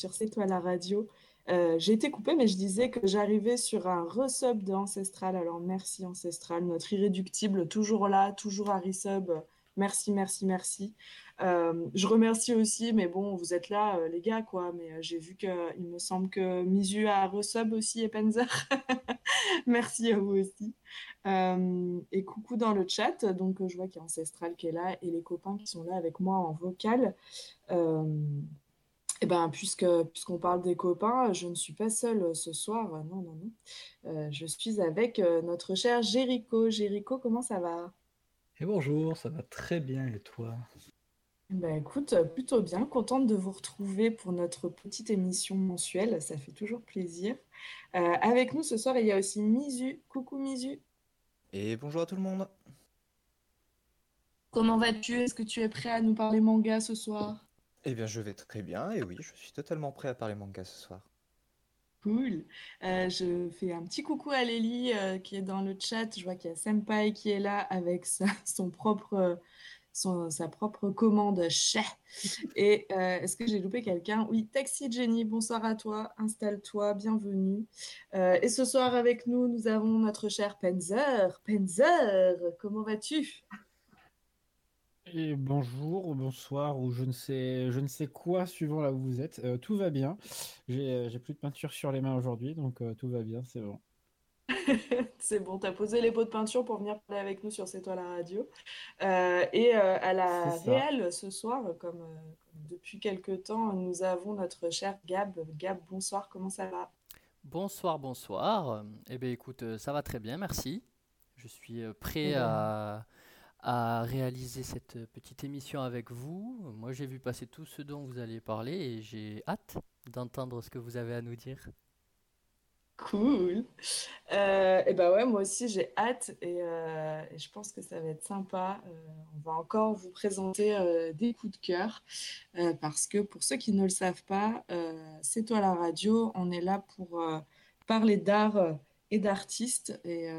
sur C'est toi la radio. Euh, j'ai été coupée, mais je disais que j'arrivais sur un resub de Ancestral. Alors merci Ancestral, notre irréductible, toujours là, toujours à resub. Merci, merci, merci. Euh, je remercie aussi, mais bon, vous êtes là, euh, les gars, quoi. Mais j'ai vu que il me semble que Misu a resub aussi et Penzer. merci à vous aussi. Et coucou dans le chat. Donc, je vois qu'il y a Ancestral qui est là et les copains qui sont là avec moi en vocal. Euh, et ben, puisque, puisqu'on parle des copains, je ne suis pas seule ce soir. Non, non, non. Euh, je suis avec euh, notre cher Jéricho. Jéricho, comment ça va? Et bonjour, ça va très bien et toi? Ben, écoute, euh, plutôt bien. Contente de vous retrouver pour notre petite émission mensuelle. Ça fait toujours plaisir. Euh, avec nous ce soir, il y a aussi Misu. Coucou Misu. Et bonjour à tout le monde. Comment vas-tu? Est-ce que tu es prêt à nous parler manga ce soir? Eh bien, je vais très bien, et oui, je suis totalement prêt à parler manga ce soir. Cool. Euh, je fais un petit coucou à Lélie euh, qui est dans le chat. Je vois qu'il y a Senpai qui est là avec sa, son propre, son- sa propre commande chat. Et euh, est-ce que j'ai loupé quelqu'un? Oui, Taxi Jenny, bonsoir à toi. Installe-toi, bienvenue. Et ce soir avec nous, nous avons notre cher Penzer. Penzer, comment vas-tu? Et bonjour, bonsoir, ou je ne sais, je ne sais quoi, suivant là où vous êtes. Euh, tout va bien. J'ai, euh, j'ai plus de peinture sur les mains aujourd'hui, donc euh, tout va bien, c'est bon. C'est bon, t'as posé les pots de peinture pour venir parler avec nous sur C'est toi la radio. Euh, et euh, à la réelle ce soir, comme, euh, comme depuis quelque temps, nous avons notre cher Gab. Gab, bonsoir, comment ça va? Bonsoir, bonsoir. Eh bien, écoute, ça va très bien, merci. Je suis euh, Eh prêt ben, à, à réaliser cette petite émission avec vous. Moi, j'ai vu passer tout ce dont vous allez parler et j'ai hâte d'entendre ce que vous avez à nous dire. Cool. Euh, et ben ouais, moi aussi j'ai hâte et, euh, et je pense que ça va être sympa. Euh, on va encore vous présenter euh, des coups de cœur parce que pour ceux qui ne le savent pas, c'est toi la radio. On est là pour parler d'art et d'artistes et,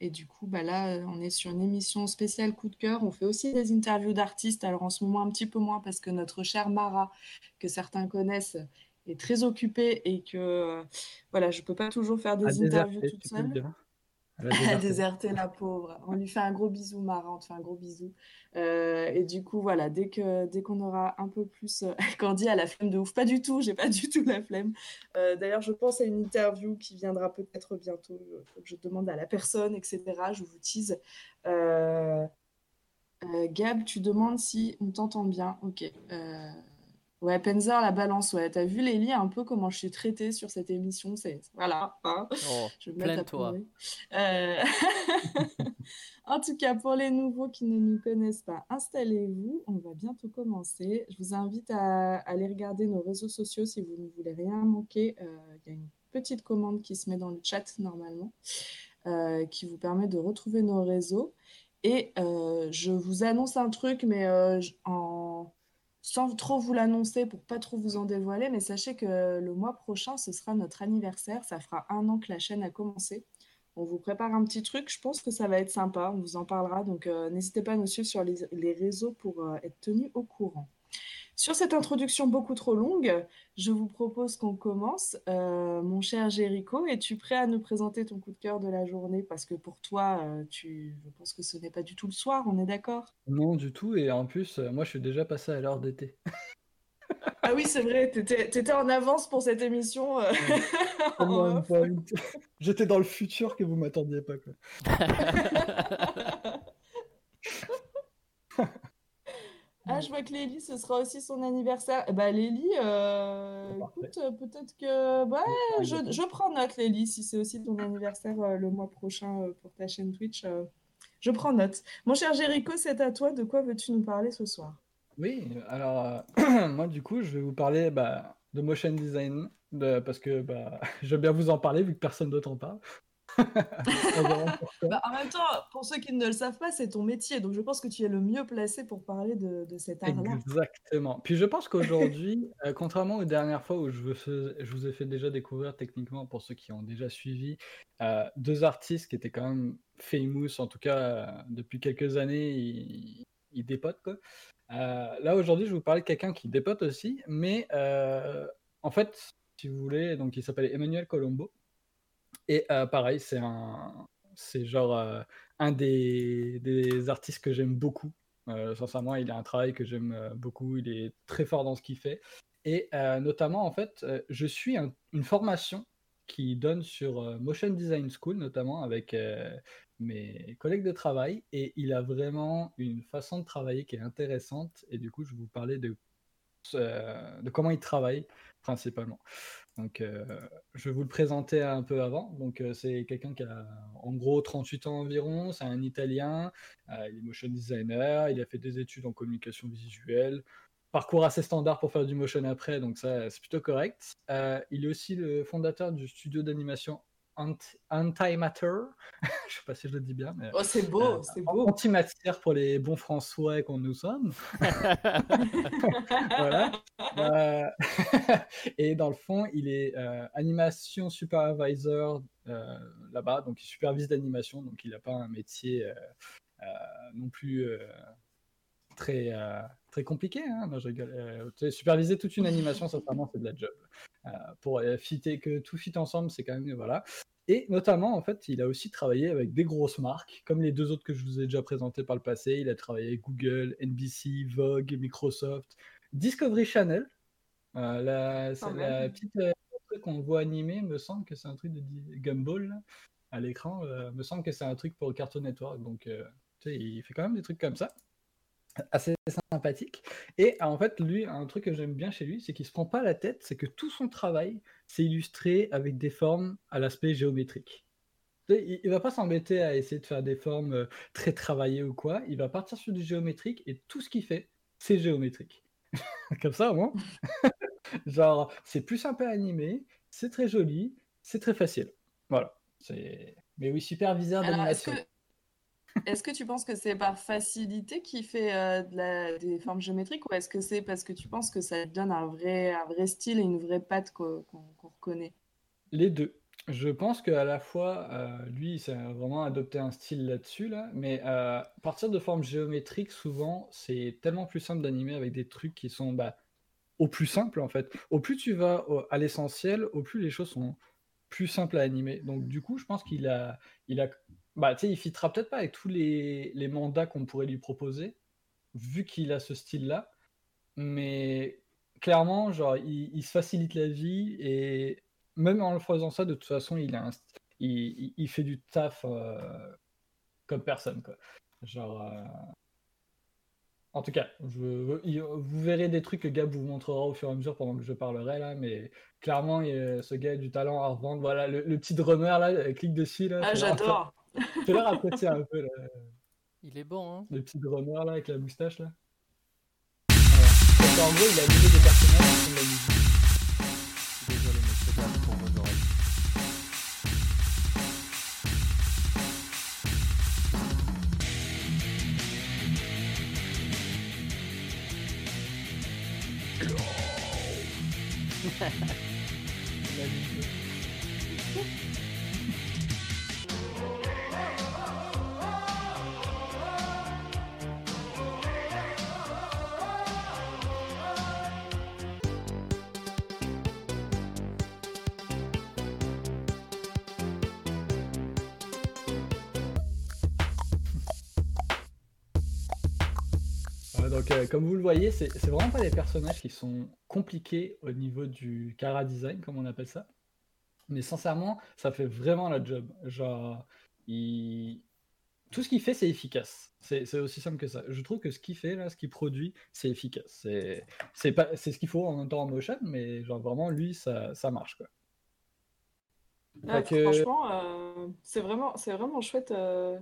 et du coup bah là euh, on est sur une émission spéciale coup de cœur. On fait aussi des interviews d'artistes. Alors en ce moment un petit peu moins parce que notre chère Mara que certains connaissent est très occupée et que euh, voilà, je peux pas toujours faire des interviews déserter, toute seule. Elle a déserté. la pauvre. On lui fait un gros bisou, Mara, on te fait un gros bisou. Euh, et du coup, voilà, dès que, dès qu'on aura un peu plus. euh, Candy a la flemme de ouf. Pas du tout, j'ai pas du tout la flemme. Euh, d'ailleurs, je pense à une interview qui viendra peut-être bientôt. Je demande à la personne, etc. Je vous tease. Euh, euh, Gab, tu demandes si on t'entend bien. Ok. Ouais, Penzer, la balance, ouais. T'as vu, Lélie, un peu comment je suis traitée sur cette émission. C'est voilà, hein. Oh, Je vais me pleurer. Euh, En tout cas, pour les nouveaux qui ne nous connaissent pas, installez-vous. On va bientôt commencer. Je vous invite à aller regarder nos réseaux sociaux si vous ne voulez rien manquer. Euh, Il y a une petite commande qui se met dans le chat normalement, euh, qui vous permet de retrouver nos réseaux. Et je vous annonce un truc, mais en... sans trop vous l'annoncer pour pas trop vous en dévoiler, mais sachez que le mois prochain, ce sera notre anniversaire. Ça fera un an que la chaîne a commencé. On vous prépare un petit truc, je pense que ça va être sympa, on vous en parlera. Donc euh, n'hésitez pas à nous suivre sur les, réseaux pour euh, être tenu au courant. Sur cette introduction beaucoup trop longue, je vous propose qu'on commence. Euh, mon cher Jéricho, es-tu prêt à nous présenter ton coup de cœur de la journée? Parce que pour toi, euh, tu... je pense que ce n'est pas du tout le soir, on est d'accord? Non, du tout, et en plus, euh, moi je suis déjà passé à l'heure d'été. Ah oui, c'est vrai, t'étais, t'étais en avance pour cette émission. euh. J'étais dans le futur que vous m'attendiez pas, quoi. Ah, je vois que Lélie, ce sera aussi son anniversaire. Eh ben, Lélie, euh, parfait. écoute, euh, peut-être que... Je, je prends note, Lélie, si c'est aussi ton anniversaire euh, le mois prochain euh, pour ta chaîne Twitch. je prends note. Mon cher Jéricho, c'est à toi. De quoi veux-tu nous parler ce soir? Oui, alors moi du coup je vais vous parler bah, de motion design de- parce que bah, je veux bien vous en parler vu que personne d'autre en parle. Pour ça. Bah, en même temps, pour ceux qui ne le savent pas, c'est ton métier. Donc, je pense que tu es le mieux placé pour parler de, de cet art-là. Exactement. Puis je pense qu'aujourd'hui, euh, contrairement aux dernières fois où je vous, fais- je vous ai fait déjà découvrir techniquement, pour ceux qui ont déjà suivi, euh, deux artistes qui étaient quand même famous, en tout cas euh, depuis quelques années, ils, ils dépotent quoi. Là aujourd'hui, je vais vous parler de quelqu'un qui dépote aussi, mais en fait, si vous voulez, donc il s'appelle Emmanuel Colombo. Et euh, pareil, c'est un, c'est genre euh, un des, des artistes que j'aime beaucoup. Euh, sincèrement, il a un travail que j'aime euh, beaucoup. Il est très fort dans ce qu'il fait. Et notamment, en fait, je suis un- une formation qui donne sur Motion Design School, notamment avec mes collègues de travail. Et il a vraiment une façon de travailler qui est intéressante. Et du coup, je vais vous parler de, de comment il travaille principalement. Donc, euh, je vous le présenter un peu avant. Donc, euh, c'est quelqu'un qui a en gros 38 ans environ. C'est un Italien. Euh, il est motion designer. Il a fait des études en communication visuelle. Parcours assez standard pour faire du motion après, donc ça, c'est plutôt correct. Euh, il est aussi le fondateur du studio d'animation Antimatter. je sais pas si je le dis bien, mais Oh, c'est beau, euh, c'est beau. antimatière pour les bons François qu'on nous sommes. voilà. Euh, et dans le fond, il est euh, animation supervisor euh, là-bas, donc il supervise l'animation, donc il n'a pas un métier non plus très, très compliqué. Hein non, je rigole. Euh, superviser toute une animation, sincèrement, c'est de la job. Euh, pour euh, fitter, que tout fit ensemble, c'est quand même. Voilà. Et notamment, en fait, il a aussi travaillé avec des grosses marques, comme les deux autres que je vous ai déjà présentés par le passé. Il a travaillé avec Google, NBC, Vogue, Microsoft, Discovery Channel. Euh, la, petite euh, truc qu'on voit animé, me semble que c'est un truc de Gumball là, à l'écran. euh, me semble que c'est un truc pour Cartoon Network. Donc, tu sais, il fait quand même des trucs comme ça assez sympathique. Et en fait, lui, un truc que j'aime bien chez lui, c'est qu'il se prend pas la tête, c'est que tout son travail, c'est illustré avec des formes à l'aspect géométrique. Il, il va pas s'embêter à essayer de faire des formes euh, très travaillées ou quoi. Il va partir sur du géométrique et tout ce qu'il fait, c'est géométrique. Comme ça, au moins. Genre, c'est plus simple à animer, c'est très joli, c'est très facile. Voilà. C'est. Mais oui, superviseur Alors, est-ce d'animation. Est-ce que tu penses que c'est par facilité qu'il fait euh, des formes géométriques ou est-ce que c'est parce que tu penses que ça donne un vrai, un vrai style et une vraie patte qu'on reconnaît? Les deux. Je pense qu'à la fois, euh, lui, il s'est vraiment adopté un style là-dessus, là, mais euh, partir de formes géométriques, souvent, c'est tellement plus simple d'animer avec des trucs qui sont bah, au plus simple, en fait. Au plus tu vas à l'essentiel, au plus les choses sont plus simples à animer. Donc, du coup, je pense qu'il a, il a, bah, tu sais, il fitera peut-être pas avec tous les, les mandats qu'on pourrait lui proposer, vu qu'il a ce style-là, mais clairement, genre, il, il se facilite la vie et même en le faisant ça, de toute façon, il, a un il, il- fait du taf euh, comme personne, quoi. Genre, euh, en tout cas, je- vous verrez des trucs que Gab vous montrera au fur et à mesure pendant que je parlerai là, mais clairement, il- ce gars a du talent à revendre. Voilà, le, le petit drummer là, euh, clique dessus là. Ah, fais-leur- j'adore. Fais-leur apprécier un peu là, Il est bon, hein le petit drummer là avec la moustache là. Voilà. Donc, en gros, il a animé des personnages font de la musique. Comme vous le voyez, c'est vraiment pas des personnages qui sont compliqués au niveau du cara design, comme on appelle ça. Mais sincèrement, ça fait vraiment la job. Genre, il- tout ce qu'il fait, c'est efficace. C'est aussi simple que ça. Je trouve que ce qu'il fait, là, ce qu'il produit, c'est efficace. C'est pas... c'est ce qu'il faut en même temps en motion, mais genre vraiment, lui, ça, ça marche, quoi. Ah, que- Franchement, euh, c'est vraiment, c'est vraiment chouette. euh,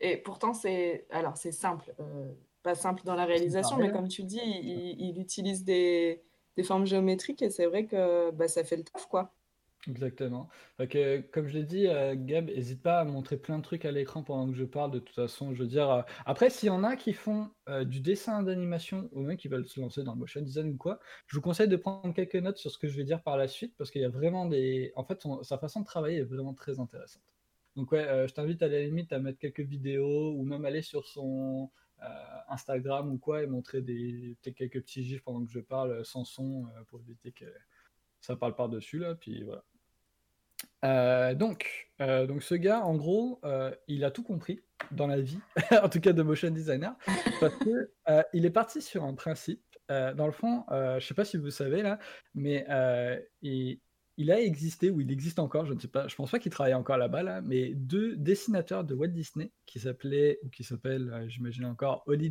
Et pourtant, c'est, alors c'est simple, euh, pas simple dans la réalisation, mais comme tu dis, il, il utilise des, des formes géométriques et c'est vrai que bah, ça fait le taf, quoi. Exactement. Comme je l'ai dit, euh, Gab, n'hésite pas à montrer plein de trucs à l'écran pendant que je parle. De toute façon, je veux dire. euh, Après, s'il y en a qui font euh, du dessin d'animation ou même qui veulent se lancer dans le motion design ou quoi, je vous conseille de prendre quelques notes sur ce que je vais dire par la suite parce qu'il y a vraiment des. En fait, son- sa façon de travailler est vraiment très intéressante. Donc, ouais, euh, je t'invite à la limite à mettre quelques vidéos ou même aller sur son Instagram ou quoi et montrer des, peut-être quelques petits gifs pendant que je parle euh, sans son euh, pour éviter que ça parle par-dessus là. Puis voilà. Euh, donc, euh, donc ce gars, en gros, euh, il a tout compris dans la vie, en tout cas de motion designer, parce que euh, il est parti sur un principe. Euh, dans le fond, euh, je sais pas si vous savez là, mais euh, il, il a existé ou il existe encore, je ne sais pas, je pense pas qu'il travaille encore là-bas là, mais deux dessinateurs de Walt Disney qui s'appelaient ou qui s'appellent, euh, j'imagine encore, Holly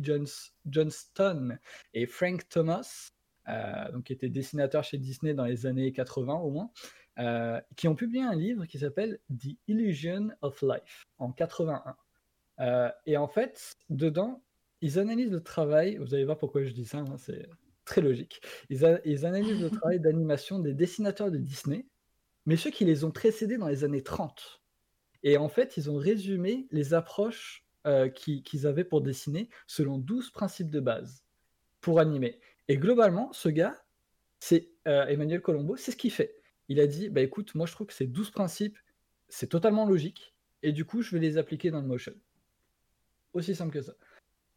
Johnston et Frank Thomas, euh, donc qui étaient dessinateurs chez Disney dans les années 80 au moins euh, qui ont publié un livre qui s'appelle The Illusion of Life en 81. Euh, et en fait, dedans, ils analysent le travail, vous allez voir pourquoi je dis ça, hein, c'est très logique. Ils, analysent le travail d'animation des dessinateurs de Disney, mais ceux qui les ont précédés dans les années 30. Et en fait, ils ont résumé les approches euh, qui- qu'ils avaient pour dessiner selon 12 principes de base pour animer. Et globalement, ce gars, c'est euh, Emmanuel Colombo, c'est ce qu'il fait il a dit bah écoute, moi je trouve que ces 12 principes, c'est totalement logique, et du coup je vais les appliquer dans le motion. Aussi simple que ça.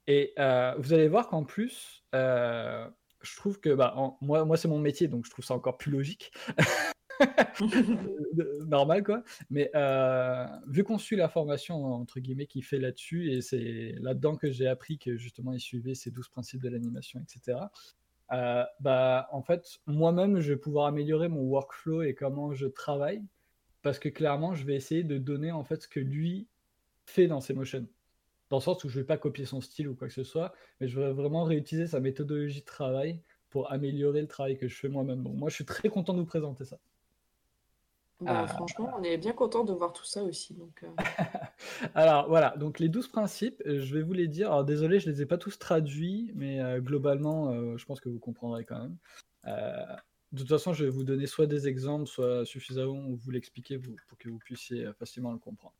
Et euh, vous allez voir qu'en plus, je trouve que bah, en- moi, moi c'est mon métier, donc je trouve ça encore plus logique. Euh, Normal quoi. Mais euh, vu qu'on suit la formation entre guillemets qu'il fait là-dessus, et c'est là-dedans que j'ai appris que justement il suivait ces 12 principes de l'animation, etc. Euh, bah, en fait, moi-même, je vais pouvoir améliorer mon workflow et comment je travaille, parce que clairement, je vais essayer de donner en fait ce que lui fait dans ses motions. Dans le sens où je vais pas copier son style ou quoi que ce soit, mais je vais vraiment réutiliser sa méthodologie de travail pour améliorer le travail que je fais moi-même. Donc moi, je suis très content de vous présenter ça. Bah, Ah. franchement, on est bien content de voir tout ça aussi. Donc, euh, Alors voilà, donc les 12 principes, euh, je vais vous les dire. Alors désolé, je les ai pas tous traduits, mais euh, globalement, euh, je pense que vous comprendrez quand même. Euh, de toute façon, je vais vous donner soit des exemples, soit suffisamment vous l'expliquer pour que vous puissiez facilement le comprendre.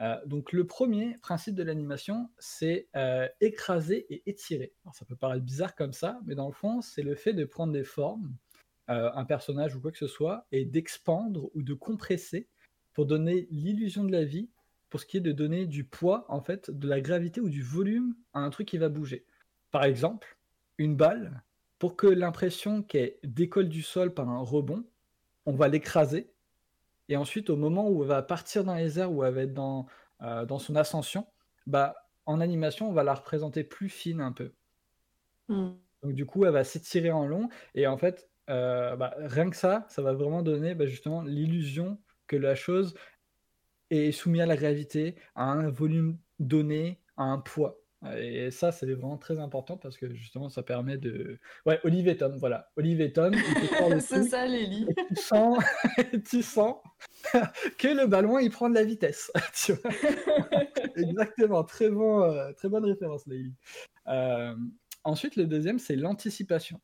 Euh, donc le premier principe de l'animation, c'est euh, écraser et étirer. Ça peut paraître bizarre comme ça, mais dans le fond, c'est le fait de prendre des formes, euh, un personnage ou quoi que ce soit, et d'expandre ou de compresser pour donner l'illusion de la vie pour ce qui est de donner du poids, en fait, de la gravité ou du volume à un truc qui va bouger. Par exemple, une balle, pour que l'impression qu'elle décolle du sol par un rebond, on va l'écraser. Et ensuite, au moment où elle va partir dans les airs, où elle va être dans, euh, dans son ascension, bah, en animation, on va la représenter plus fine un peu. hmm. Donc du coup, elle va s'étirer en long. Et en fait, euh, bah, rien que ça, ça va vraiment donner bah, justement l'illusion que la chose est soumise à la gravité, à un volume donné, à un poids. Et ça, c'est vraiment très important parce que justement, ça permet de... Ouais, Olive et Tom, voilà. Olive et Tom, c'est ça, Lélie. et tu sens, tu sens que le ballon, il prend de la vitesse. tu vois Exactement, très, bon, euh, très bonne référence, Leïli. Euh, ensuite, le deuxième, c'est l'anticipation.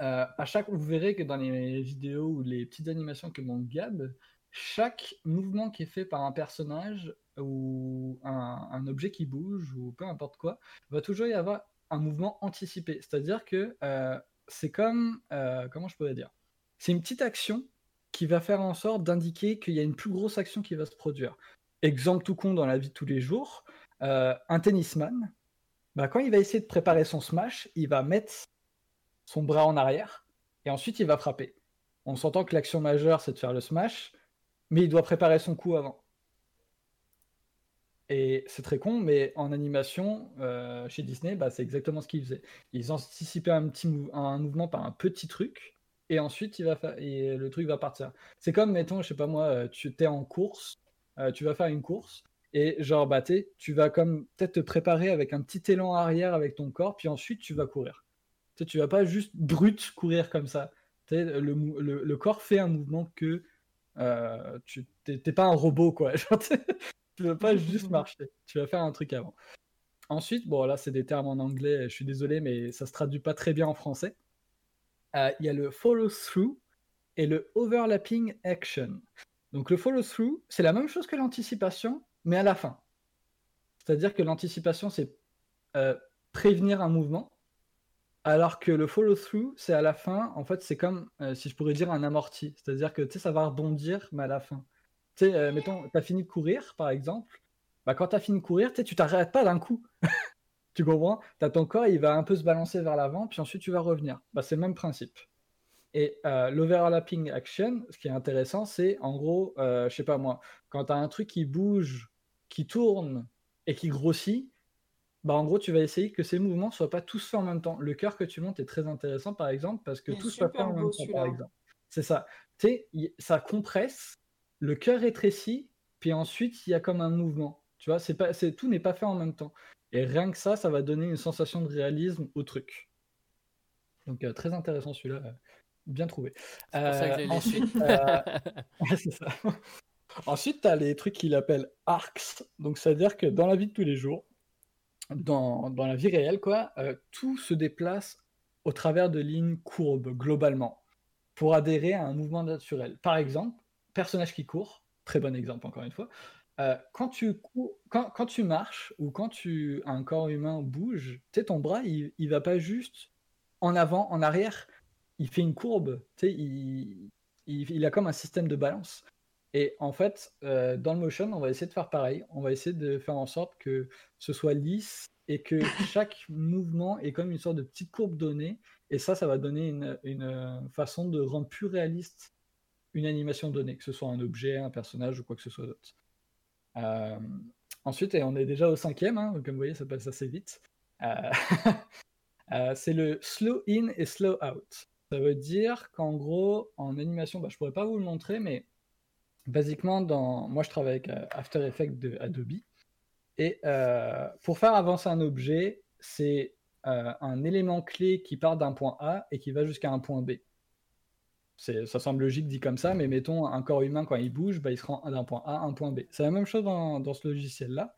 Euh, à chaque, vous verrez que dans les vidéos ou les petites animations que montre Gab, chaque mouvement qui est fait par un personnage ou un, objet qui bouge ou peu importe quoi, va toujours y avoir un mouvement anticipé. C'est-à-dire que euh, c'est comme, euh, comment je pourrais dire, c'est une petite action qui va faire en sorte d'indiquer qu'il y a une plus grosse action qui va se produire. Exemple tout con dans la vie de tous les jours, euh, un tennisman, bah, quand il va essayer de préparer son smash, il va mettre son bras en arrière et ensuite il va frapper. On s'entend que l'action majeure c'est de faire le smash, mais il doit préparer son coup avant. Et c'est très con, mais en animation, euh, chez Disney, bah, c'est exactement ce qu'ils faisaient. Ils anticipaient un, petit mouvement par un petit truc, et ensuite il va et le truc va partir. C'est comme, mettons, je sais pas moi, euh, tu es en course, euh, tu vas faire une course, et genre, bah, tu vas comme peut-être te préparer avec un petit élan arrière avec ton corps, puis ensuite tu vas courir. Tu sais, tu vas pas juste brut courir comme ça. Le, corps fait un mouvement que tu t'es pas un robot, quoi. tu vas pas juste marcher. Tu vas faire un truc avant. Ensuite, bon, là, c'est des termes en anglais, je suis désolé, mais ça se traduit pas très bien en français. Euh, Il y a le follow-through et le overlapping action. Donc le follow-through, c'est la même chose que l'anticipation, mais à la fin. C'est-à-dire que l'anticipation, c'est euh, prévenir un mouvement, alors que le follow-through, c'est à la fin, en fait, c'est comme, euh, si je pourrais dire, un amorti. C'est-à-dire que, tu sais, ça va rebondir, mais à la fin. Tu sais, euh, mettons, tu as fini de courir, par exemple. Bah, quand tu as fini de courir, tu t'arrêtes pas d'un coup. tu comprends? Tu as ton corps, il va un peu se balancer vers l'avant, puis ensuite tu vas revenir. Bah, c'est le même principe. Et euh, l'overlapping action, ce qui est intéressant, c'est en gros, euh, je sais pas moi, quand tu as un truc qui bouge, qui tourne et qui grossit, bah en gros, tu vas essayer que ces mouvements soient pas tous faits en même temps. Le cœur que tu montes est très intéressant, par exemple, parce que tout soit fait en même temps, par celui-là. exemple. C'est ça. Tu sais, ça compresse, le cœur rétrécit, puis ensuite, il y a comme un mouvement. Tu vois, c'est pas, c'est, tout n'est pas fait en même temps. Et rien que ça, ça va donner une sensation de réalisme au truc. Donc, euh, très intéressant celui-là. euh, Bien trouvé. Euh, ensuite, Ouais, c'est ça. Ensuite, tu as les trucs qu'il appelle arcs. Donc, c'est-à-dire que dans la vie de tous les jours, dans, dans la vie réelle, quoi, tout se déplace au travers de lignes courbes, globalement, pour adhérer à un mouvement naturel. Par exemple, personnage qui court, très bon exemple encore une fois, euh, quand, tu cours, quand, quand tu marches ou quand tu, un corps humain bouge, tu ton bras, il, il va pas juste en avant, en arrière, il fait une courbe, il, il, il a comme un système de balance. Et en fait, euh, dans le motion, on va essayer de faire pareil. On va essayer de faire en sorte que ce soit lisse et que chaque mouvement est comme une sorte de petite courbe donnée. Et ça, ça va donner une, une, euh, façon de rendre plus réaliste une animation donnée, que ce soit un objet, un personnage ou quoi que ce soit d'autre. Euh, ensuite, et on est déjà au cinquième, hein, comme vous voyez, ça passe assez vite. Euh, euh, c'est le slow in et slow out. Ça veut dire qu'en gros, en animation, bah, je pourrais pas vous le montrer, mais basiquement, dans... moi je travaille avec After Effects de Adobe. Et pour faire avancer un objet, c'est un élément clé qui part d'un point A et qui va jusqu'à un point B. Ça semble logique dit comme ça, mais mettons un corps humain quand il bouge, bah, il se rend d'un point A à un point B. C'est la même chose dans, dans ce logiciel-là.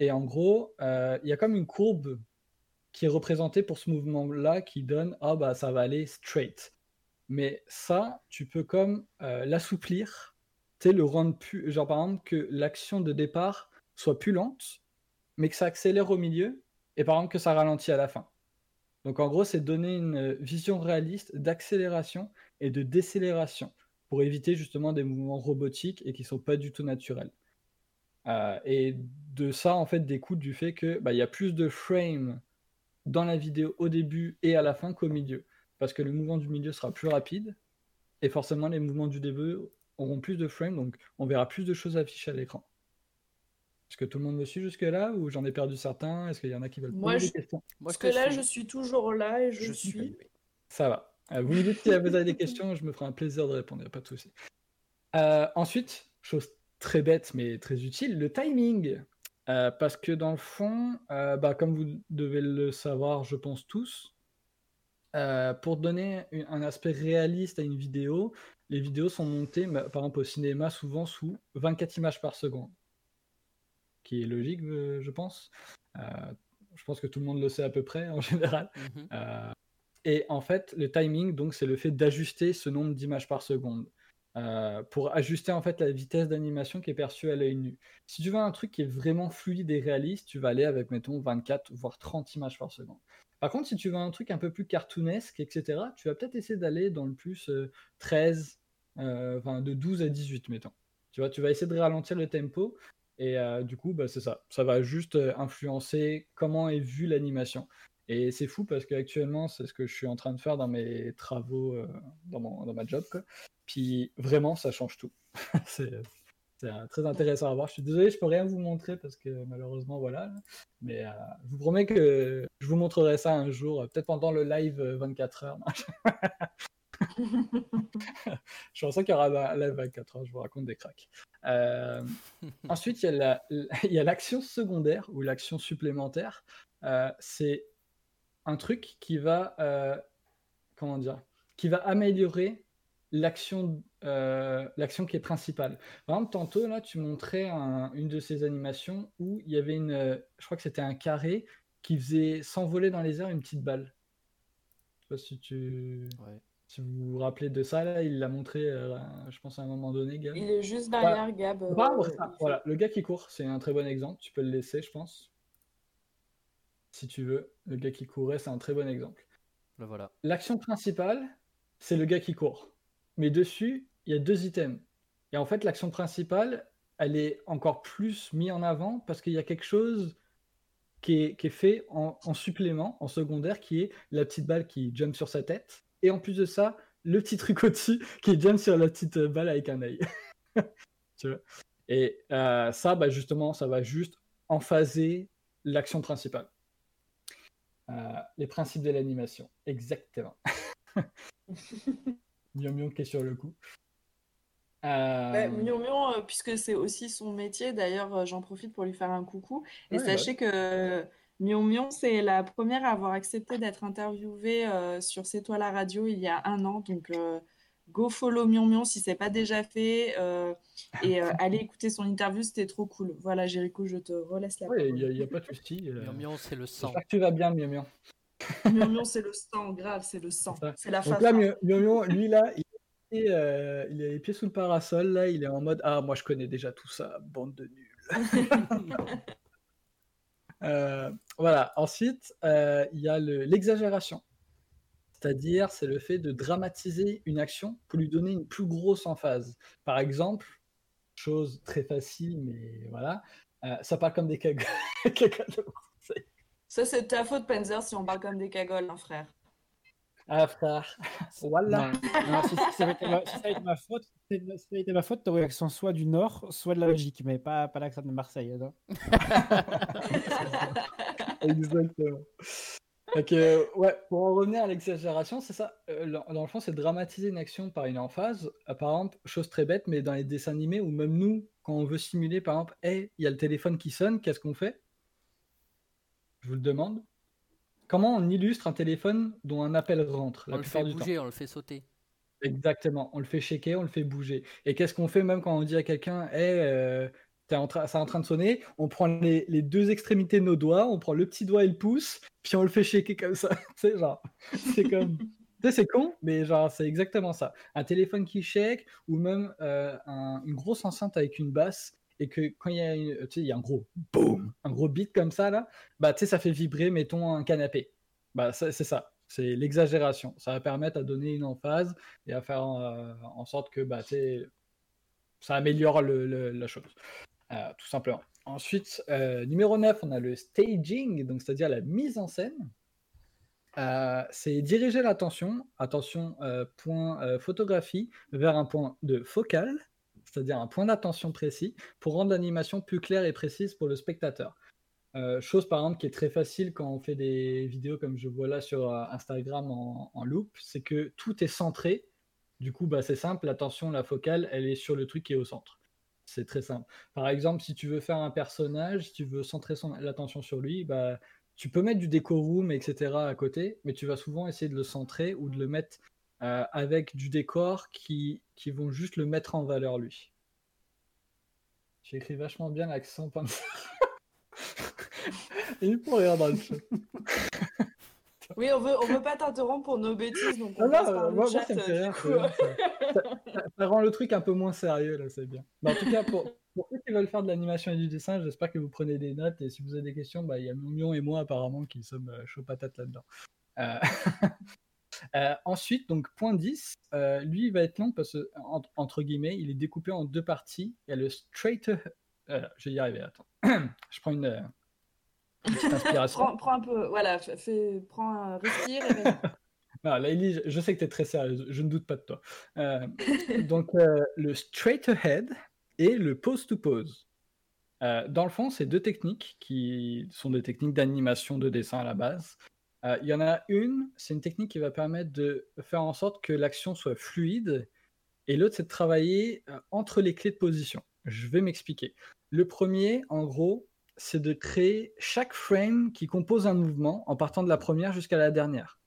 Et en gros, euh, il y a comme une courbe qui est représentée pour ce mouvement-là qui donne ah bah ça va aller straight. Mais ça, tu peux comme euh, l'assouplir, tu le rendre plus. Genre par exemple que l'action de départ soit plus lente, mais que ça accélère au milieu, et par exemple que ça ralentit à la fin. Donc en gros, c'est donner une vision réaliste d'accélération et de décélération pour éviter justement des mouvements robotiques et qui sont pas du tout naturels. Euh, et de ça, en fait, découle du fait que bah, il y a plus de frames dans la vidéo au début et à la fin qu'au milieu, parce que le mouvement du milieu sera plus rapide et forcément les mouvements du début auront plus de frames, donc on verra plus de choses affichées à l'écran. Est-ce que tout le monde me suit jusque-là ou j'en ai perdu certains? Est-ce qu'il y en a qui veulent Moi, poser je- des questions? Moi, Parce je que là, suis. je suis toujours là et je, Je suis. suis. Ça va. Euh, Vous me dites si vous avez des questions, je me ferai un plaisir de répondre, a pas de souci. Euh, ensuite, chose très bête mais très utile, le timing. Euh, parce que dans le fond, euh, bah, comme vous devez le savoir, je pense tous, pour donner une- un aspect réaliste à une vidéo, les vidéos sont montées, bah, par exemple au cinéma, souvent sous 24 images par seconde. Qui est logique, je pense. Je pense que tout le monde le sait à peu près en général. Mhm. Euh, et en fait, le timing, donc, c'est le fait d'ajuster ce nombre d'images par seconde euh, pour ajuster en fait la vitesse d'animation qui est perçue à l'œil nu. Si tu veux un truc qui est vraiment fluide et réaliste, tu vas aller avec, mettons, 24 voire 30 images par seconde. Par contre, si tu veux un truc un peu plus cartoonesque, etc., tu vas peut-être essayer d'aller dans le plus euh, 13, euh, enfin de 12 à 18, mettons. Tu vois, tu vas essayer de ralentir le tempo et euh, du coup, bah, c'est ça. Ça va juste euh, influencer comment est vue l'animation. Et c'est fou parce qu'actuellement, c'est ce que je suis en train de faire dans mes travaux, euh, dans, mon, dans ma job. Puis vraiment, ça change tout. c'est euh, très intéressant à voir. Je suis désolé, je peux rien vous montrer parce que malheureusement, voilà. Mais euh, je vous promets que je vous montrerai ça un jour, peut-être pendant le live euh, 24 heures. je pense qu'il y aura un live 24 heures, je vous raconte des cracks. Ensuite, il y a l'action secondaire ou l'action supplémentaire. C'est un truc qui va, euh, comment dire, qui va améliorer l'action, euh, l'action qui est principale. Par exemple, tantôt là, tu montrais un- une de ces animations où il y avait une, euh, je crois que c'était un carré qui faisait s'envoler dans les airs une petite balle. Je sais pas si tu, Ouais. Si vous vous rappelez de ça, là, il l'a montré, euh, je pense, à un moment donné, Gab. Il est juste derrière Gab. euh, Bah, ça, fait- voilà, le gars qui court, c'est un très bon exemple. Tu peux le laisser, je pense. Si tu veux. Le gars qui courait, c'est un très bon exemple. Le voilà. L'action principale, c'est le gars qui court. Mais dessus, il y a deux items. Et en fait, l'action principale, elle est encore plus mise en avant parce qu'il y a quelque chose qui est, qui est fait en, en supplément, en secondaire, qui est la petite balle qui jump sur sa tête. Et en plus de ça, le petit truc au-dessus qui jump sur la petite balle avec un œil. Tu vois Et euh, ça, bah, justement, ça va juste emphaser l'action principale. Euh, les principes de l'animation, exactement. Mion Mion qui est sur le coup. Euh, Ouais, Mion Mion, euh, puisque c'est aussi son métier, d'ailleurs, euh, j'en profite pour lui faire un coucou. Et Ouais, sachez que Mion Mion, c'est la première à avoir accepté d'être interviewée euh, sur C'est toi la radio il y a un an. Donc, euh, go follow Mion Mion si c'est pas déjà fait. euh, et euh, allez écouter son interview, c'était trop cool. Voilà, Jéricho, je te relaisse la ouais, il parole. n'y a, pas de souci. euh, Mion Mion, c'est le sang. Tu vas bien, Mion Mion. Mion Mion, c'est le sang, grave, c'est le sang. C'est la Donc fafa. là, Mion lui, là, il, est, euh, il a les pieds sous le parasol. Là, il est en mode Ah, moi, je connais déjà tout ça, bande de nuls. Euh, voilà. Ensuite, euh, il y a le- l'exagération. C'est-à-dire, c'est le fait de dramatiser une action pour lui donner une plus grosse emphase. Par exemple, chose très facile, mais voilà, euh, ça parle comme des cagoles. Ça, c'est de ta faute, Panzer, si on parle comme des cagoles, hein, frère. ah, frère. Voilà. Non, non, si, si ça avait été ma, si ça avait été ma faute, si ça avait été ma faute, t'aurais l'accent soit du Nord, soit de la Belgique, mais pas, pas l'accent de Marseille. hein. non. Exactement. Donc, euh, ouais, pour en revenir à l'exagération, c'est ça. euh, dans le fond, c'est dramatiser une action par une emphase. Euh, par exemple, chose très bête, mais dans les dessins animés, ou même nous, quand on veut simuler, par exemple, hey, il y a le téléphone qui sonne, qu'est-ce qu'on fait? Je vous le demande. Comment on illustre un téléphone dont un appel rentre la On le fait du temps? bouger, on le fait sauter. Exactement, on le fait shaker, on le fait bouger. Et qu'est-ce qu'on fait même quand on dit à quelqu'un, hey, euh, en c'est en train de sonner, on prend les, deux extrémités de nos doigts, on prend le petit doigt et le pouce, puis on le fait shaker comme ça. c'est genre, c'est comme, c'est con, mais genre, c'est exactement ça. Un téléphone qui shake, ou même euh, un- une grosse enceinte avec une basse, et que quand il y a, une- tu sais, il y a un gros boom, un gros beat comme ça, là, bah, tu sais, ça fait vibrer, mettons, un canapé. Bah, c'est ça. C'est l'exagération. Ça va permettre à donner une emphase et à faire euh, en sorte que bah, ça améliore le- la chose, euh, tout simplement. Ensuite, euh, numéro 9, on a le staging, donc c'est-à-dire la mise en scène. Euh, c'est diriger l'attention, attention, euh, point euh, photographie, vers un point de focal, c'est-à-dire un point d'attention précis, pour rendre l'animation plus claire et précise pour le spectateur. Euh, chose par exemple qui est très facile quand on fait des vidéos comme je vois là sur euh, Instagram en, en loop, c'est que tout est centré. Du coup, bah, c'est simple, l'attention, la focale, elle est sur le truc qui est au centre. C'est très simple. Par exemple, si tu veux faire un personnage, si tu veux centrer l'attention sur lui, bah, tu peux mettre du décorum, etc. à côté, mais tu vas souvent essayer de le centrer ou de le mettre euh, avec du décor qui, qui vont juste le mettre en valeur lui. J'ai écrit vachement bien l'accent Panzer. Il faut rire le. Oui, on veut, on veut pas t'interrompre pour nos bêtises, donc on Ah passe non, par le moi, moi, chat, ça me fait rire. ça, ça- ça- ça rend le truc un peu moins sérieux, là, c'est bien. Mais en tout cas, pour, pour ceux qui veulent faire de l'animation et du dessin, j'espère que vous prenez des notes. Et si vous avez des questions, bah, il y a Mion et moi, apparemment, qui sommes euh, chauds patates là-dedans. Euh, euh, ensuite, donc, point 10, euh, lui, il va être long parce que, en- entre guillemets, il est découpé en deux parties. Il y a le straight. je vais y arriver, attends. je prends une, une petite inspiration. Prends, prends un peu, voilà, fais, prends un respire. et vas-y. Non, Laïli, je- je sais que tu es très sérieuse, je ne doute pas de toi. Euh, donc, euh, le straight ahead et le pose to pose. Euh, dans le fond, c'est deux techniques qui sont des techniques d'animation de dessin à la base. Il y en a une, c'est une technique qui va permettre de faire en sorte que l'action soit fluide, et l'autre, c'est de travailler entre les clés de position. Je vais m'expliquer. Le premier, en gros, c'est de créer chaque frame qui compose un mouvement en partant de la première jusqu'à la dernière.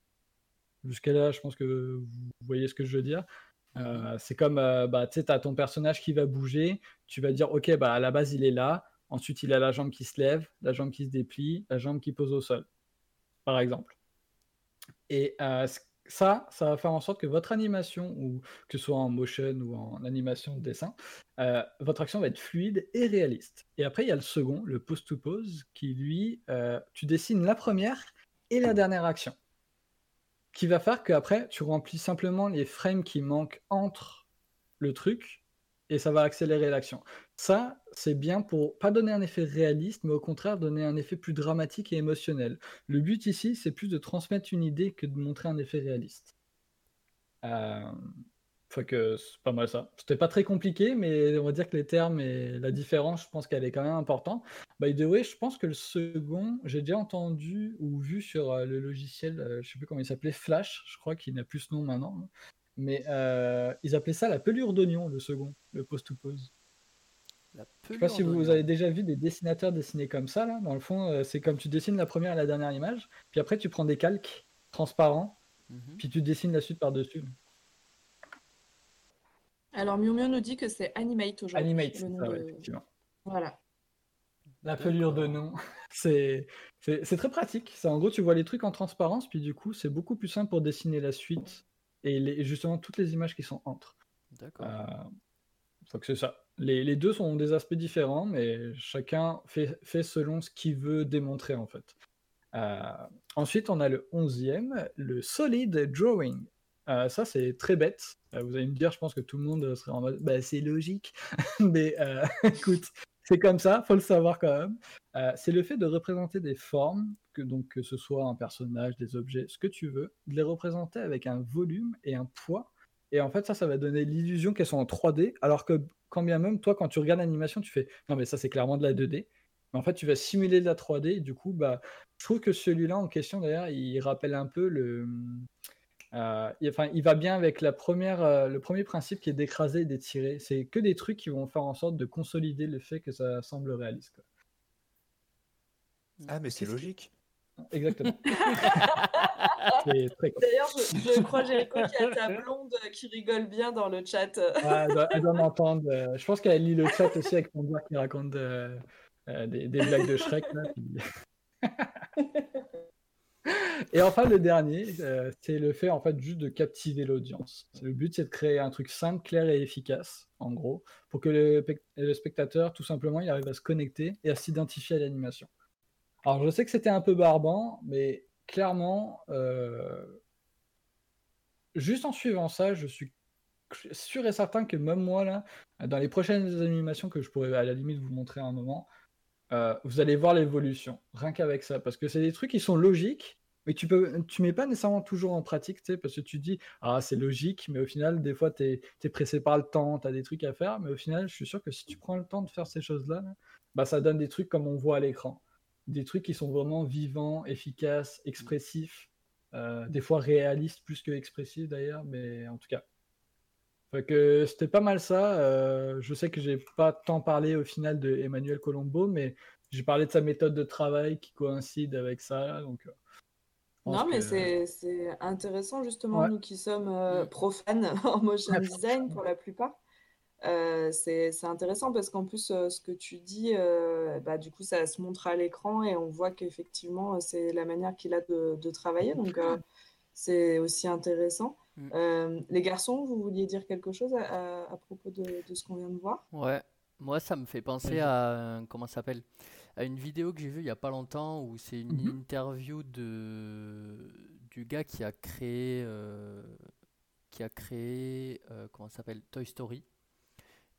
Jusqu'à là, je pense que vous voyez ce que je veux dire. Euh, c'est comme, euh, bah, tu sais, as ton personnage qui va bouger, tu vas dire, ok, bah, à la base, il est là, ensuite, il a la jambe qui se lève, la jambe qui se déplie, la jambe qui pose au sol, par exemple. Et euh, ça, ça va faire en sorte que votre animation, ou que ce soit en motion ou en animation de dessin, euh, votre action va être fluide et réaliste. Et après, il y a le second, le pose-to-pose, qui lui, euh, tu dessines la première et la dernière action. Qui va faire qu'après, tu remplis simplement les frames qui manquent entre le truc et ça va accélérer l'action. Ça, c'est bien pour pas donner un effet réaliste, mais au contraire donner un effet plus dramatique et émotionnel. Le but ici, c'est plus de transmettre une idée que de montrer un effet réaliste. Euh... Que c'est pas mal ça. C'était pas très compliqué, mais on va dire que les termes et la différence, je pense qu'elle est quand même importante. By the way, je pense que le second, j'ai déjà entendu ou vu sur euh, le logiciel, euh, je sais plus comment il s'appelait, Flash, je crois qu'il n'a plus ce nom maintenant. Mais euh, ils appelaient ça la pelure d'oignon, le second, le pose-to-pose. La Je sais pas si vous avez déjà vu des dessinateurs dessiner comme ça, là. Dans le fond, euh, c'est comme tu dessines la première et la dernière image, puis après tu prends des calques transparents, Mhm. puis tu dessines la suite par-dessus. Alors, Miu Miu nous dit que c'est Animate aujourd'hui. Animate, ça, ouais, de- effectivement. Voilà. La pelure de nom, c'est c'est c'est très pratique. C'est en gros, tu vois les trucs en transparence, puis du coup, c'est beaucoup plus simple pour dessiner la suite et les- justement toutes les images qui sont entre. D'accord. Euh, que c'est ça. Les, les deux sont des aspects différents, mais chacun fait, fait selon ce qu'il veut démontrer en fait. Euh, ensuite, on a le onzième, le solid drawing. Euh, ça, c'est très bête. Euh, vous allez me dire, je pense que tout le monde serait en mode, bah, c'est logique. mais écoute, c'est comme ça, faut le savoir quand même. C'est le fait de représenter des formes, que, donc que ce soit un personnage, des objets, ce que tu veux, de les représenter avec un volume et un poids et en fait, ça, ça va donner l'illusion qu'elles sont en 3D, alors que quand bien même, toi, quand tu regardes l'animation, tu fais non, mais ça, c'est clairement de la 2D. Mais en fait, tu vas simuler de la 3D, et du coup, bah, je trouve que celui-là en question, d'ailleurs, il rappelle un peu le. euh, il- enfin, il va bien avec la première, euh, le premier principe qui est d'écraser et d'étirer. C'est que des trucs qui vont faire en sorte de consolider le fait que ça semble réaliste. quoi. Ah, mais c'est logique. Exactement. très. D'ailleurs, je, je crois, Jéricho, qu'il y a ta blonde qui rigole bien dans le chat. Ah, elle, doit, elle doit m'entendre. euh, je pense qu'elle lit le chat aussi avec mon père qui raconte euh, euh, des, des blagues de Shrek. là, Et enfin, le dernier, euh, c'est le fait en fait juste de captiver l'audience. Le but, c'est de créer un truc simple, clair et efficace, en gros, pour que le, le spectateur, tout simplement, il arrive à se connecter et à s'identifier à l'animation. Alors, je sais que c'était un peu barbant, mais clairement, euh, juste en suivant ça, je suis sûr et certain que même moi, là, dans les prochaines animations que je pourrais à la limite vous montrer un moment, euh, vous allez voir l'évolution, rien qu'avec ça, parce que c'est des trucs qui sont logiques, mais tu peux, tu mets pas nécessairement toujours en pratique, tu parce que tu dis, ah, c'est logique, mais au final, des fois, tu es, pressé par le temps, tu as des trucs à faire, mais au final, je suis sûr que si tu prends le temps de faire ces choses-là, là, bah, ça donne des trucs comme on voit à l'écran. Des trucs qui sont vraiment vivants, efficaces, expressifs, euh, des fois réalistes plus que expressifs d'ailleurs, mais en tout cas. Fait que c'était pas mal ça. euh, je sais que j'ai pas tant parlé au final de Emmanuel Colombo, mais j'ai parlé de sa méthode de travail qui coïncide avec ça. Donc, euh, Non, mais que- c'est c'est intéressant, justement, Ouais. nous qui sommes euh, Mm. profanes en motion design pour la plupart. Euh, c'est intéressant parce qu'en plus, euh, ce que tu dis, euh, bah, du coup, ça se montre à l'écran et on voit qu'effectivement, c'est la manière qu'il a de, de travailler. Donc, euh, c'est aussi intéressant. Mm. Les garçons, vous vouliez dire quelque chose à, à- à propos de, de ce qu'on vient de voir? Ouais, moi ça me fait penser à comment s'appelle? À une vidéo que j'ai vue il y a pas longtemps où c'est une Mhm. interview de du gars qui a créé qui a créé comment s'appelle? Toy Story.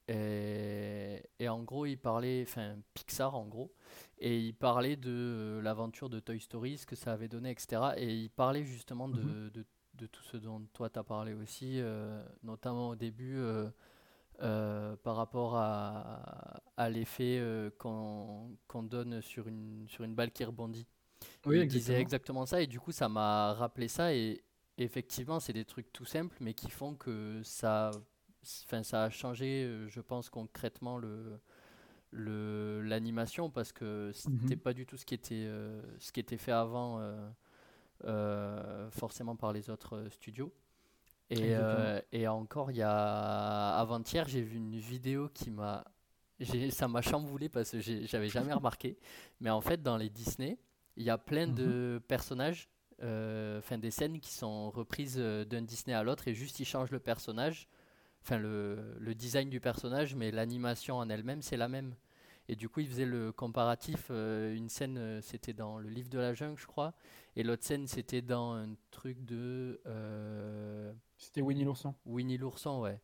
Et, et en gros, il parlait, enfin Pixar en gros, et il parlait de euh, l'aventure de Toy Story, ce que ça avait donné, etc. Et il parlait justement de, Mhm. de, de tout ce dont toi tu as parlé aussi, euh, notamment au début. euh, euh, par rapport à, à l'effet qu'on donne sur une, sur une balle qui rebondit. Oui, Il disait exactement ça et du coup ça m'a rappelé ça et effectivement c'est des trucs tout simples mais qui font que ça, enfin, ça a changé euh, je pense concrètement le le l'animation parce que c'était Mhm. pas du tout ce qui était euh, ce qui était fait avant euh, euh, forcément par les autres studios et, encore, il y a avant-hier, j'ai vu une vidéo qui m'a. j'ai- Ça m'a chamboulé parce que j'ai- j'avais jamais remarqué. Mais en fait, dans les Disney, il y a plein Mhm. de personnages euh, enfin des scènes qui sont reprises d'un Disney à l'autre et juste ils changent le personnage, enfin le, le design du personnage, mais l'animation en elle-même c'est la même. Et du coup, il faisait le comparatif. euh, une scène, euh, c'était dans le livre de la jungle, je crois. Et l'autre scène, c'était dans un truc de euh, C'était Winnie l'ourson. Winnie l'ourson, ouais.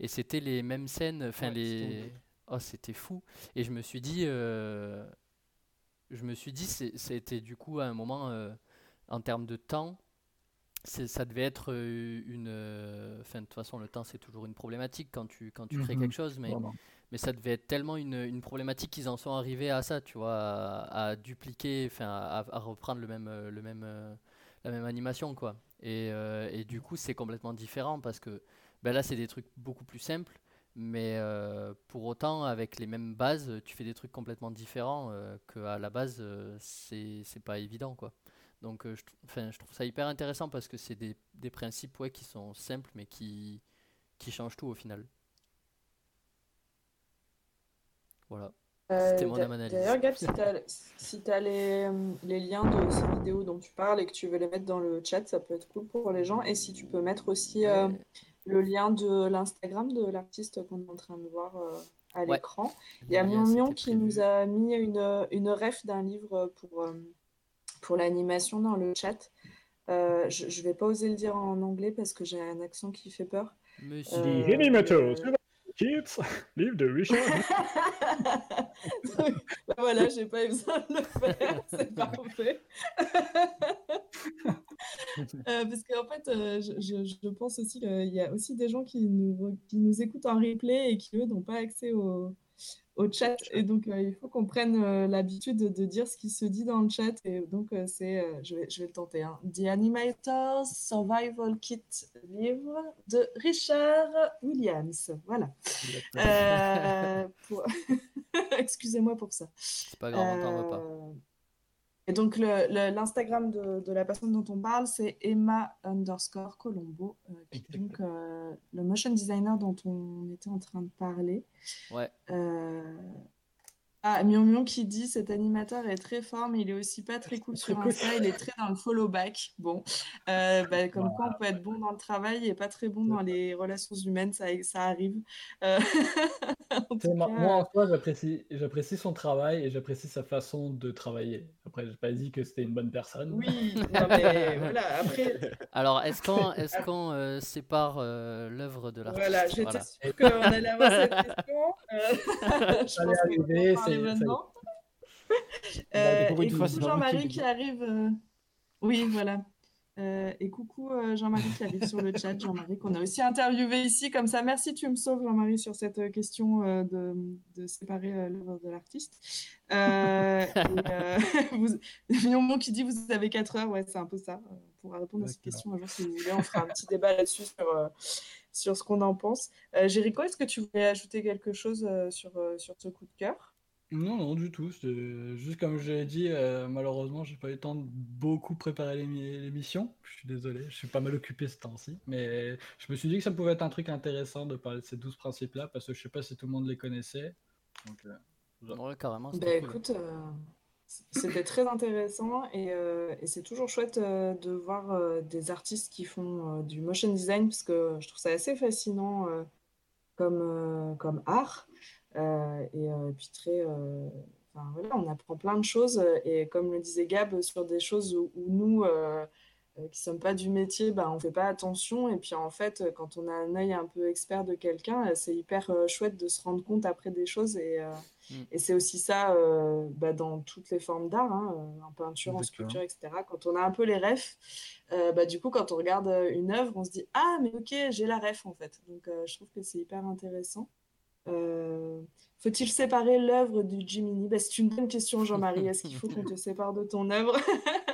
Et c'était les mêmes scènes. Enfin, Ouais, les. Oh, c'était fou. Et je me suis dit. euh, Je me suis dit, c'était du coup à un moment, en termes de temps, ça devait être euh, une. euh, Enfin, de toute façon, le temps, c'est toujours une problématique quand tu, quand tu crées Mhm. quelque chose. Mais Vraiment. mais ça devait être tellement une, une problématique qu'ils en sont arrivés à ça, tu vois, à, à dupliquer, enfin, à, à reprendre le même, euh, le même, la même animation, quoi. Et, euh, et du coup, c'est complètement différent parce que ben là, c'est des trucs beaucoup plus simples, mais euh, pour autant, avec les mêmes bases, tu fais des trucs complètement différents euh, qu'à la base, c'est c'est pas évident, quoi. Donc, euh, je, enfin, je trouve ça hyper intéressant parce que c'est des, des principes ouais, qui sont simples, mais qui, qui changent tout au final. Voilà. C'était mon analyse. Euh, D'ailleurs, Gab, si tu as, si t'as les, euh, les liens de ces vidéos dont tu parles et que tu veux les mettre dans le chat, ça peut être cool pour les gens. Et si tu peux mettre aussi euh, le lien de l'Instagram de l'artiste qu'on est en train de voir euh, à Ouais. l'écran. Il y a Mion Mion qui prévu. nous a mis une, une ref d'un livre pour, euh, pour l'animation dans le chat. Euh, je ne vais pas oser le dire en anglais parce que j'ai un accent qui fait peur. Monsieur. Euh, The Animator, euh, Kids, livre de Richard. Voilà, j'ai pas eu besoin de le faire, c'est parfait. Euh, parce qu'en fait, euh, je, je- je pense aussi qu'il y a aussi des gens qui nous, qui nous écoutent en replay et qui, eux, n'ont pas accès au, au chat. Et donc, euh, il faut qu'on prenne euh, l'habitude de, de dire ce qui se dit dans le chat. Et donc, euh, c'est, je, vais, je vais le tenter. hein. The Animators Survival Kit livre de Richard Williams. Voilà. Pour- Excusez-moi pour ça. C'est pas grave, on t'en veut pas. Et donc, le- le- l'Instagram de, de la personne dont on parle, c'est Emma underscore Colombo, euh, qui est donc euh, le motion designer dont on était en train de parler. Ouais. Euh, Ah, Mion Mion qui dit cet animateur est très fort, mais il est aussi pas très cool sur cool. Insta. Il est très dans le follow back. Bon, Euh, bah, comme quoi on peut être bon dans le travail et pas très bon dans les relations humaines, ça, ça arrive. Euh, en moi, cas, moi, en soi, j'apprécie, j'apprécie son travail et j'apprécie sa façon de travailler. Après, j'ai pas dit que c'était une bonne personne. Oui, non, mais voilà, après, Alors, est-ce qu'on est qu'on euh, sépare euh, l'œuvre de l'artiste? voilà, j'étais Voilà. sûre qu'on allait avoir cette question. Euh, je pense Bah, pour et coucou Jean-Marie qui arrive. euh, Oui, voilà. Euh, et coucou Jean-Marie qui arrive sur le chat. Jean-Marie qu'on a aussi interviewé ici. Comme ça, merci, tu me sauves Jean-Marie sur cette euh, question euh, de, de séparer euh, l'œuvre de l'artiste. Vous... Qui dit vous avez 4 heures. Ouais, c'est un peu ça. On pourra répondre à cette question un jour si vous voulez. On fera un petit débat là-dessus sur, sur ce qu'on en pense. Euh, Jéricho, est-ce que tu voulais ajouter quelque chose euh, sur, euh, sur ce coup de cœur? Non, non, du tout. c'est Juste comme je l'ai dit, euh, malheureusement, j'ai pas eu le temps de beaucoup préparer l'émi- l'émission. Je suis désolé, je suis pas mal occupé ce temps-ci. Mais je me suis dit que ça pouvait être un truc intéressant de parler de ces 12 principes-là, parce que je sais pas si tout le monde les connaissait. Donc, euh, Ouais, carrément, Ben c'était cool. écoute, euh, c'était très intéressant et, euh, et c'est toujours chouette euh, de voir euh, des artistes qui font euh, du motion design parce que je trouve ça assez fascinant euh, comme, euh, comme art Euh, et euh, puis très, euh, enfin, voilà, on apprend plein de choses euh, et comme le disait Gab, sur des choses où, où nous euh, euh, qui sommes pas du métier, ben, on fait pas attention et puis en fait, euh, quand on a un œil un peu expert de quelqu'un, euh, c'est hyper euh, chouette de se rendre compte après des choses et euh, Mm. et c'est aussi ça euh, bah, dans toutes les formes d'art, hein, euh, en peinture, en sculpture, etc. Quand on a un peu les refs, euh, bah, du coup, quand on regarde euh, une œuvre, on se dit Ah, mais ok, j'ai la ref en fait. Donc, euh, je trouve que c'est hyper intéressant. Euh, Faut-il séparer l'œuvre du Jiminy bah, C'est une bonne question, Jean-Marie. Est-ce qu'il faut qu'on te sépare de ton œuvre?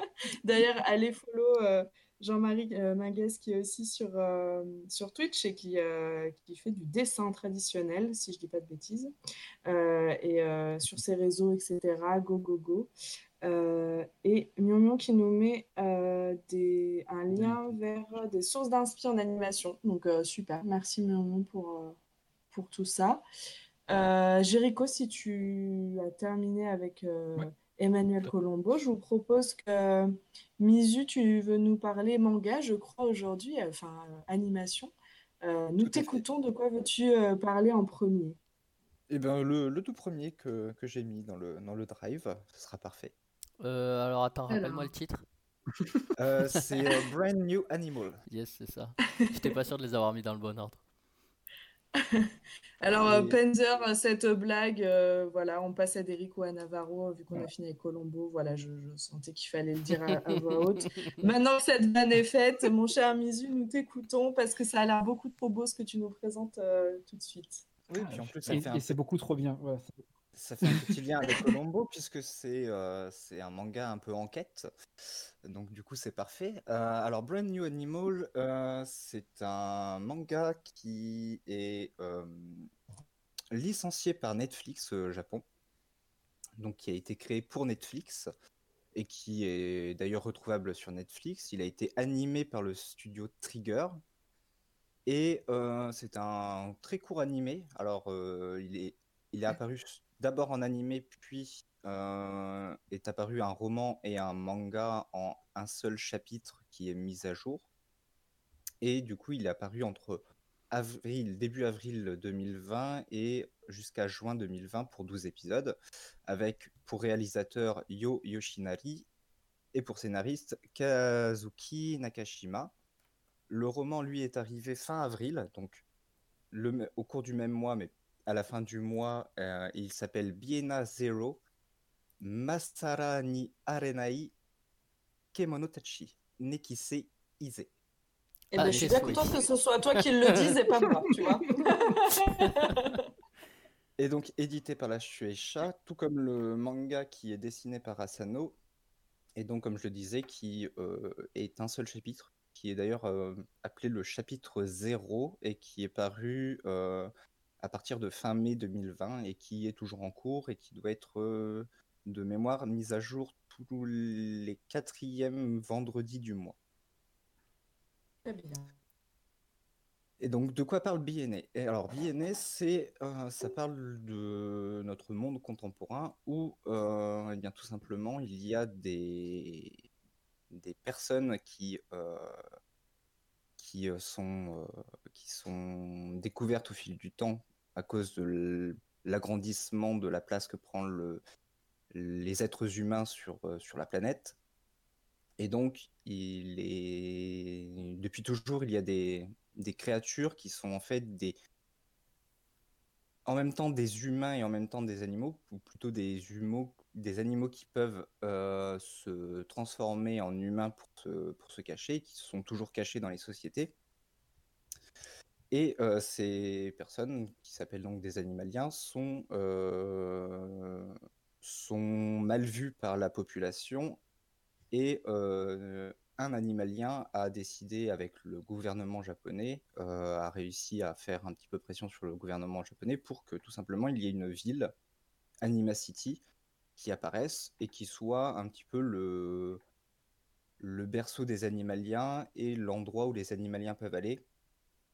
D'ailleurs, allez follow euh, Jean-Marie euh, Minguez qui est aussi sur, euh, sur Twitch et qui, qui fait du dessin traditionnel, si je dis pas de bêtises. Et sur ses réseaux, etc. Go, go, go. Et Mion Mion qui nous met un lien vers des sources d'inspiration en animation. Donc, super. Merci Mion Mion pour, pour tout ça. Euh, Jéricho, si tu as terminé avec euh, Ouais. Emmanuel Colombo. Je vous propose que Mizu, tu veux nous parler manga, je crois, aujourd'hui, euh, enfin, euh, animation. Euh, nous t'écoutons, de quoi veux-tu euh, parler en premier? Eh ben, le, le tout premier que, que j'ai mis dans le, dans le drive, ce sera parfait. Euh, alors attends, rappelle-moi le titre. Euh, c'est euh, Brand New Animal. Yes, c'est ça. J'étais pas sûr de les avoir mis dans le bon ordre. Alors, euh, Et- Penzer, euh, cette blague, euh, voilà, on passe à Derico à Navarro, vu qu'on a fini avec Colombo, voilà, je, je sentais qu'il fallait le dire à, à voix haute. Maintenant que cette vanne est faite, mon cher Mizu, nous t'écoutons parce que ça a l'air beaucoup trop beau ce que tu nous présentes euh, tout de suite. Oui, Ah, puis en plus, Et, c'est beaucoup trop bien. Voilà, c'est- ça fait un petit lien avec Colombo, puisque c'est euh, c'est un manga un peu enquête. Donc, du coup, c'est parfait. Euh, alors, Brand New Animal, euh, c'est un manga qui est licencié par Netflix Japon. Donc, qui a été créé pour Netflix et qui est d'ailleurs retrouvable sur Netflix. Il a été animé par le studio Trigger. Et c'est un très court animé. Alors, il est, il est apparu d'abord en animé, puis euh, est apparu un roman et un manga en un seul chapitre qui est mis à jour. Et du coup, il est apparu entre avril, début avril 2020 et jusqu'à juin 2020 pour 12 épisodes, avec pour réalisateur Yo Yoshinari et pour scénariste Kazuki Nakashima. Le roman, lui, est arrivé fin avril, donc au cours du même mois, mais à la fin du mois, euh, il s'appelle Biena Zero Masara ni Arenai Kemonotachi Nekise Ise. Eh Ah, ben, je suis bien contente que ce soit toi qui le dise et pas moi, tu vois. Et donc édité par la Shueisha, tout comme le manga qui est dessiné par Asano, et donc comme je le disais, qui euh, est un seul chapitre, qui est d'ailleurs euh, appelé le chapitre 0 et qui est paru euh, à partir de fin mai 2020 et qui est toujours en cours et qui doit être euh, de mémoire mis à jour tous les quatrièmes vendredis du mois. Très bien. Et donc, de quoi parle BNA? Alors, BNA, c'est, euh, ça parle de notre monde contemporain où, euh, eh bien, tout simplement, il y a des, des personnes qui, euh, qui, sont, qui sont découvertes au fil du temps à cause de l'agrandissement de la place que prend le, les êtres humains sur, euh, sur la planète. Et donc, il est... depuis toujours, il y a des, des créatures qui sont en fait des... en même temps des humains et en même temps des animaux, ou plutôt des, humeaux, des animaux qui peuvent euh, se transformer en humains pour se, pour se cacher, qui sont toujours cachés dans les sociétés. Et ces personnes, qui s'appellent donc des animaliens, sont, mal vues par la population et un animalien a décidé, avec le gouvernement japonais, a réussi à faire un petit peu pression sur le gouvernement japonais pour que tout simplement il y ait une ville, Anima City, qui apparaisse et qui soit un petit peu le berceau des animaliens et l'endroit où les animaliens peuvent aller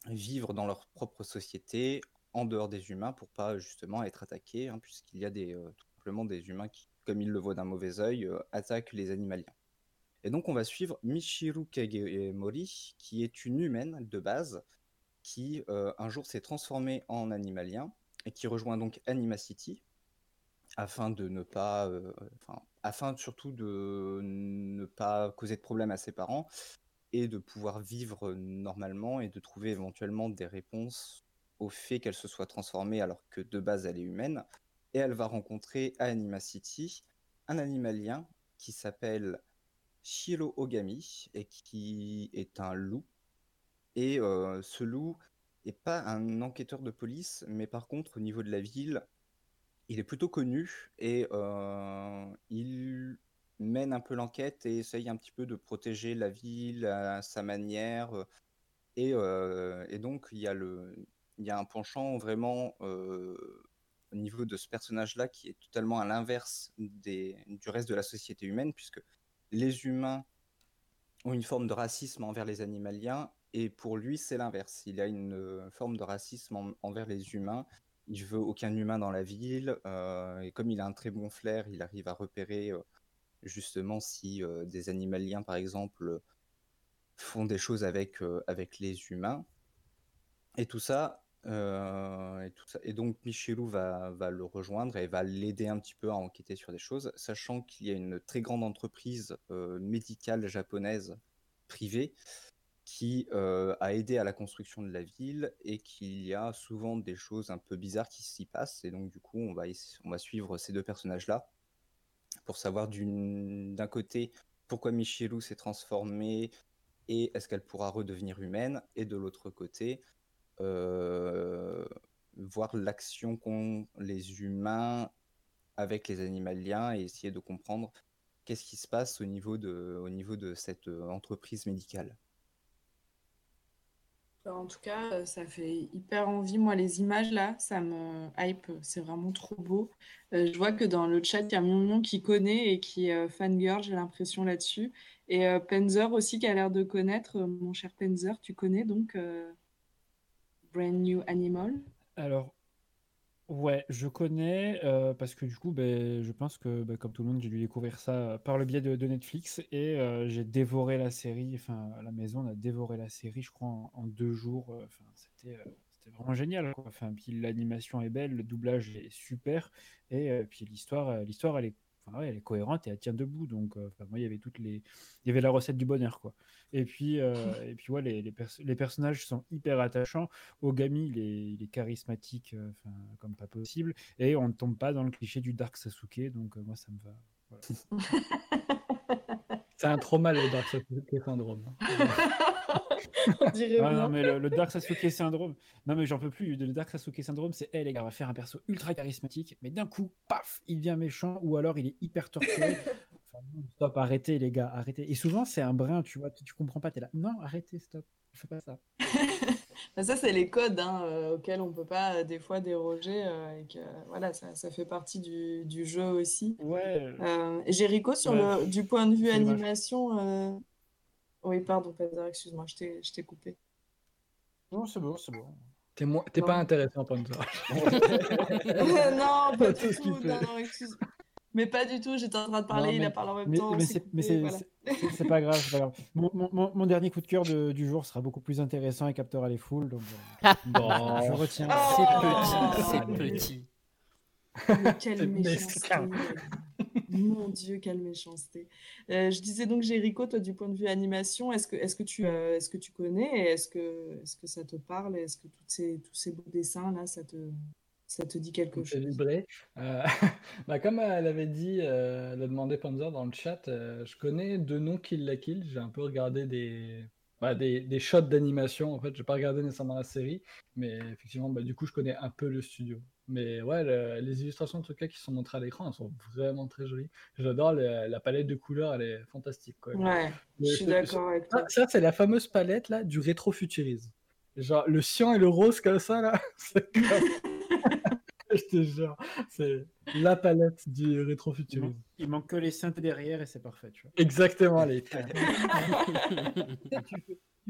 vivre dans leur propre société en dehors des humains pour pas justement être attaqués, hein, puisqu'il y a des, euh, tout simplement des humains qui, comme ils le voient d'un mauvais œil, euh, attaquent les animaliens. Et donc on va suivre Michiru Kagemori, qui est une humaine de base, qui euh, un jour s'est transformée en animalien et qui rejoint donc Anima City afin de ne pas, enfin, afin surtout de ne pas causer de problème à ses parents et de pouvoir vivre normalement et de trouver éventuellement des réponses au fait qu'elle se soit transformée alors que de base elle est humaine. Et elle va rencontrer à Anima City un animalien qui s'appelle Shiro Ogami et qui est un loup. Et euh, ce loup n'est pas un enquêteur de police, mais par contre au niveau de la ville, il est plutôt connu et euh, il mène un peu l'enquête et essaye un petit peu de protéger la ville à sa manière. euh, Et, euh, et donc, il y a, y a un penchant vraiment euh, au niveau de ce personnage-là qui est totalement à l'inverse du reste de la société humaine, puisque les humains ont une forme de racisme envers les animaliens, et pour lui, c'est l'inverse. Il a une forme de racisme en- envers les humains. il veut aucun humain dans la ville. et comme il a un très bon flair, il arrive à repérer justement si des animaliens, par exemple, font des choses avec, avec les humains. Et tout ça, et donc Michilou va, va le rejoindre et va l'aider un petit peu à enquêter sur des choses, sachant qu'il y a une très grande entreprise médicale japonaise privée qui a aidé à la construction de la ville et qu'il y a souvent des choses un peu bizarres qui s'y passent. Et donc du coup, on va, on va suivre ces deux personnages-là pour savoir d'un côté pourquoi Michilou s'est transformée et est-ce qu'elle pourra redevenir humaine, et de l'autre côté, euh, voir l'action qu'ont les humains avec les animaliens et essayer de comprendre qu'est-ce qui se passe au niveau de, au niveau de cette euh, entreprise médicale. Bah, En tout cas, euh, ça fait hyper envie. Moi, les images là, ça me hype. C'est vraiment trop beau. Euh, je vois que dans le chat, il y a Mion qui connaît et qui est euh, fangirl, j'ai l'impression là-dessus. Et euh, Penzer aussi qui a l'air de connaître. Mon cher Penzer, tu connais donc Brand New Animal? Alors, ouais, je connais euh, parce que du coup, ben, je pense que ben, comme tout le monde, j'ai dû découvrir ça par le biais de, Netflix et euh, j'ai dévoré la série. Enfin, à la maison, on a dévoré la série, je crois, en, deux jours. euh, Enfin, c'était c'était vraiment génial, quoi. Enfin, puis l'animation est belle, le doublage est super et puis l'histoire, l'histoire, elle est, enfin, ouais, elle est cohérente et elle tient debout. Donc, euh, enfin, moi, il y avait toutes les, il y avait la recette du bonheur, quoi. Et puis, euh, et puis ouais, les, les, pers- les personnages sont hyper attachants. Ogami, il est, il est charismatique, euh, enfin, comme pas possible. Et on ne tombe pas dans le cliché du Dark Sasuke, donc moi, ça me va. Voilà. C'est un trauma le Dark Sasuke syndrome. On dirait Ah, non, mais le, le Dark Sasuke syndrome, non, mais j'en peux plus. Le Dark Sasuke syndrome, c'est, hey, les gars, on va faire un perso ultra charismatique, mais d'un coup, paf, il devient méchant, ou alors il est hyper torturé. Enfin, non, stop, arrêtez, les gars, arrêtez. Et souvent, c'est un brin, tu vois, tu, tu comprends pas, t'es là. Non, arrêtez, stop, fais pas ça. Ça, c'est les codes hein, euh, auxquels on ne peut pas euh, des fois déroger euh, et que voilà, ça, ça fait partie du, du jeu aussi. Ouais. Euh, Jericho, sur Ouais. le, du point de vue animation, oui, pardon, Panzer, excuse-moi, je t'ai, je t'ai coupé. Non, c'est bon, c'est bon. T'es mo- t'es Non. pas intéressant, Panzer. non, pas du tout, non, non, excuse. Mais pas du tout, j'étais en train de parler, Non, il a parlé en même Mais, temps. mais c'est mais coupé, c'est- voilà. c'est- c'est- c'est pas grave, c'est pas grave. Mon, mon- mon- dernier coup de cœur de- du jour sera beaucoup plus intéressant et captera les foules. Donc, euh, Bon. je retiens. C'est Oh petit, c'est petit. Mais quelle C'est méchanceté. Mon Dieu, quelle méchanceté. Euh, je disais donc, Jericho, toi, du point de vue animation, est-ce que, est-ce que, tu, euh, est-ce que tu connais et est-ce que, est-ce que ça te parle? Est-ce que toutes ces, tous ces beaux dessins-là, ça te, ça te dit quelque chose? vibrer. Euh, bah, comme elle avait dit, euh, elle a demandé Panzer dans le chat, euh, je connais deux noms Kill la Kill. J'ai un peu regardé des, bah, des, des shots d'animation. En fait, j'ai pas regardé nécessairement la série, mais effectivement, bah, du coup, je connais un peu le studio. Mais ouais, le- les illustrations en tout cas qui sont montrées à l'écran, elles sont vraiment très jolies. J'adore la palette de couleurs, elle est fantastique. Quoi. Ouais, je suis d'accord avec Ah, toi. ça, c'est la fameuse palette là du rétrofuturisme. Genre le cyan et le rose comme ça là. c'est comme- Je te jure, c'est la palette du rétrofuturisme. il manque que les synthés derrière et c'est parfait. Tu, vois. Exactement, les tu,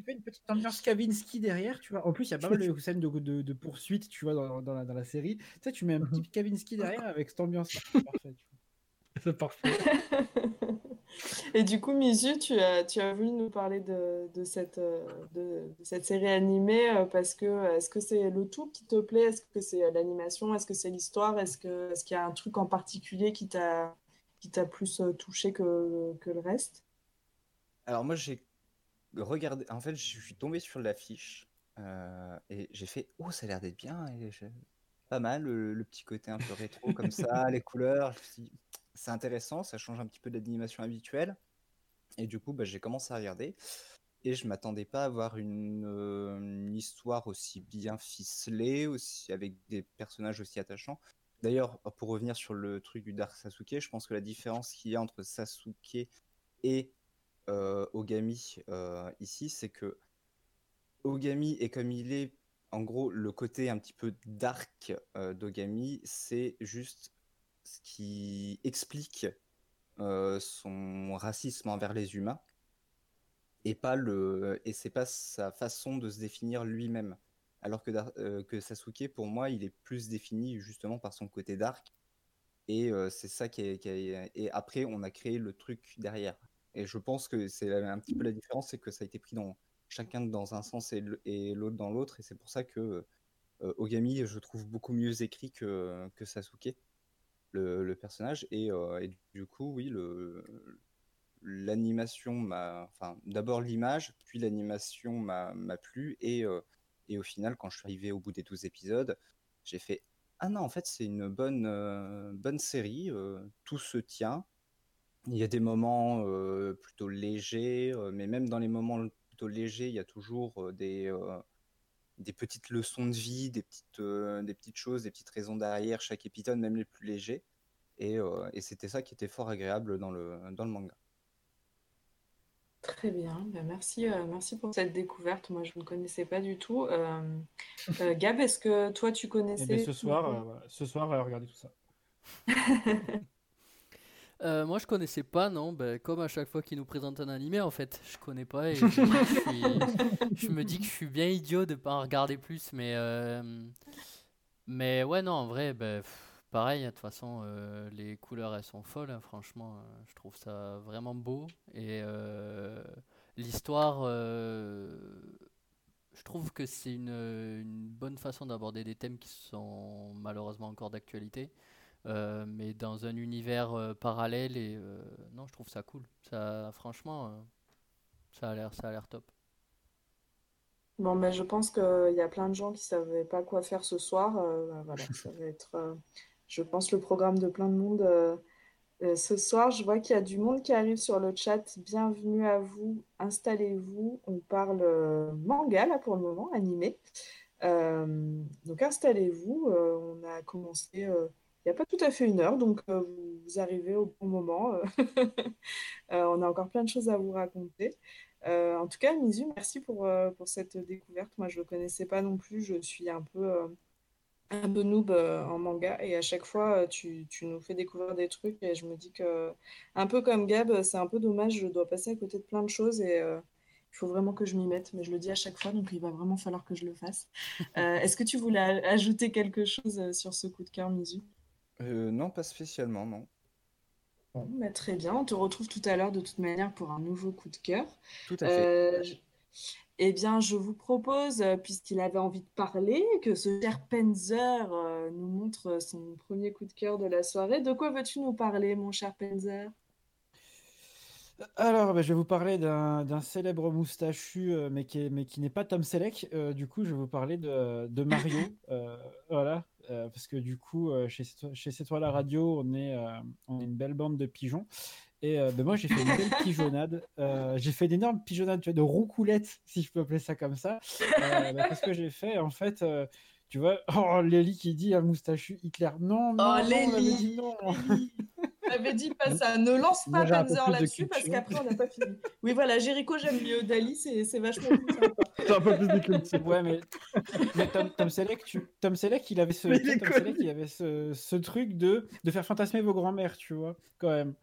tu fais une petite ambiance Kavinsky derrière, tu vois. En plus, il y a pas mal de scènes de, de, de poursuite, tu vois, dans, dans la, dans la série. Tu sais, tu mets un petit Kavinsky derrière avec cette ambiance. C'est parfait. tu vois. c'est parfait. Et du coup, Misu, tu as, tu as voulu nous parler de, de cette, euh, de, de cette série animée euh, parce que est-ce que c'est le tout qui te plaît? Est-ce que c'est l'animation? Est-ce que c'est l'histoire? Est-ce que, est-ce qu'il y a un truc en particulier qui t'a, qui t'a plus euh, touché que, que le reste? Alors moi j'ai regardé, en fait je suis tombé sur l'affiche euh, et j'ai fait oh ça a l'air d'être bien et je- pas mal le, le petit côté un peu rétro comme ça, les couleurs, c'est intéressant, ça change un petit peu de l'animation habituelle et du coup bah, j'ai commencé à regarder et je m'attendais pas à avoir une, euh, une histoire aussi bien ficelée, aussi avec des personnages aussi attachants. D'ailleurs, pour revenir sur le truc du Dark Sasuke, je pense que la différence qu'il y a entre Sasuke et euh, Ogami euh, ici, c'est que Ogami est comme il est, en gros, le côté un petit peu dark euh, d'Ogami, c'est juste ce qui explique euh, son racisme envers les humains et pas le et c'est pas sa façon de se définir lui-même. alors que, euh, Sasuke, pour moi, il est plus défini justement par son côté dark. Et euh, c'est ça qui qui est- Et après, on a créé le truc derrière. Et je pense que c'est un petit peu la différence, c'est que ça a été pris dans chacun dans un sens et l'autre dans l'autre. Et c'est pour ça que euh, Ogami, je trouve beaucoup mieux écrit que, que Sasuke, le, le personnage. Et, euh, et du coup, oui, l'animation m'a. Enfin, d'abord l'image, puis l'animation m'a plu. Et, euh, et au final, quand je suis arrivé au bout des 12 épisodes, j'ai fait Ah non, en fait, c'est une bonne, bonne série, tout se tient. Il y a des moments euh, plutôt légers, euh, mais même dans les moments plutôt légers, il y a toujours euh, des, euh, des petites leçons de vie, des petites, euh, des petites choses, des petites raisons derrière chaque épisode, même les plus légers. Et, euh, et c'était ça qui était fort agréable dans le, dans le manga. Très bien, ben merci, euh, merci pour cette découverte. Moi, je ne connaissais pas du tout. Euh, euh, Gab, est-ce que toi, tu connaissais ben, ce soir, euh, ce soir, euh, regardez tout ça. Euh, moi, je connaissais pas, non. Ben, comme à chaque fois qu'il nous présente un animé, en fait, je connais pas et je, me dis que je suis- je me dis que je suis bien idiot de pas en regarder plus. Mais, euh, mais ouais, non, en vrai, ben, pff, pareil. De toute façon, euh, les couleurs, elles sont folles. hein, franchement, je trouve ça vraiment beau. Et l'histoire, je trouve que c'est une, une bonne façon d'aborder des thèmes qui sont malheureusement encore d'actualité. Euh, mais dans un univers euh, parallèle et euh, non je trouve ça cool ça franchement ça a l'air ça a l'air top Bon, ben, je pense qu'il y a plein de gens qui savaient pas quoi faire ce soir. Ben, voilà, ça va être, je pense, le programme de plein de monde. ce soir, je vois qu'il y a du monde qui arrive sur le chat. Bienvenue à vous, installez-vous. On parle manga là pour le moment, animé. Donc installez-vous. On a commencé n'y a pas tout à fait une heure, donc euh, vous, arrivez au bon moment. Euh, on a encore plein de choses à vous raconter. Euh, en tout cas, Mizu, merci pour, euh, pour cette découverte. Moi, je ne le connaissais pas non plus. Je suis un peu, euh, un peu noob euh, en manga et à chaque fois, euh, tu, tu nous fais découvrir des trucs et je me dis que, un peu comme Gab, c'est un peu dommage. Je dois passer à côté de plein de choses et euh, il faut vraiment que je m'y mette. Mais je le dis à chaque fois, donc il va vraiment falloir que je le fasse. Euh, est-ce que tu voulais ajouter quelque chose euh, sur ce coup de cœur, Mizu? Euh, non, pas spécialement, non. Bon, bah, très bien. On te retrouve tout à l'heure de toute manière pour un nouveau coup de cœur. Tout à fait. Euh, je- Eh bien, je vous propose, euh, puisqu'il avait envie de parler, que ce cher Penzer euh, nous montre son premier coup de cœur de la soirée. De quoi veux-tu nous parler, mon cher Penzer? Alors, bah, je vais vous parler d'un célèbre moustachu, euh, mais qui est- mais qui n'est pas Tom Selleck. Euh, du coup, je vais vous parler de, de Mario. euh, voilà, euh, parce que du coup, euh, chez, C'est toi- chez C'est toi la radio, on est, euh, on est une belle bande de pigeons. Et bah, moi, j'ai fait une belle pigeonnade. J'ai fait d'énormes pigeonnades, tu vois, de roucoulettes, si je peux appeler ça comme ça. Bah, qu'est-ce que j'ai fait? En fait, tu vois, oh, Lélie qui dit un moustachu Hitler. Non, non, non, on avait Lélie, dit non. Lélie, t'avais dit pas ça. Ne lance pas de là-dessus parce qu'après, on n'a pas fini. Oui, voilà, Jericho, j'aime mieux. Dali, c'est c'est vachement plus sympa. T'as un peu plus de culture. Ouais, mais, mais Tom, Tom Selleck, tu, Tom Selleck, il avait ce, Mais tu sais, il est Tom Selleck, il avait ce, ce truc de, de faire fantasmer vos grands-mères, tu vois, quand même.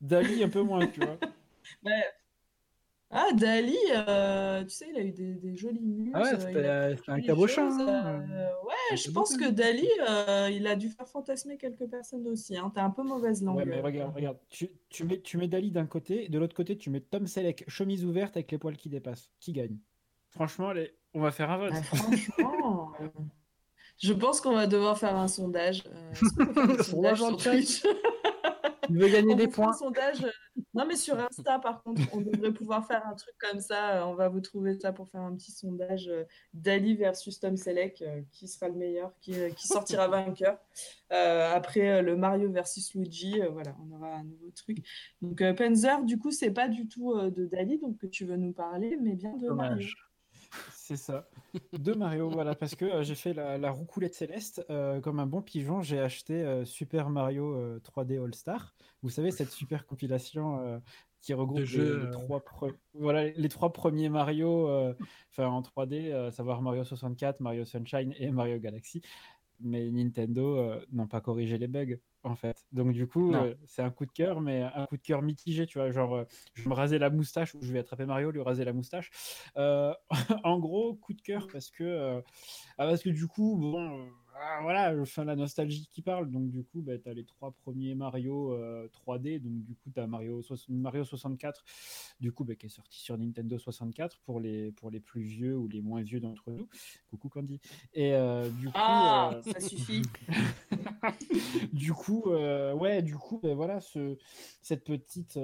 Dali, un peu moins, tu vois. Ouais. Ah, Dali, euh, tu sais, il a eu des, des jolies muses. Ah ouais, euh, c'était euh, un cabochon. choses, hein. euh, ouais, je pense que Dali, euh, il a dû faire fantasmer quelques personnes aussi. Hein. T'as un peu mauvaise langue. Ouais, mais regarde, regarde. Tu, tu mets, tu mets Dali d'un côté, et de l'autre côté, tu mets Tom Selleck, chemise ouverte avec les poils qui dépassent. Qui gagne? Franchement, allez, on va faire un vote. Ah, franchement, je pense qu'on va devoir faire un sondage. Euh, faire un sondage sur. Twitch? Tu veux gagner On des un points. sondage. euh, Non, mais sur Insta, par contre, on devrait pouvoir faire un truc comme ça. Euh, On va vous trouver ça pour faire un petit sondage. euh, Dali versus Tom Selleck. Qui sera le meilleur Qui, qui sortira vainqueur Euh, Après, le Mario versus Luigi. euh, Voilà, on aura un nouveau truc. Donc, euh, Panzer, du coup, c'est pas du tout euh, de Dali donc, que tu veux nous parler, mais bien de Mario. C'est ça. De Mario, voilà, parce que euh, j'ai fait la, la roucoulette céleste. euh, comme un bon pigeon, j'ai acheté euh, Super Mario euh, 3D All-Star. Vous savez, cette super compilation qui regroupe les, jeux, les trois, voilà, les trois premiers Mario enfin, en 3D, euh, à savoir Mario 64, Mario Sunshine et Mario Galaxy. mais Nintendo n'ont pas corrigé les bugs en fait. Donc du coup, euh, c'est un coup de cœur, mais un coup de cœur mitigé, tu vois. Genre, euh, je vais me raser la moustache ou je vais attraper Mario, lui raser la moustache. Euh, en gros, coup de cœur parce que, ah, parce que du coup, bon, ah, voilà, enfin, la nostalgie qui parle. Donc du coup, bah, tu as les trois premiers Mario euh, 3D. Donc du coup, tu as Mario, Mario 64, du coup, bah, qui est sorti sur Nintendo 64 pour les, pour les plus vieux ou les moins vieux d'entre nous. Coucou Candy. Et euh, du coup, Ah, euh, ça suffit. du coup, euh, ouais, du coup, ben voilà, ce, cette petite.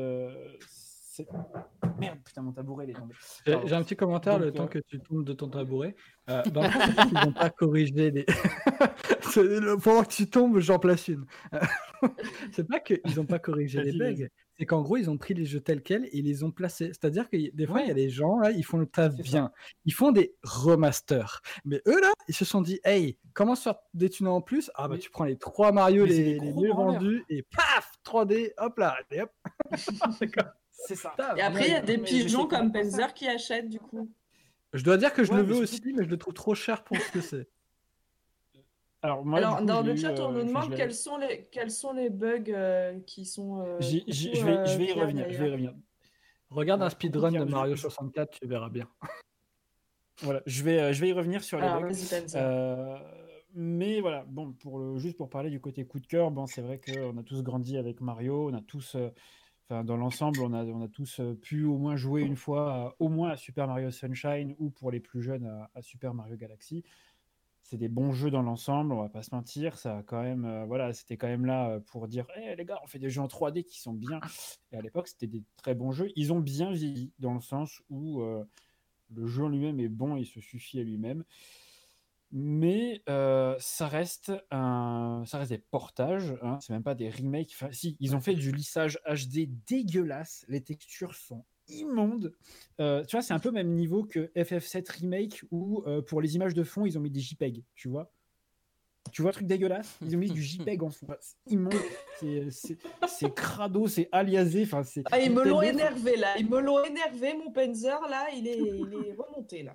Merde, putain, mon tabouret, il est tombé. J'ai un petit commentaire le temps euh, que tu tombes de ton tabouret. Euh, dans le fond, c'est pas qu'ils n'ont pas corrigé les. Le- Pendant que tu tombes, j'en place une. c'est pas qu'ils n'ont pas corrigé les bugs, c'est qu'en gros, ils ont pris les jeux tels quels et ils les ont placés. C'est-à-dire que des fois, il y a des gens, là, ils font le taf ça. bien. Ils font des remasters. Mais eux, là, ils se sont dit, hey, comment se faire des thunes en plus? Ah, bah, Mais- tu prends les trois Mario, mais les, mieux vendus, et paf 3D, hop là, et hop. D'accord. C'est ça. Et après, il y a des pigeons comme. Panzer qui achètent du coup. Je dois dire que je Ouais, le veux aussi, mais je le trouve trop cher pour ce que c'est. Alors, moi, Alors, du coup, dans le chat, on euh, nous demande quels sont les, quels sont les bugs euh, qui sont. euh, je vais, je euh, vais y revenir. Je vais y revenir. Regarde un speedrun de Mario je- 64, tu verras bien. Voilà, je vais, je vais y revenir sur les Alors, bugs. Euh, mais voilà, bon, pour le, juste pour parler du côté coup de cœur, bon, c'est vrai qu'on a tous grandi avec Mario, on a tous, euh, dans l'ensemble, on a, tous euh, pu au moins jouer une fois, à- au moins à Super Mario Sunshine ou pour les plus jeunes à, Super Mario Galaxy. C'est des bons jeux dans l'ensemble, on va pas se mentir. Ça a quand même, euh, voilà, c'était quand même là euh, pour dire, Eh, les gars, on fait des jeux en 3D qui sont bien. Et à l'époque, c'était des très bons jeux. Ils ont bien vieilli dans le sens où le jeu en lui-même est bon, il se suffit à lui-même. Mais euh, ça reste un, ça reste des portages, hein, c'est même pas des remakes. Enfin, si, ils ont fait du lissage HD dégueulasse, les textures sont immondes. Euh, tu vois, c'est un peu même niveau que FF7 remake où euh, pour les images de fond, ils ont mis des JPEG, tu vois? Tu vois, truc dégueulasse? Ils ont mis du JPEG en fond. C'est immonde, c'est- crado, c'est aliasé. Enfin, c'est Ah, ils me l'ont énervé là. Ils me l'ont énervé, mon Panzer là. Il est, il est remonté là.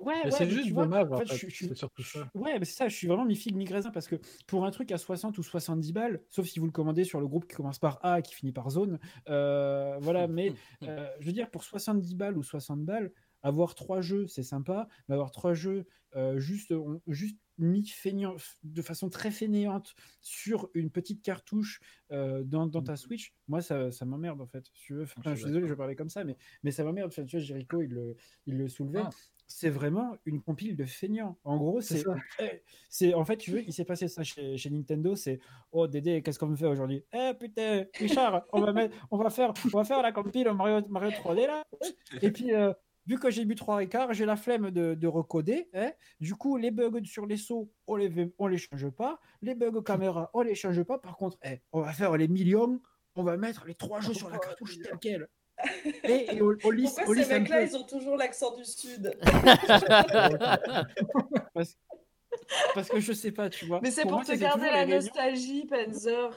Ouais, Mais ouais, c'est juste dommage, en en fait, fait. je- je- C'est surtout ça. Ouais, mais c'est ça, je suis vraiment mi-figue, mi-raisin parce que pour un truc à 60 ou 70 balles, sauf si vous le commandez sur le groupe qui commence par A et qui finit par zone, euh, voilà, mais euh, je veux dire, pour 70 balles ou 60 balles, avoir trois jeux, c'est sympa, mais avoir trois jeux euh, juste, on- juste mis feignant, de façon très fainéante sur une petite cartouche euh, dans, dans ta Switch, moi ça, ça m'emmerde en fait. Si tu veux. Enfin, Je suis désolé, je vais parler comme ça, mais, mais ça m'emmerde. Enfin, tu vois, Jericho, il le, il le soulevait. Ah. C'est vraiment une compile de feignants. En gros, C'est c'est eh, en fait, tu veux, il s'est passé ça chez, chez Nintendo, c'est oh Dédé, qu'est-ce qu'on me fait aujourd'hui? Eh putain, Richard, on va mettre, on va faire, on va faire la compile Mario, Mario 3D là. Et puis euh, vu que j'ai bu trois écarts, j'ai la flemme de, de recoder. hein. Du coup, les bugs sur les sauts, on les, on les change pas. Les bugs caméra, on les change pas. Par contre, eh, on va faire les millions. On va mettre les trois jeux sur la cartouche telle quelle. Et, on Pourquoi ces mecs-là, ils ont toujours l'accent du sud Parce, parce que je sais pas, tu vois. Mais c'est pour, moi, te garder la nostalgie, Panzer.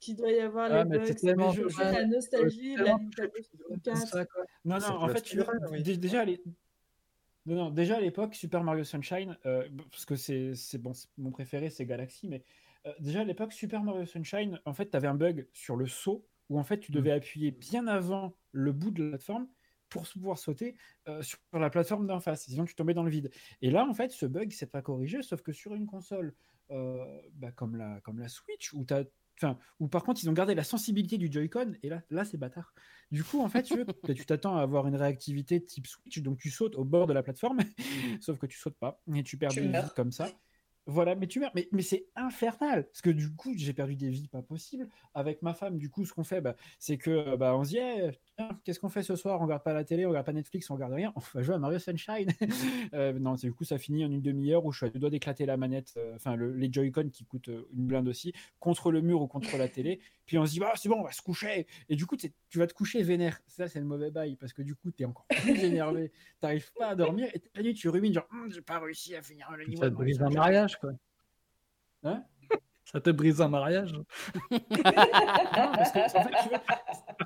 Qui doit y avoir Ah, les mais bugs. c'est tellement je la nostalgie, C'est la tellement Nintendo C'est 64. ça, quoi. Non, non, en fait, tu vois, déjà, les... non, non, déjà à l'époque, Super Mario Sunshine, euh, parce que c'est c'est- bon, c'est- mon préféré, c'est Galaxy, mais euh, déjà à l'époque, Super Mario Sunshine, en fait, tu avais un bug sur le saut où en fait, tu devais appuyer bien avant le bout de la plateforme pour pouvoir sauter euh, sur la plateforme d'en face, sinon tu tombais dans le vide. Et là, en fait, ce bug, c'est pas corrigé, sauf que sur une console euh, bah, comme, la, comme la Switch, où t'as Enfin, où par contre ils ont gardé la sensibilité du Joy-Con et là, là c'est bâtard. Du coup, en fait, tu bah, t'attends à avoir une réactivité type Switch, donc tu sautes au bord de la plateforme, sauf que tu sautes pas et tu perds Tu des vies comme ça. Voilà, mais tu meurs. Mais, c'est infernal parce que du coup, j'ai perdu des vies pas possibles. Avec ma femme, du coup, ce qu'on fait, bah, c'est que euh, bah, on se dit, Eh, qu'est-ce qu'on fait ce soir? On regarde pas la télé, on regarde pas Netflix, on regarde rien. On va jouer à Mario Sunshine. Euh, non, du coup, ça finit en une demi-heure où je suis à d'éclater la manette, euh, enfin le- les Joy-Con qui coûtent une blinde aussi, contre le mur ou contre la télé. Puis on se dit, bah, c'est bon, on va se coucher. Et du coup, tu vas te coucher vénère. Ça, c'est le mauvais bail parce que du coup, tu es encore plus énervé. T'arrives pas à dormir et la nuit, tu rumines genre, Hum, j'ai pas réussi à finir le niveau. Ça te brise un mariage, quoi. Hein? Ça te brise un mariage Non, parce que, en fait, tu vois,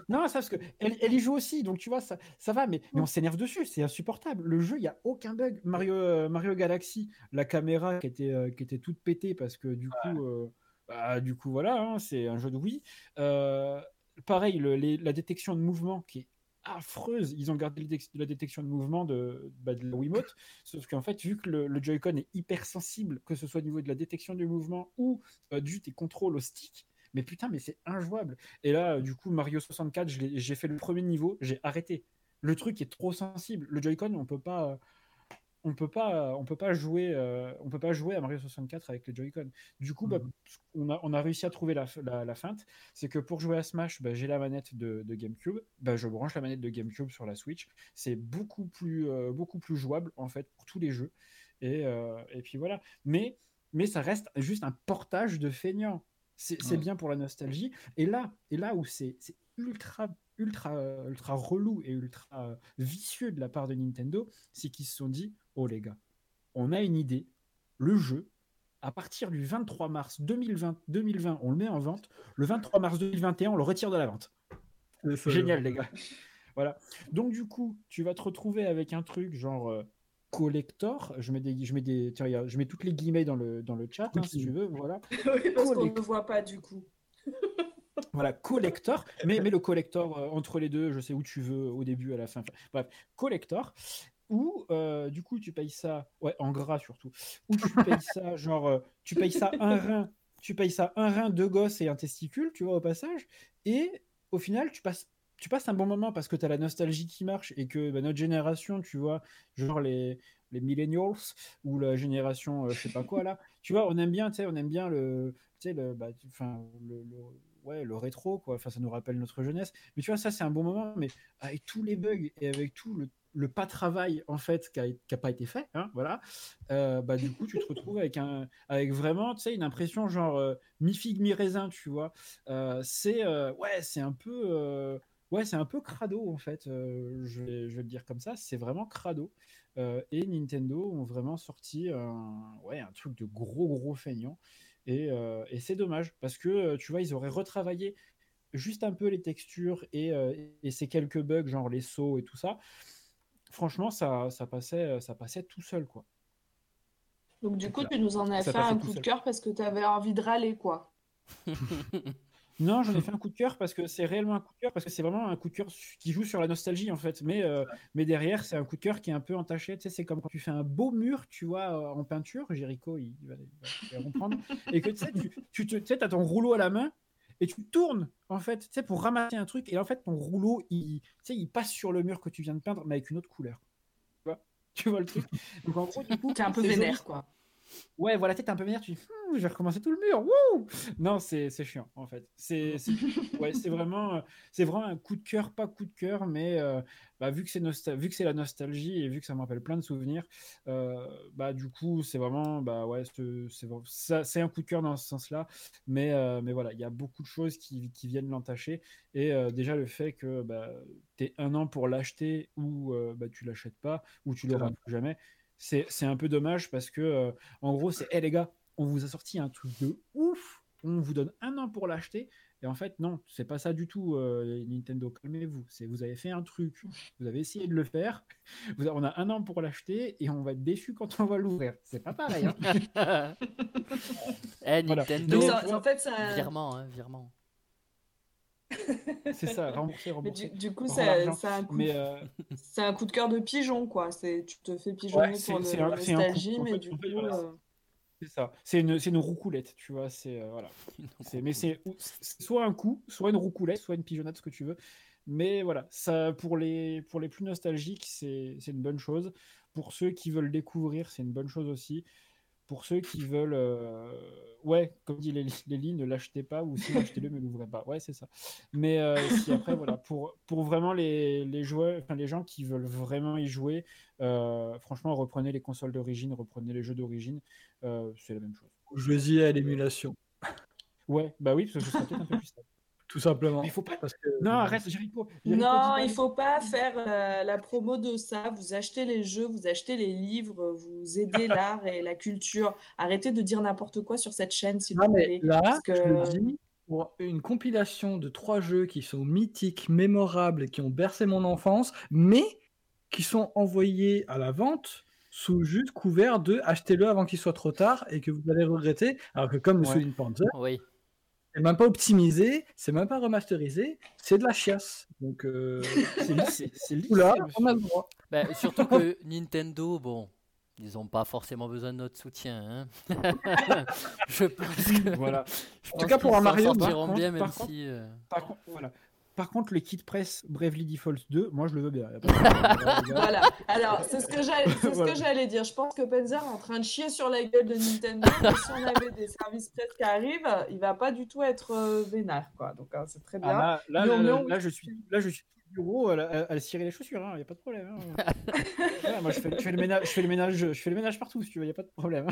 non, ça, parce que elle, elle y joue aussi, donc tu vois, ça, ça va, mais, mais on s'énerve dessus, c'est insupportable. Le jeu, il n'y a aucun bug. Mario, euh, Mario Galaxy, la caméra qui était, euh, qui était toute pétée parce que du coup, euh, bah, du coup, voilà, hein, c'est un jeu de Wii. Euh, pareil, la détection de mouvement qui est affreuse. Ils ont gardé la détection de mouvement de, bah, de la Wiimote, sauf qu'en fait, vu que le, Joy-Con est hyper sensible, que ce soit au niveau de la détection du mouvement ou euh, du tes contrôles au stick, mais putain, mais c'est injouable. Et là, euh, du coup, Mario 64, je l'ai- j'ai fait le premier niveau, j'ai arrêté. Le truc est trop sensible. Le Joy-Con, on peut pas, on peut pas, on peut pas jouer, euh, on peut pas jouer à Mario 64 avec le Joy-Con. Du coup, bah, Mhm. on, a, on a réussi à trouver la, la, la feinte. C'est que pour jouer à Smash, bah, j'ai la manette de, de GameCube. Bah, je branche la manette de GameCube sur la Switch. C'est beaucoup plus, euh, beaucoup plus jouable en fait pour tous les jeux. Et, euh, et puis voilà. Mais, mais ça reste juste un portage de feignant. C'est Ouais. bien pour la nostalgie. Et là, et là où c'est ultra, ultra, ultra relou et ultra euh, vicieux de la part de Nintendo, c'est qu'ils se sont dit, oh les gars, on a une idée, le jeu, à partir du 23 mars 2020, 2020, on le met en vente. Le 23 mars 2021, on le retire de la vente. Génial, les gars. Voilà. Donc, du coup, tu vas te retrouver avec un truc genre euh, collector. Je mets, des, je, mets des, je mets toutes les guillemets dans le, dans le chat, hein, si tu veux. Voilà. oui, parce qu'on ne voit pas du coup. Voilà, collector, mais, mais le collector euh, entre les deux, je sais où tu veux, au début, à la fin. Bref, collector, ou euh, du coup tu payes ça, ouais, en gras surtout, ou tu payes ça, genre, euh, tu payes ça un rein, tu payes ça un rein, deux gosses et un testicule, tu vois, au passage, et au final, tu passes. Tu passes un bon moment parce que tu as la nostalgie qui marche et que bah, notre génération, tu vois, genre les, les millennials ou la génération, euh, je sais pas quoi là, tu vois, on aime bien, tu sais, on aime bien le, tu sais, le, bah, ouais, le rétro, quoi. Enfin, ça nous rappelle notre jeunesse. Mais tu vois, ça, c'est un bon moment. Mais avec tous les bugs et avec tout le, le pas travail, en fait, qui n'a pas été fait, hein, voilà, euh, bah, du coup, tu te retrouves avec, un, avec vraiment, tu sais, une impression genre euh, mi-figue, mi-raisin, tu vois. Euh, c'est, ouais, c'est un peu. Ouais, c'est un peu crado en fait, je, vais, le dire comme ça, c'est vraiment crado. Et Nintendo ont vraiment sorti ouais, un truc de gros gros feignant. Et, euh, et c'est dommage parce que euh, tu vois, ils auraient retravaillé juste un peu les textures et, euh, et ces quelques bugs, genre les sauts et tout ça. Franchement, ça, ça, passait, ça passait tout seul quoi. Donc du coup, Voilà. tu nous en as Ça fait un coup de cœur parce que tu avais envie de râler, quoi. Non, j'en ai fait un coup de cœur parce que c'est réellement un coup de cœur parce que c'est vraiment un coup de cœur qui joue sur la nostalgie en fait. Mais, euh, mais derrière, c'est un coup de cœur qui est un peu entaché. Tu sais, c'est comme quand tu fais un beau mur, tu vois, euh, en peinture. Jericho, il, il va, il va comprendre. et que tu sais, tu, tu te- sais, as ton rouleau à la main et tu tournes en fait, tu sais, pour ramasser un truc. Et en fait, ton rouleau, il, tu sais, il passe sur le mur que tu viens de peindre, mais avec une autre couleur. Tu vois, tu vois le truc. Donc en gros, du coup, T'es un peu joli. vénère, quoi. Ouais, voilà, tête un peu vénère, tu dis, Hum, je vais recommencer tout le mur. Wouh non, c'est chiant, en fait. C'est ouais, vraiment, euh, vraiment un coup de cœur, pas coup de cœur, mais euh, bah, vu que c'est la nostalgie et vu que ça me rappelle plein de souvenirs, euh, bah, du coup, c'est vraiment, bah, ouais, c'est un coup de cœur dans ce sens-là. Mais, euh, mais voilà, il y a beaucoup de choses qui, qui viennent l'entacher. Et déjà, le fait que bah, tu es un an pour l'acheter ou bah, tu l'achètes pas ou tu l'auras plus jamais, c'est c'est un peu dommage parce que, euh, en gros, c'est, hé les gars, on vous a sorti un truc de ouf, on vous donne un an pour l'acheter. Et en fait, non, c'est pas ça du tout, euh, Nintendo. Calmez-vous. C'est vous avez fait un truc, vous avez essayé de le faire. Vous- on a un an pour l'acheter et on va être déçu quand on va l'ouvrir. C'est pas pareil. hein. eh, Voilà. Nintendo, Donc, Mais- ça- en fait, ça... virement, hein, virement. c'est ça, rembourser, Mais rembourser. du, du coup, ça- c'est un, coup... Mais euh, c'est un coup de cœur de pigeon, quoi. C'est... Tu te fais pigeonner Ouais, c'est- pour le- c'est un- c'est coup. nostalgie, En mais fait, du coup... voilà, euh, c'est ça. C'est une, c'est une roucoulette, tu vois. C'est euh, voilà. C'est- mais c'est c'est soit un coup, soit une roucoulette, soit une pigeonnade, ce que tu veux. Mais voilà, ça pour les pour les plus nostalgiques, c'est c'est une bonne chose. Pour ceux qui veulent découvrir, c'est une bonne chose aussi. Pour ceux qui veulent, euh, ouais, comme dit Lélie, ne l'achetez pas ou sinon achetez-le mais l'ouvrez pas. Ouais, c'est ça. Mais euh, si après, voilà, pour, pour vraiment les, les joueurs, enfin, les gens qui veulent vraiment y jouer, euh, franchement, reprenez les consoles d'origine, reprenez les jeux d'origine, c'est la même chose. Jouez-y à l'émulation. Ouais, bah oui, parce que ce sera peut-être un peu plus stable. Tout simplement. Mais il faut pas. Parce que... Non, arrête, Jericho. Jericho, Non, il faut pas faire euh, la promo de ça. Vous achetez les jeux, vous achetez les livres, vous aidez l'art et la culture. Arrêtez de dire n'importe quoi sur cette chaîne, s'il Non, vous mais plaît. là, Parce je que- le dis, pour une compilation de trois jeux qui sont mythiques, mémorables et qui ont bercé mon enfance, mais qui sont envoyés à la vente sous juste couvert de achetez-le avant qu'il soit trop tard et que vous allez regretter. Alors que comme le Ouais. souligne Panzer, Oui. C'est même pas optimisé, c'est même pas remasterisé, c'est de la chiasse. Donc euh, C'est là, on a le droit. Ben, surtout que Nintendo, bon, ils n'ont pas forcément besoin de notre soutien. hein. je pense que. Voilà. je En tout cas, pour un Mario, par contre- bien, même par contre- si. euh, Par contre, voilà. Par contre, le kit presse Bravely Default 2, moi je le veux bien. problème. Voilà. Alors, c'est ce que j'allais Voilà. dire. Je pense que Panzer est en train de chier sur la gueule de Nintendo. mais si on avait des services presse qui arrivent, il va pas du tout être euh, vénère, quoi. Donc, hein, c'est très bien. Ah, là, là, je suis, là, je suis au bureau à, à- à cirer les chaussures, il n'y a pas de problème. hein. Moi, je fais, je, fais le ménage, je, fais le ménage, je fais le ménage partout, si tu veux, il n'y a pas de problème.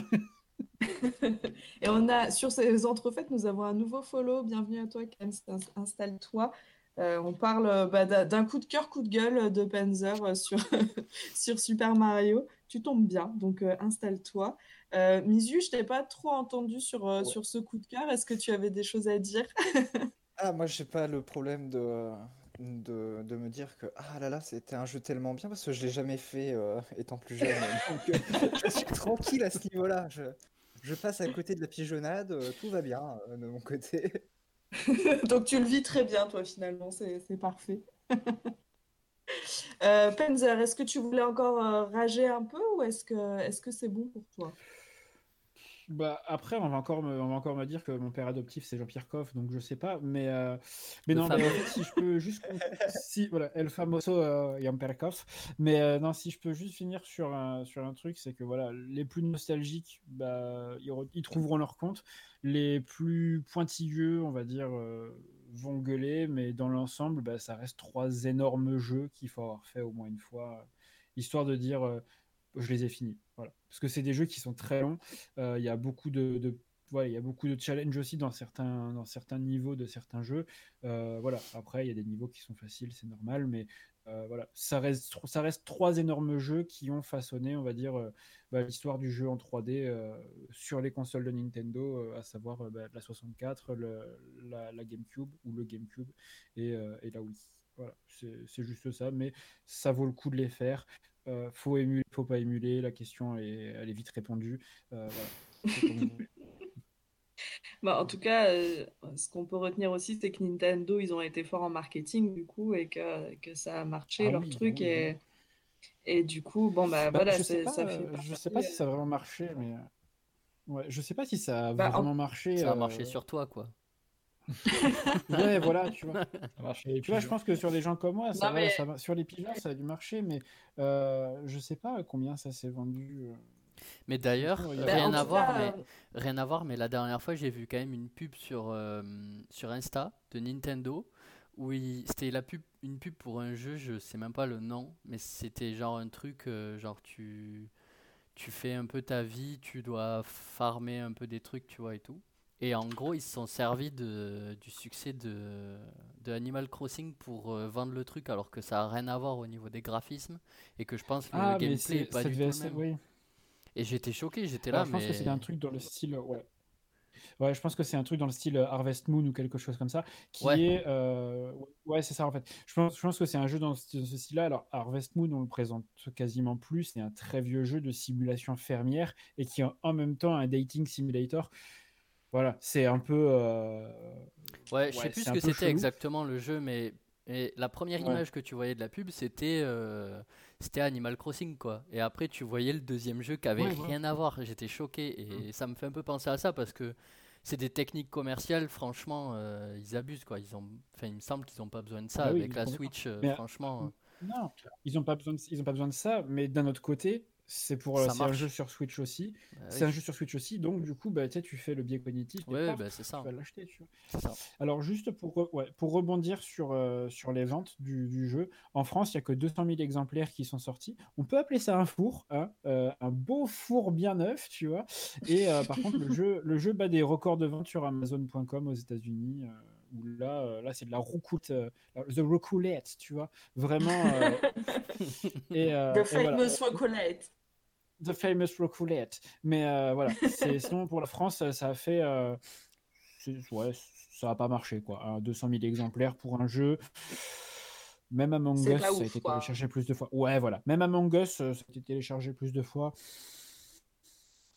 Et on a sur ces entrefaites, nous avons un nouveau follow. Bienvenue à toi, Ken. Inst- Installe-toi. Euh, on parle euh, bah, d'un coup de cœur, coup de gueule de Panzer euh, sur, sur Super Mario. Tu tombes bien, donc euh, installe-toi. Euh, Mizu, je t'ai pas trop entendu sur, Ouais. sur ce coup de cœur. Est-ce que tu avais des choses à dire? Ah, moi, j'ai pas le problème de, de, de me dire que ah là là, c'était un jeu tellement bien parce que je l'ai jamais fait euh, étant plus jeune. Donc, euh, je suis tranquille à ce niveau-là. Je, je passe à côté de la pigeonnade, euh, tout va bien de mon côté. Donc tu le vis très bien, toi, finalement, c'est parfait. Euh, Panzer, est-ce que tu voulais encore euh, rager un peu ou est-ce que c'est bon pour toi? Bah, après, on va, encore me, on va encore me dire que mon père adoptif, c'est Jean-Pierre Coff, donc je sais pas. Mais, euh, mais Le non, mais en fameux. fait, si je peux juste. si, voilà, El Famoso euh, Jean-Pierre Coff. Mais euh, non, si je peux juste finir sur un, sur un truc, c'est que voilà, les plus nostalgiques, bah, ils, trouveront leur compte. Les plus pointilleux, on va dire, euh, vont gueuler, mais dans l'ensemble, bah, ça reste trois énormes jeux qu'il faut avoir fait au moins une fois, histoire de dire. euh, je les ai finis. Voilà. Parce que c'est des jeux qui sont très longs. Euh, Il y a beaucoup de, de- il y a beaucoup de challenges aussi dans certains, dans certains niveaux de certains jeux. Euh, voilà. Après, il y a des niveaux qui sont faciles, c'est normal, mais euh, voilà, ça reste, ça reste trois énormes jeux qui ont façonné, on va dire, bah, l'histoire du jeu en 3D euh, sur les consoles de Nintendo, à savoir bah, la 64, le- la, GameCube ou le GameCube et, et la Wii. Voilà, c'est juste ça, mais ça vaut le coup de les faire. Euh, faut émuler, faut pas émuler. La question est, elle est vite répondue. Euh, voilà. Bah, en tout cas, euh, ce qu'on peut retenir aussi, c'est que Nintendo, ils ont été forts en marketing, du coup, et que, que ça a marché, Ah leur oui, bah truc. oui, et, et du coup, bon, bah, Bah, voilà, je sais pas, ça fait euh, je sais pas si ça a vraiment marché, mais ouais, je sais pas si ça a Bah, en- vraiment marché. Ça a euh, marché sur toi, quoi. Ouais, voilà, tu vois. Ça les Tu vois, je pense que sur des gens comme moi, ça, Non, va, mais- ça va- sur les pigeons, ça a dû marcher, mais euh, je sais pas combien ça s'est vendu. euh. Mais d'ailleurs, Bah, en rien à voir, cas, mais euh, Rien à voir, mais la dernière fois, j'ai vu quand même une pub sur, euh, sur Insta de Nintendo où il- c'était la pub, une pub pour un jeu, je sais même pas le nom, mais c'était genre un truc, euh, genre tu, tu fais un peu ta vie, tu dois farmer un peu des trucs, tu vois, et tout. Et en gros, ils se sont servis de, du succès de, de Animal Crossing pour euh, vendre le truc, alors que ça a rien à voir au niveau des graphismes, et que je pense que Ah, le mais gameplay c'est- est pas du tout le même. oui. Et j'étais choqué, j'étais là, je pense que c'était un truc dans le style, ouais. Ouais, je pense que c'est un truc dans le style euh, Harvest Moon ou quelque chose comme ça, qui Ouais. est, euh, ouais, c'est ça en fait. Je pense, je pense que c'est un jeu dans ce, ce style-là. Alors Harvest Moon, on le présente quasiment plus. C'est un très vieux jeu de simulation fermière et qui est en même temps un dating simulator. Voilà, c'est un peu. euh, Ouais, je sais Ouais, plus ce que c'était exactement le jeu, mais et la première Ouais. image que tu voyais de la pub, c'était euh, c'était Animal Crossing, quoi. Et après, tu voyais le deuxième jeu qui avait Ouais, rien à voir. J'étais choqué et ça me fait un peu penser à ça parce que c'est des techniques commerciales, franchement, euh, ils abusent, quoi. Ils ont, enfin, il me semble qu'ils n'ont pas besoin de ça Ah oui, avec la. Switch, franchement. Non, ils n'ont pas besoin, de, ils ont pas besoin de ça. Mais d'un autre côté, c'est pour, Ça euh, c'est un jeu sur Switch aussi. bah C'est oui. un jeu sur Switch aussi, donc du coup, bah, tu fais le biais cognitif. Ouais, paf, bah, c'est ça. tu vas l'acheter, tu vois. c'est ça. Alors juste pour, re- ouais, pour rebondir sur, euh, sur les ventes du, du jeu, en France, il n'y a que 200 000 exemplaires qui sont sortis. On peut appeler ça un four, hein, euh, un beau four bien neuf, tu vois. Et euh, par contre, le jeu, le jeu bat des records de vente sur Amazon.com aux États-Unis. euh, où là, euh, là c'est de la roucoute, euh, the roucoulette, tu vois, vraiment. euh, et, euh, The et voilà. famous chocolate. The famous roucoulette. Mais euh, voilà, sinon pour la France, ça a fait. euh, ouais, ça n'a pas marché, quoi. Un 200 000 exemplaires pour un jeu. Même Among Us, ça a été téléchargé plus de fois. Ouais, voilà. Même Among Us, euh, ça a été téléchargé plus de fois.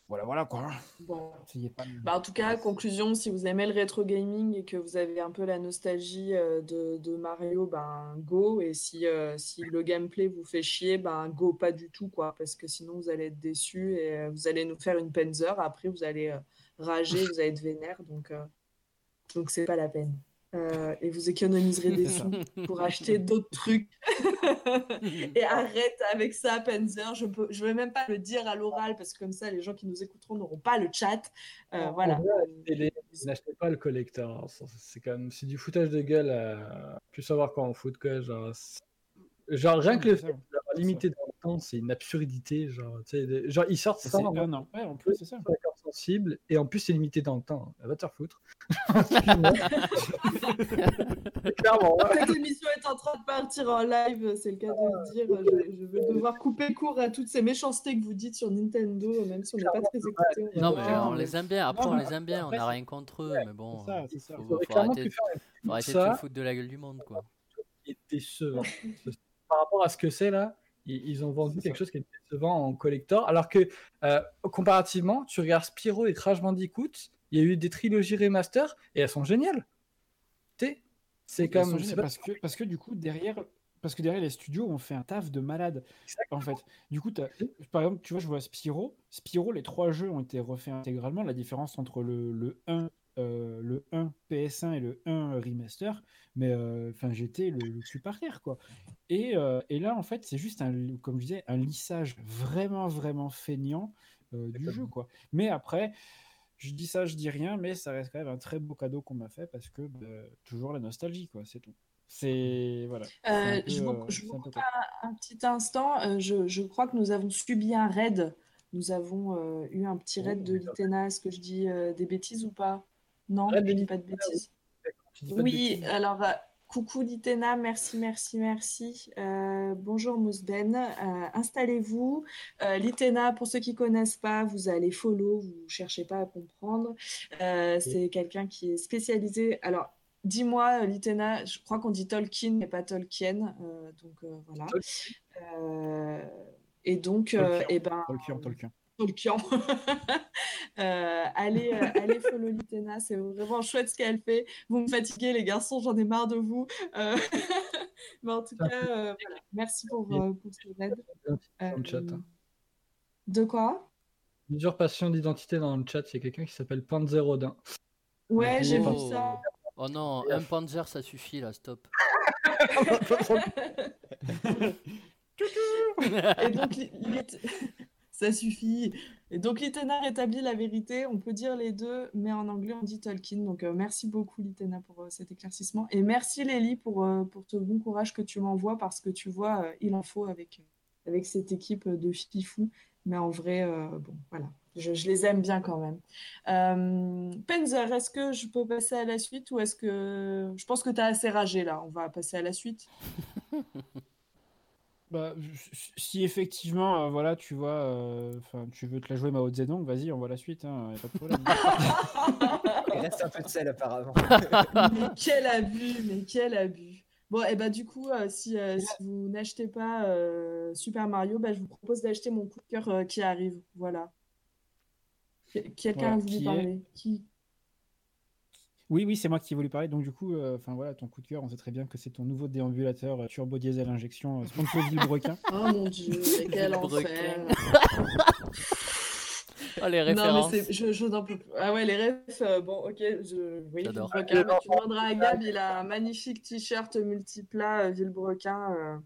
Voilà, voilà, quoi. Bon. Essayez pas de- Bah, en tout cas, conclusion, si vous aimez le rétro gaming et que vous avez un peu la nostalgie euh, de, de Mario, ben go. Et si, euh, si le gameplay vous fait chier, ben go pas du tout, quoi. Parce que sinon, vous allez être déçus et euh, vous allez nous faire une Panzer. Après, vous allez euh, rager, vous allez être vénère. Donc, euh, donc c'est pas la peine. Euh, et vous économiserez des sous pour acheter d'autres trucs. Et arrête avec ça, Panzer. Je peux, je vais même pas le dire à l'oral parce que comme ça, les gens qui nous écouteront n'auront pas le chat. Euh, voilà. les- N'achetez pas le collector. hein. C'est quand même c'est du foutage de gueule à plus savoir quoi en foot quoi. Genre, genre rien que le fait d'avoir limité dans le temps, c'est une absurdité. Genre, tu sais, des- genre ils sortent Ça, c'est en un an. Ouais, en plus, c'est ça. d'accord sensible et en plus c'est limité dans le temps. Va te faire foutre. Clairement. ouais. Cette émission est en train de partir en live, c'est le cas de le dire. Je, je vais devoir couper court à toutes ces méchancetés que vous dites sur Nintendo, même si on n'est pas très écouté. on va Non, mais on les aime bien. Après, Non, on les aime bien. On n'a rien contre eux. Mais bon, ça. faut, arrêter, faut de se foutre de la gueule du monde, quoi. décevant. Par rapport à ce que c'est là, ils, ont vendu quelque chose qui est décevant en collector, alors que euh, comparativement, tu regardes Spyro et Crash Bandicoot, il y a eu des trilogies remaster et elles sont géniales. Tu c'est comme pas- parce que parce que du coup derrière parce que derrière les studios ont fait un taf de malade en fait. Du coup par exemple tu vois je vois Spyro, Spyro les trois jeux ont été refaits intégralement. La différence entre le, le 1 euh, le 1 PS1 et le 1 remaster, mais euh, enfin j'étais le, le cul par terre quoi. Et, euh, et là en fait c'est juste un comme je disais un lissage vraiment vraiment feignant du jeu quoi. Mais après je dis ça, je dis rien, mais ça reste quand même un très beau cadeau qu'on m'a fait parce que bah, toujours la nostalgie, quoi, c'est tout. C'est voilà. peu, je vous, je vous un coupe un, un petit instant. Je, je crois que nous avons subi un raid. Nous avons euh, eu un petit raid de Litena. Est-ce que je dis euh, des bêtises ou pas? Non, je dis pas de bêtises. Oui, alors euh, coucou Litena, merci, merci, merci. Euh, bonjour Mousben, Euh, installez-vous. Euh, Litena, pour ceux qui connaissent pas, vous allez follow, vous cherchez pas à comprendre. C'est quelqu'un qui est spécialisé. Alors, dis-moi, Litena, je crois qu'on dit Tolkien et pas Tolkien, donc voilà. Et donc, Tolkien. eh ben, Tolkien, Tolkien. Tolkien. Euh, allez, euh, allez follow Litena, c'est vraiment chouette ce qu'elle fait. Vous me fatiguez les garçons, j'en ai marre de vous. Euh, Mais en tout cas, euh, voilà. merci pour, euh, pour ce raid. Dans le chat, Euh, hein. De quoi? Usurpation d'identité dans le chat, il y a quelqu'un qui s'appelle Panzerodin. Ouais, j'ai vu Oh. ça. Oh non, un Panzer, ça suffit là, stop. Et donc, ça suffit. Et donc, Litena rétablit la vérité. On peut dire les deux, mais en anglais, on dit Tolkien. Donc, euh, merci beaucoup, Litena, pour euh, cet éclaircissement. Et merci, Lélie, pour, euh, pour ce bon courage que tu m'envoies, parce que tu vois, euh, il en faut avec, avec cette équipe de fifou. Mais en vrai, bon, voilà. Je, les aime bien quand même. Penzer, est-ce que je peux passer à la suite ou est-ce que... Je pense que tu as assez ragé là. On va passer à la suite. Bah, si- effectivement, euh, voilà, tu vois, euh, enfin, tu veux te la jouer Mao Zedong, vas-y, on voit la suite, hein, y a pas de problème. Il reste un peu de sel apparemment. Mais quel abus, mais quel abus. Bon, et bah du coup, euh, si, euh, si vous n'achetez pas euh, Super Mario, bah, je vous propose d'acheter mon coup de cœur euh, qui arrive. Voilà. Que- Quelqu'un voulu qui est- parler Qui Oui, oui, c'est moi qui ai voulu parler. Donc, du coup, euh, enfin voilà, ton coup de cœur, on sait très bien que c'est ton nouveau déambulateur euh, turbo diesel injection euh, sponsor Villebrequin. Oh mon dieu, mais quel Brequin. enfer. Oh, les Non, références. mais c'est- je, je n'en peux plus. Ah ouais, les refs, euh, bon, ok, je... oui. Villebrequin, mais tu demanderas à Gab, il a un magnifique t-shirt multiplat euh, Villebrequin. euh,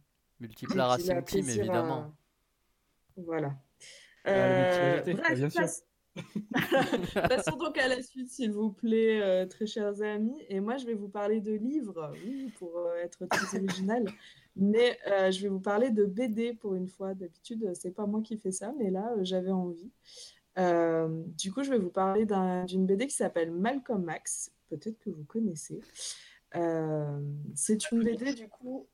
Multiplat Racing Team, à- évidemment. Voilà. Ah, Euh, bref, bien sûr. passe- Passons donc à la suite, s'il vous plaît, euh, très chers amis. Et moi, je vais vous parler de livres, oui, pour euh, être très original. Mais euh, je vais vous parler de BD pour une fois. D'habitude, c'est pas moi qui fais ça, mais là, j'avais envie. Du coup, je vais vous parler d'un- d'une BD qui s'appelle Malcolm Max. Peut-être que vous connaissez. C'est une BD du coup.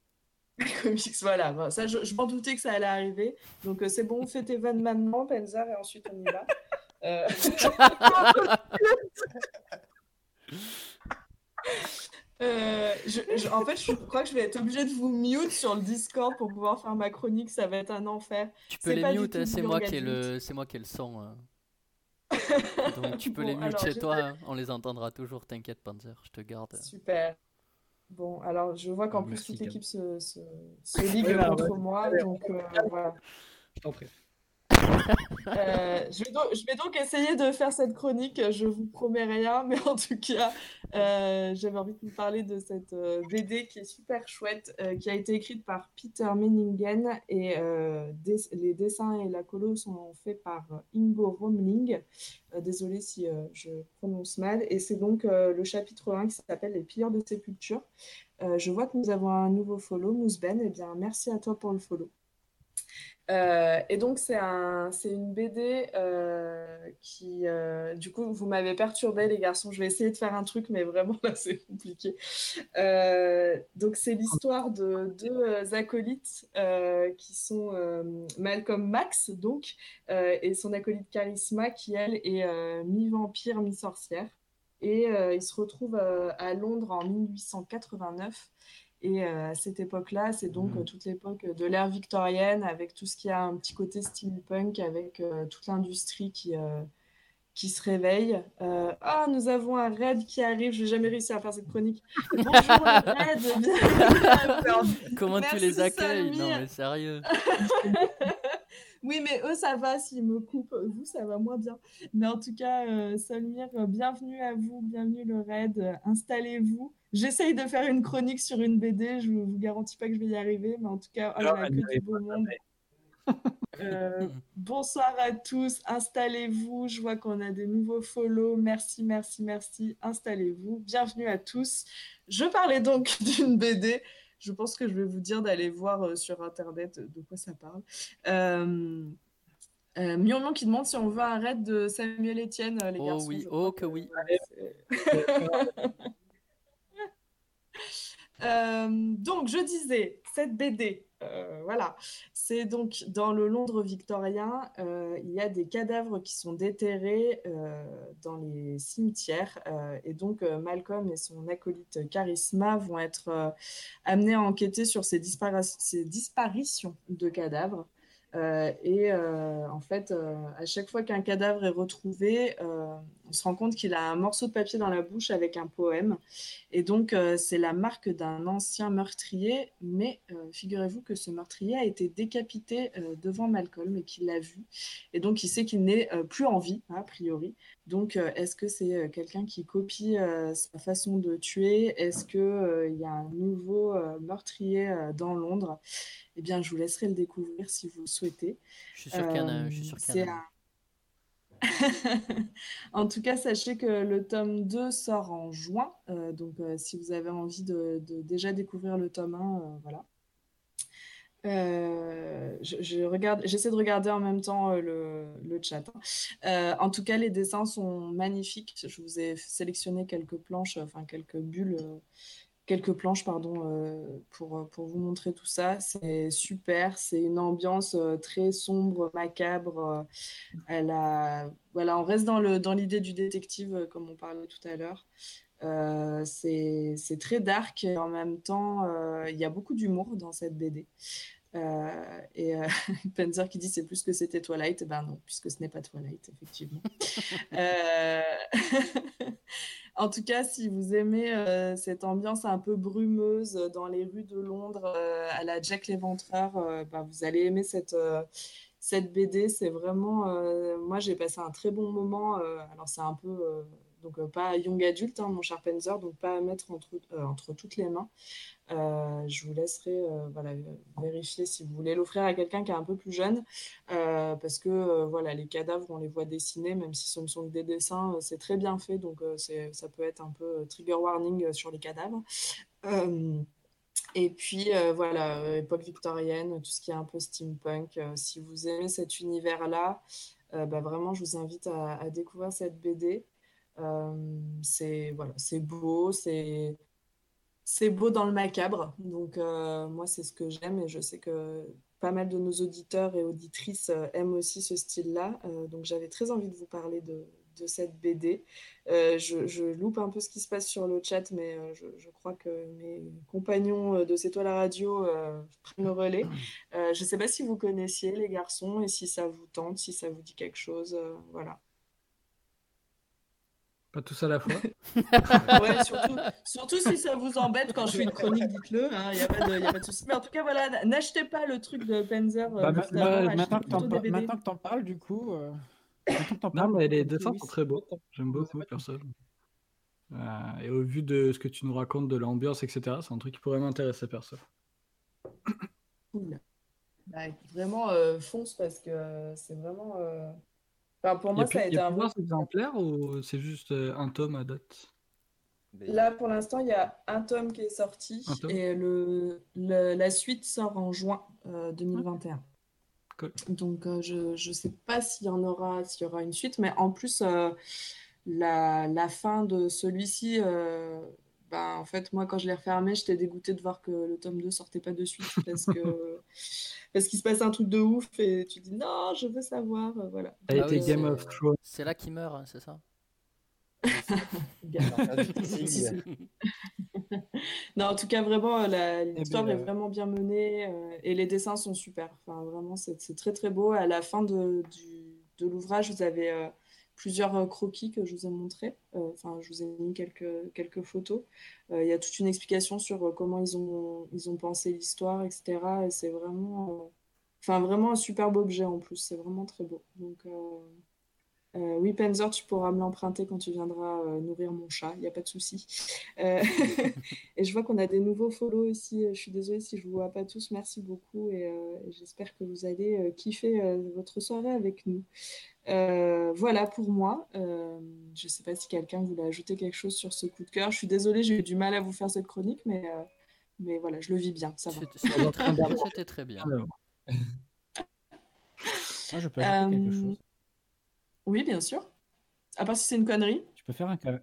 Comics, voilà. Bon, ça, je, je m'en doutais que ça allait arriver. Donc euh, c'est bon, fais tes vannes maintenant, Penzer, et ensuite on y va. Euh, euh, je- je- en fait, je crois que je vais être obligée de vous mute sur le Discord pour pouvoir faire ma chronique. Ça va être un enfer. Tu peux les mute, hein, c'est moi qui ai le, moi qui ai le son. hein. Donc tu peux Bon, les mute chez toi, hein, on les entendra toujours, t'inquiète Panzer, je te garde. Super. Bon, alors je vois qu'en plus Merci, toute l'équipe se, se, se ligue contre moi, donc euh, voilà. Je t'en prie. Euh, je, vais donc, essayer de faire cette chronique. Je vous promets rien, mais en tout cas, euh, j'avais envie de vous parler de cette euh, BD qui est super chouette, qui a été écrite par Peter Menningen et les dessins et la colo sont faits par Ingo Romling. Désolée si je prononce mal. Et c'est donc le chapitre 1 qui s'appelle Les pilleurs de sépulture. Je vois que nous avons un nouveau follow, Mousben. Eh bien, merci à toi pour le follow. Euh, et donc, c'est un, une BD euh, qui, euh, du coup, vous m'avez perturbé, les garçons. Je vais essayer de faire un truc, mais vraiment, là, c'est compliqué. Donc, c'est l'histoire de deux acolytes qui sont Malcolm Max, donc, et son acolyte Charisma, qui, elle, est mi-vampire, mi-sorcière. Et ils se retrouvent à Londres en 1889. Et euh, à cette époque-là, c'est donc Mhm. euh, toute l'époque de l'ère victorienne, avec tout ce qui a un petit côté steampunk, avec euh, toute l'industrie qui, qui se réveille. Ah, nous avons un raid qui arrive, je n'ai jamais réussi à faire cette chronique. Bonjour raid, bienvenue. Comment tu les accueilles Non mais sérieux. Oui, mais eux, ça va s'ils me coupent. Vous, ça va moins bien. Mais en tout cas, Solmir, bienvenue à vous, bienvenue le raid. Installez-vous. J'essaye de faire une chronique sur une BD. Je ne vous garantis pas que je vais y arriver, mais en tout cas, oh là là, que du beau monde. Euh, bonsoir à tous, installez-vous. Je vois qu'on a des nouveaux follow. Merci, merci, merci. Installez-vous. Bienvenue à tous. Je parlais donc d'une BD. Je pense que je vais vous dire d'aller voir euh, sur internet de quoi ça parle. Euh, euh, Mion Mion qui demande si on veut un raid de Samuel Etienne, euh, les Oh garçons. oui, je oh que oui. Euh, donc, je disais, cette BD, euh, voilà, c'est donc dans le Londres victorien, euh, il y a des cadavres qui sont déterrés dans les cimetières. et donc, Malcolm et son acolyte Charisma vont être amenés à enquêter sur ces disparitions de cadavres. Euh, et euh, en fait, euh, à chaque fois qu'un cadavre est retrouvé, on se rend compte qu'il a un morceau de papier dans la bouche avec un poème. Et donc, c'est la marque d'un ancien meurtrier, mais figurez-vous que ce meurtrier a été décapité devant Malcolm et qu'il l'a vu. Et donc, il sait qu'il n'est plus en vie, hein, a priori. Donc, euh, est-ce que c'est euh, quelqu'un qui copie euh, sa façon de tuer? Est-ce qu'il y a un nouveau euh, meurtrier dans Londres? Eh bien, je vous laisserai le découvrir si vous le souhaitez. Je suis sûr qu'il y en a un, je suis sûr qu'il y en a tout cas, sachez que le tome 2 sort en juin. donc, si vous avez envie de, de déjà découvrir le tome 1, euh, voilà. Euh, je, regarde, j'essaie de regarder en même temps euh, le, chat. hein. Euh, en tout cas, les dessins sont magnifiques. Je vous ai sélectionné quelques planches, enfin quelques bulles, quelques planches, pardon, pour, pour vous montrer tout ça. C'est super. C'est une ambiance très sombre, macabre. euh, elle a, voilà, on reste dans le, dans l'idée du détective, comme on parlait tout à l'heure. C'est, très dark en même temps, il y a beaucoup d'humour dans cette BD. Euh, et euh, Panzer qui dit c'est plus que c'était Twilight. Ben non, puisque ce n'est pas Twilight, effectivement. Euh, en tout cas, si vous aimez euh, cette ambiance un peu brumeuse dans les rues de Londres à la Jack l'Éventreur, ben, vous allez aimer cette, cette BD. C'est vraiment. moi, j'ai passé un très bon moment. alors, c'est un peu. Donc, euh, pas young adulte, hein, mon cher Panzer, donc pas à mettre entre, euh, entre toutes les mains. Euh, je vous laisserai voilà, vérifier si vous voulez l'offrir à quelqu'un qui est un peu plus jeune, parce que voilà, les cadavres, on les voit dessinés, même si ce ne sont que des dessins, c'est très bien fait, donc ça peut être un peu trigger warning sur les cadavres. Et puis voilà, époque victorienne, tout ce qui est un peu steampunk. si vous aimez cet univers-là, bah, vraiment, je vous invite à découvrir cette BD. Euh, c'est voilà, c'est beau, c'est c'est beau dans le macabre. Donc, euh, moi, c'est ce que j'aime et je sais que pas mal de nos auditeurs et auditrices euh, aiment aussi ce style-là. Donc, j'avais très envie de vous parler de, de cette BD. Je, je, loupe un peu ce qui se passe sur le chat, mais je, je crois que mes compagnons de C'est toi la radio prennent le relais. je ne sais pas si vous connaissiez les garçons et si ça vous tente, si ça vous dit quelque chose. voilà. Pas tous à la fois. ouais, surtout, surtout, si ça vous embête quand je fais une chronique, dites-le. Il hein, n'y a, a, pas de souci. Mais en tout cas, voilà, n'achetez pas le truc de Penzer. Euh, bah, maintenant que tu en parles, du coup. Euh... non, mais les dessins sont très beaux. J'aime beaucoup, personne. Euh, et au vu de ce que tu nous racontes, de l'ambiance, etc., c'est un truc qui pourrait m'intéresser, perso. Cool. Bah, vraiment, euh, fonce parce que c'est vraiment. Pour moi, ça a été un bon. exemplaire ou c'est juste euh, un tome à date? Là, pour l'instant, il y a un tome qui est sorti et le, la suite sort en juin 2021. Euh, Donc, euh, je ne sais pas s'il y en aura, s'il y aura une suite, mais en plus, la, la, fin de celui-ci, ben, en fait, moi, quand je l'ai refermé, j'étais dégoûtée de voir que le tome 2 sortait pas de suite parce que parce qu'il se passe un truc de ouf et tu dis non, je veux savoir. Euh, voilà. Ah Game of Thrones. C'est là qu'il meurt, hein, c'est ça? Non, en tout cas, vraiment, l'histoire est vraiment bien menée euh, et les dessins sont super. Enfin, vraiment, c'est très très beau. À la fin de, de l'ouvrage, vous avez euh, plusieurs euh, croquis que je vous ai montrés. Euh, enfin, je vous ai mis quelques, quelques photos. Euh, il y a toute une explication sur comment ils ont, ils ont pensé l'histoire, etc. Et c'est vraiment, enfin, vraiment un superbe objet en plus. C'est vraiment très beau. Donc, oui, Penzer, tu pourras me l'emprunter quand tu viendras nourrir mon chat, il n'y a pas de souci. et je vois qu'on a des nouveaux follow ici. Je suis désolée si je ne vous vois pas tous. Merci beaucoup et j'espère que vous allez kiffer votre soirée avec nous. Euh, voilà pour moi. Euh, je ne sais pas si quelqu'un voulait ajouter quelque chose sur ce coup de cœur. Je suis désolée, j'ai eu du mal à vous faire cette chronique, mais, euh, mais voilà, je le vis bien. Ça va. C'était très, bien. Ah, je peux ajouter quelque chose. Oui, bien sûr. À part si c'est une connerie. Tu peux faire un câlin.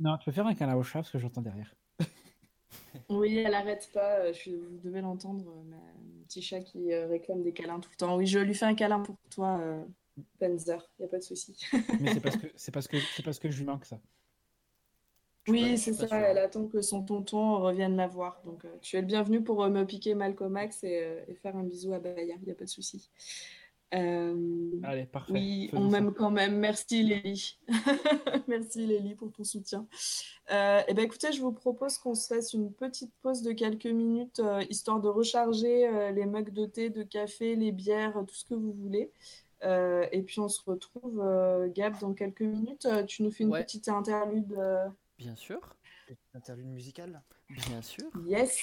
Non, tu peux faire un câlin au chat parce que j'entends derrière. oui, elle n'arrête pas. Je, vous devez l'entendre, ma petit chat qui réclame des câlins tout le temps. Oui, je lui fais un câlin pour toi. Panzer, il n'y a pas de souci. Mais c'est parce, que, c'est, parce que, c'est parce que je lui manque ça. oui, c'est ça. Elle attend que son tonton revienne la voir. Donc, euh, tu es le bienvenu pour euh, me piquer Malcolm X et, euh, et, faire un bisou à Baya. Il n'y a pas de souci. Allez, parfait. Oui, on m'aime quand même. Merci Lélie. Merci Lélie pour ton soutien. et eh ben, écoutez, je vous propose qu'on se fasse une petite pause de quelques minutes, histoire de recharger les mugs de thé, de café, les bières, tout ce que vous voulez. Euh, et puis on se retrouve, euh, Gab, dans quelques minutes. Euh, tu nous fais une petite interlude. Bien sûr. Une interlude musicale Bien sûr. Yes.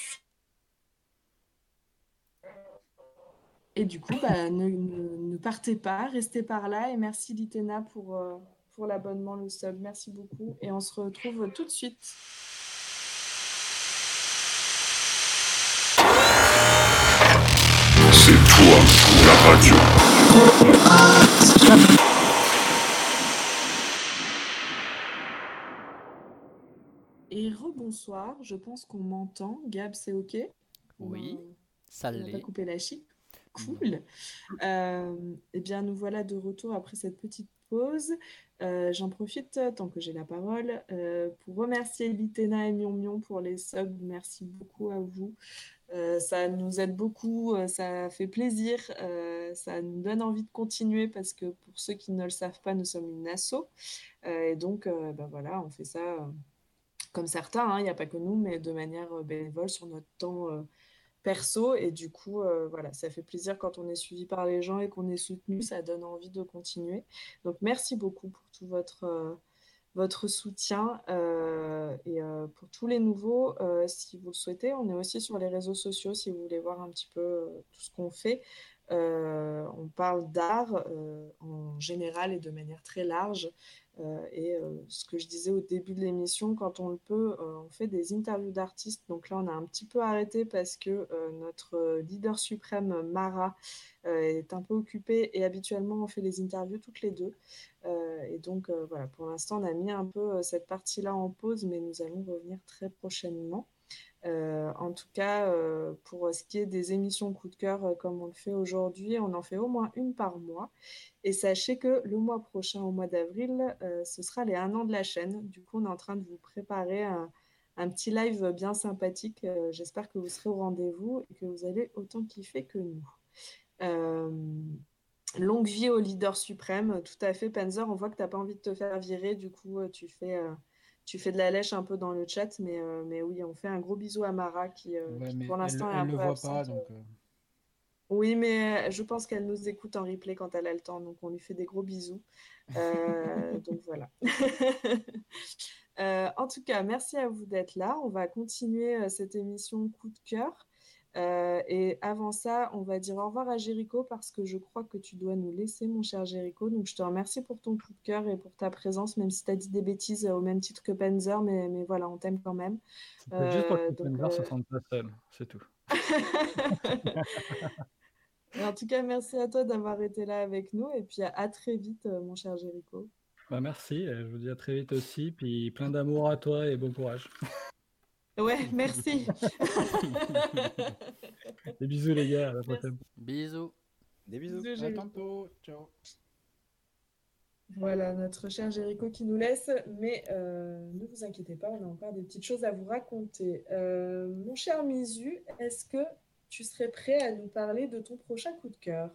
Et du coup, bah, ne, ne, partez pas, restez par là. Et merci Litena pour, pour l'abonnement, le sub. Merci beaucoup. Et on se retrouve tout de suite. C'est toi, la radio. Et rebonsoir, je pense qu'on m'entend. Gab, c'est OK? Oui, ça l'est. pas coupé la chip. Cool. Euh, eh bien, nous voilà de retour après cette petite pause. Euh, j'en profite, tant que j'ai la parole, euh, pour remercier Litena et Mion Mion pour les subs. Merci beaucoup à vous. Euh, ça nous aide beaucoup, euh, ça fait plaisir, euh, ça nous donne envie de continuer parce que pour ceux qui ne le savent pas, nous sommes une asso. et donc, ben voilà, on fait ça comme certains, hein, il n'y a pas que nous, mais de manière bénévole sur notre temps perso. Et du coup, voilà, ça fait plaisir quand on est suivi par les gens et qu'on est soutenu, ça donne envie de continuer. Donc, merci beaucoup pour tout votre votre soutien. Euh, et euh, pour tous les nouveaux, euh, si vous le souhaitez, on est aussi sur les réseaux sociaux si vous voulez voir un petit peu tout ce qu'on fait. on parle d'art en général et de manière très large. Et ce que je disais au début de l'émission, quand on le peut, on fait des interviews d'artistes. Donc là, on a un petit peu arrêté parce que notre leader suprême, Mara, est un peu occupée et habituellement, on fait les interviews toutes les deux. Euh, et donc, euh, voilà, pour l'instant, on a mis un peu euh, cette partie-là en pause, mais nous allons revenir très prochainement. Euh, en tout cas, euh, pour ce qui est des émissions coup de cœur euh, comme on le fait aujourd'hui, on en fait au moins une par mois. Et sachez que le mois prochain, au mois d'avril, ce sera les un an de la chaîne. Du coup, on est en train de vous préparer un, un petit live bien sympathique. J'espère que vous serez au rendez-vous et que vous allez autant kiffer que nous. longue vie au leader suprême, tout à fait, Panzer. On voit que tu n'as pas envie de te faire virer, du coup, tu fais tu fais de la lèche un peu dans le chat, mais, euh, mais oui, on fait un gros bisou à Mara qui, euh, pour l'instant est un elle peu le voit absente. pas, donc. euh, Oui, mais je pense qu'elle nous écoute en replay quand elle a le temps, donc on lui fait des gros bisous. Donc voilà. En tout cas, merci à vous d'être là. On va continuer cette émission coup de cœur. Euh, et avant ça, on va dire au revoir à Jéricho parce que je crois que tu dois nous laisser, mon cher Jéricho. Donc je te remercie pour ton coup de cœur et pour ta présence, même si tu as dit des bêtises euh, au même titre que Panzer, mais, mais voilà, on t'aime quand même. C'était juste pour Euh, que donc, Panzer se euh, sente pas seul, c'est tout. En tout cas, merci à toi d'avoir été là avec nous et puis à, à très vite, euh, mon cher Jéricho. Bah, merci, euh, je vous dis à très vite aussi, puis plein d'amour à toi et bon courage. Ouais, merci. Des bisous les gars, à la prochaine. Bisous. Des bisous. Bisous, À tantôt. Ciao. Voilà notre cher Jéricho qui nous laisse, mais euh, ne vous inquiétez pas, on a encore des petites choses à vous raconter. Euh, mon cher Misu, est-ce que tu serais prêt à nous parler de ton prochain coup de cœur?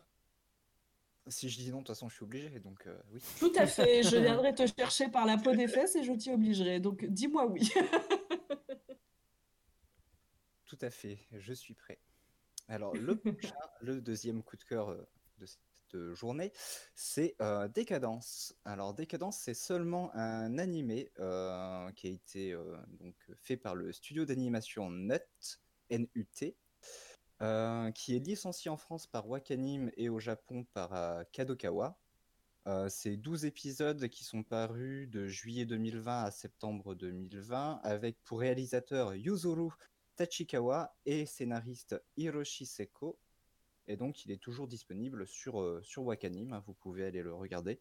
Si je dis non, de toute façon, je suis obligé, donc euh, oui. Tout à fait, je viendrai te chercher par la peau des fesses et je t'y obligerai. Donc dis-moi oui. Tout à fait, je suis prêt. Alors, le prochain, le deuxième coup de cœur euh, de cette journée, c'est euh, Décadence. Alors, Décadence, c'est seulement un animé euh, qui a été euh, donc, fait par le studio d'animation NUT, N-U-T, qui est licencié en France par Wakanim et au Japon par Kadokawa. C'est 12 épisodes qui sont parus de juillet 2020 à septembre 2020, avec pour réalisateur Yuzuru Tachikawa et scénariste Hiroshi Seko. Et donc, il est toujours disponible sur, euh, sur Wakanim. hein, vous pouvez aller le regarder.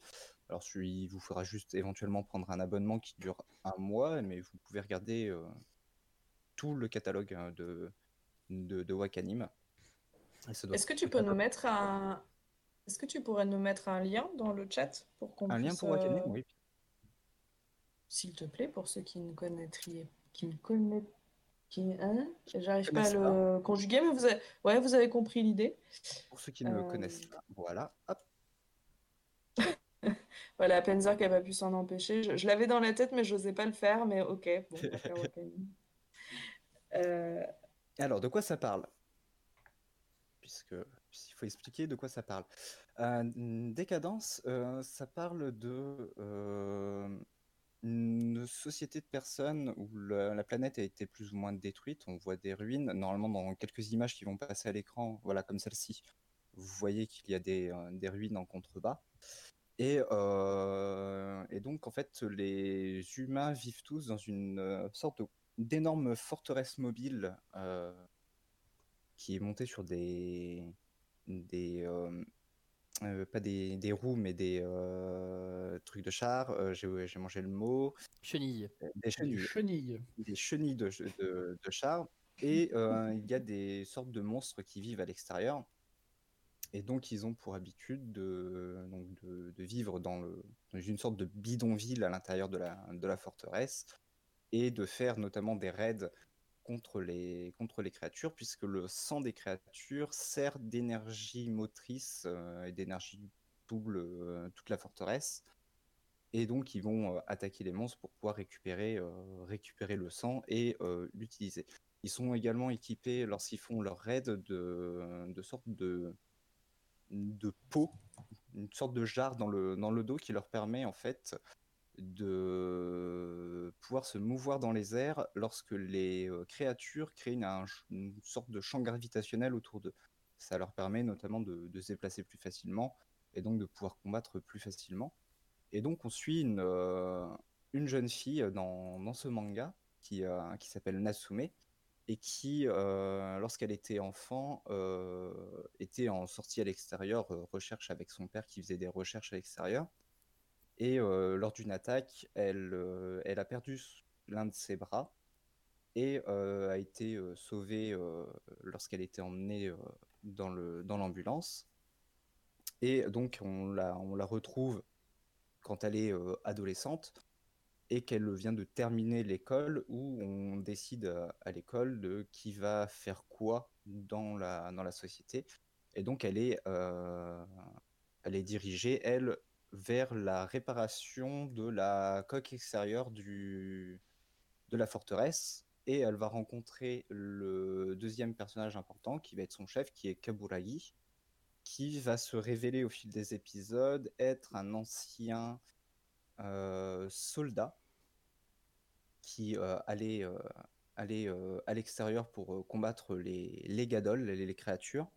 Alors, celui, il vous fera juste éventuellement prendre un abonnement qui dure un mois, mais vous pouvez regarder euh, tout le catalogue hein, de, de, de Wakanim. Est-ce que tu peux nous mettre un... Est-ce que tu pourrais nous mettre un lien dans le chat pour qu'on un lien pour Wakanim, euh, oui. S'il te plaît, pour ceux qui ne connaîtraient, qui ne connaissent, qui, hein J'arrive pas à le conjuguer, mais vous avez, ouais, vous avez compris l'idée. Pour ceux qui ne le euh, connaissent pas, voilà. Hop. Voilà, Penzer qui n'a pas pu s'en empêcher. Je, je l'avais dans la tête, mais je n'osais pas le faire. Mais ok, bon, faire. Euh, Alors, de quoi ça parle? Puisque il faut expliquer de quoi ça parle. Euh, Décadence, euh, ça parle de une société de personnes où la, la planète a été plus ou moins détruite. On voit des ruines. Normalement, dans quelques images qui vont passer à l'écran, voilà, comme celle-ci, vous voyez qu'il y a des, euh, ruines en contrebas. Et, euh, et donc, en fait, les humains vivent tous dans une euh, sorte d'énorme forteresse mobile qui est montée sur des euh, euh, pas des, des roues, mais des euh, trucs de char. Euh, J'ai j'ai mangé le mot. Chenille. Des Des chenilles chenilles. des chenilles de, de, de char et euh, il y a des sortes de monstres qui vivent à l'extérieur. Et donc, ils ont pour habitude de, donc de, de vivre dans, le, dans une sorte de bidonville à l'intérieur de la, de la forteresse et de faire notamment des raids contre les, contre les créatures, puisque le sang des créatures sert d'énergie motrice euh, et d'énergie double euh, toute la forteresse. Et donc, ils vont euh, attaquer les monstres pour pouvoir récupérer, récupérer le sang et l'utiliser. Ils sont également équipés, lorsqu'ils font leur raid, de, de sortes de, de pots, une sorte de jarre dans le, dans le dos qui leur permet en fait de pouvoir se mouvoir dans les airs lorsque les euh, créatures créent une, sorte de champ gravitationnel autour d'eux. Ça leur permet notamment de, se déplacer plus facilement et donc de pouvoir combattre plus facilement. Et donc on suit une, euh, une jeune fille dans, dans ce manga qui, euh, qui s'appelle Natsume et qui, lorsqu'elle était enfant, était en sortie à l'extérieur, recherche avec son père qui faisait des recherches à l'extérieur. Et lors d'une attaque, elle, a perdu l'un de ses bras. et a été sauvée lorsqu'elle était emmenée dans l'ambulance. Et donc on la, retrouve quand elle est adolescente et qu'elle vient de terminer l'école où on décide à l'école de qui va faire quoi dans la, société. Et donc elle est dirigée, elle, vers la réparation de la coque extérieure de la forteresse. Et elle va rencontrer le deuxième personnage important, qui va être son chef, qui est Kaburagi, qui va se révéler au fil des épisodes être un ancien euh, soldat qui euh, allait, euh, allait à l'extérieur pour combattre les, les gadols, les, les créatures.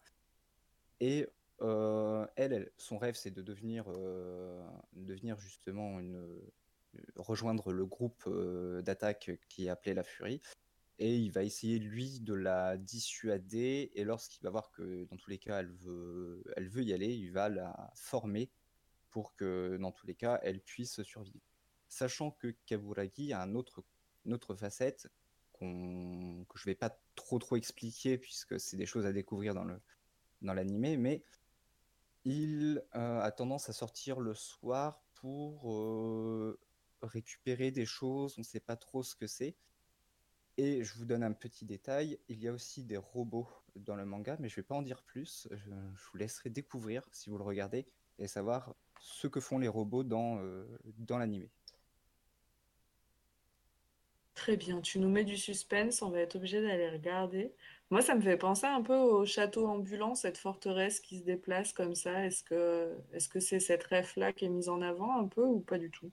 Et euh, elle, son rêve, c'est de devenir, euh, devenir justement une, rejoindre le groupe euh, d'attaque qui est appelé la Furie. Et il va essayer, lui, de la dissuader. Et lorsqu'il va voir que, dans tous les cas, elle veut, elle veut y aller, il va la former pour que, dans tous les cas, elle puisse survivre. Sachant que Kaburagi a un autre, une autre facette que je vais pas trop trop expliquer, puisque c'est des choses à découvrir dans le, dans l'animé, mais il euh, a tendance à sortir le soir pour euh, récupérer des choses, on ne sait pas trop ce que c'est. Et je vous donne un petit détail, il y a aussi des robots dans le manga, mais je ne vais pas en dire plus, je, vous laisserai découvrir si vous le regardez et savoir ce que font les robots dans, euh, dans l'animé. Très bien, tu nous mets du suspense, on va être obligé d'aller regarder. Moi, ça me fait penser un peu au château ambulant, cette forteresse qui se déplace comme ça. Est-ce que est-ce c'est cette ref-là qui est mise en avant un peu ou pas du tout?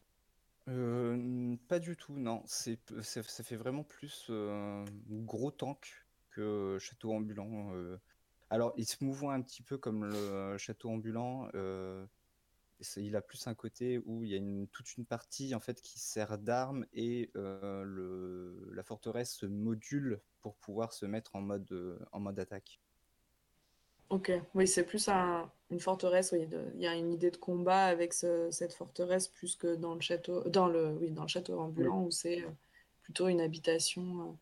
Euh, pas du tout, non. C'est, ça, fait vraiment plus euh, gros tank que château ambulant. euh. Alors, il se mouvoie un petit peu comme le château ambulant. Il a plus un côté où il y a une, toute une partie en fait qui sert d'arme et euh, le, la forteresse se module pour pouvoir se mettre en mode, euh, en mode attaque. Ok, oui, c'est plus un- une forteresse, oui, de- il y a une idée de combat avec ce- cette forteresse plus que dans le château, dans le, oui, dans le château ambulant où c'est euh, plutôt une habitation.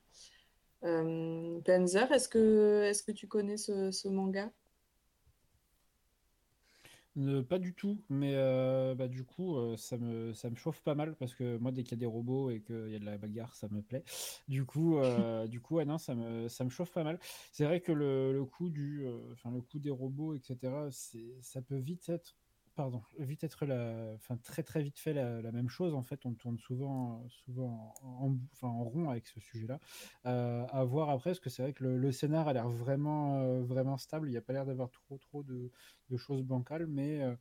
euh. Panzer, est-ce que, est-ce que tu connais ce, ce manga? Ne- pas du tout, mais euh, bah, du coup, euh, ça me, ça me chauffe pas mal parce que moi, dès qu'il y a des robots et qu'il y a de la bagarre, ça me plaît. Du coup, euh, du coup ouais, non, ça me, ça me chauffe pas mal. C'est vrai que le, le coup du, enfin, le coup des robots, etc., ça peut vite être, pardon, vite être la, enfin, très très vite fait la, la même chose. En fait, on tourne souvent, souvent en, en- en rond avec ce sujet-là. À voir après, parce que c'est vrai que le, le scénar a l'air vraiment, vraiment stable. Il n'y a pas l'air d'avoir trop, trop de, de choses bancales, mais euh,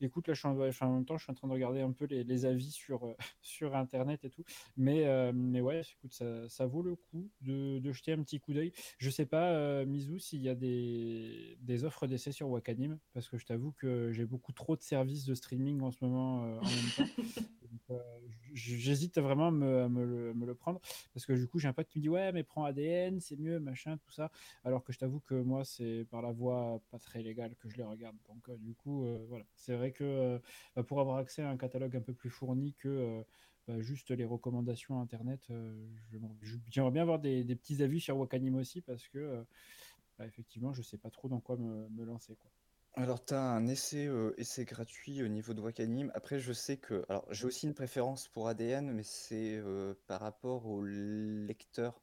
écoute, là, je suis en, même temps, je suis en train de regarder un peu les, les avis sur, euh, sur Internet et tout. Mais, euh, mais ouais, écoute, ça, ça vaut le coup de, de jeter un petit coup d'œil. Je sais pas, Mizou, s'il y a des, des offres d'essai sur Wakanim, parce que je t'avoue que j'ai beaucoup trop de services de streaming en ce moment en même temps. J'hésite vraiment à me, à me le, me le prendre, parce que du coup, j'ai un pote qui me dit, ouais, mais prends ADN, c'est mieux, machin, tout ça. Alors que je t'avoue que moi, c'est par la voie pas très légale que je les regarde. Donc, euh, du coup, euh, voilà. C'est vrai que euh, bah, pour avoir accès à un catalogue un peu plus fourni que bah, juste les recommandations Internet, j'aimerais bien avoir des, des petits avis sur Wakanim aussi parce que, bah, effectivement, je sais pas trop dans quoi me, me lancer, quoi. Alors, tu as un essai, euh, essai gratuit au niveau de Wakanim. Après, je sais que. Alors, j'ai aussi une préférence pour ADN, mais c'est euh, par rapport au lecteur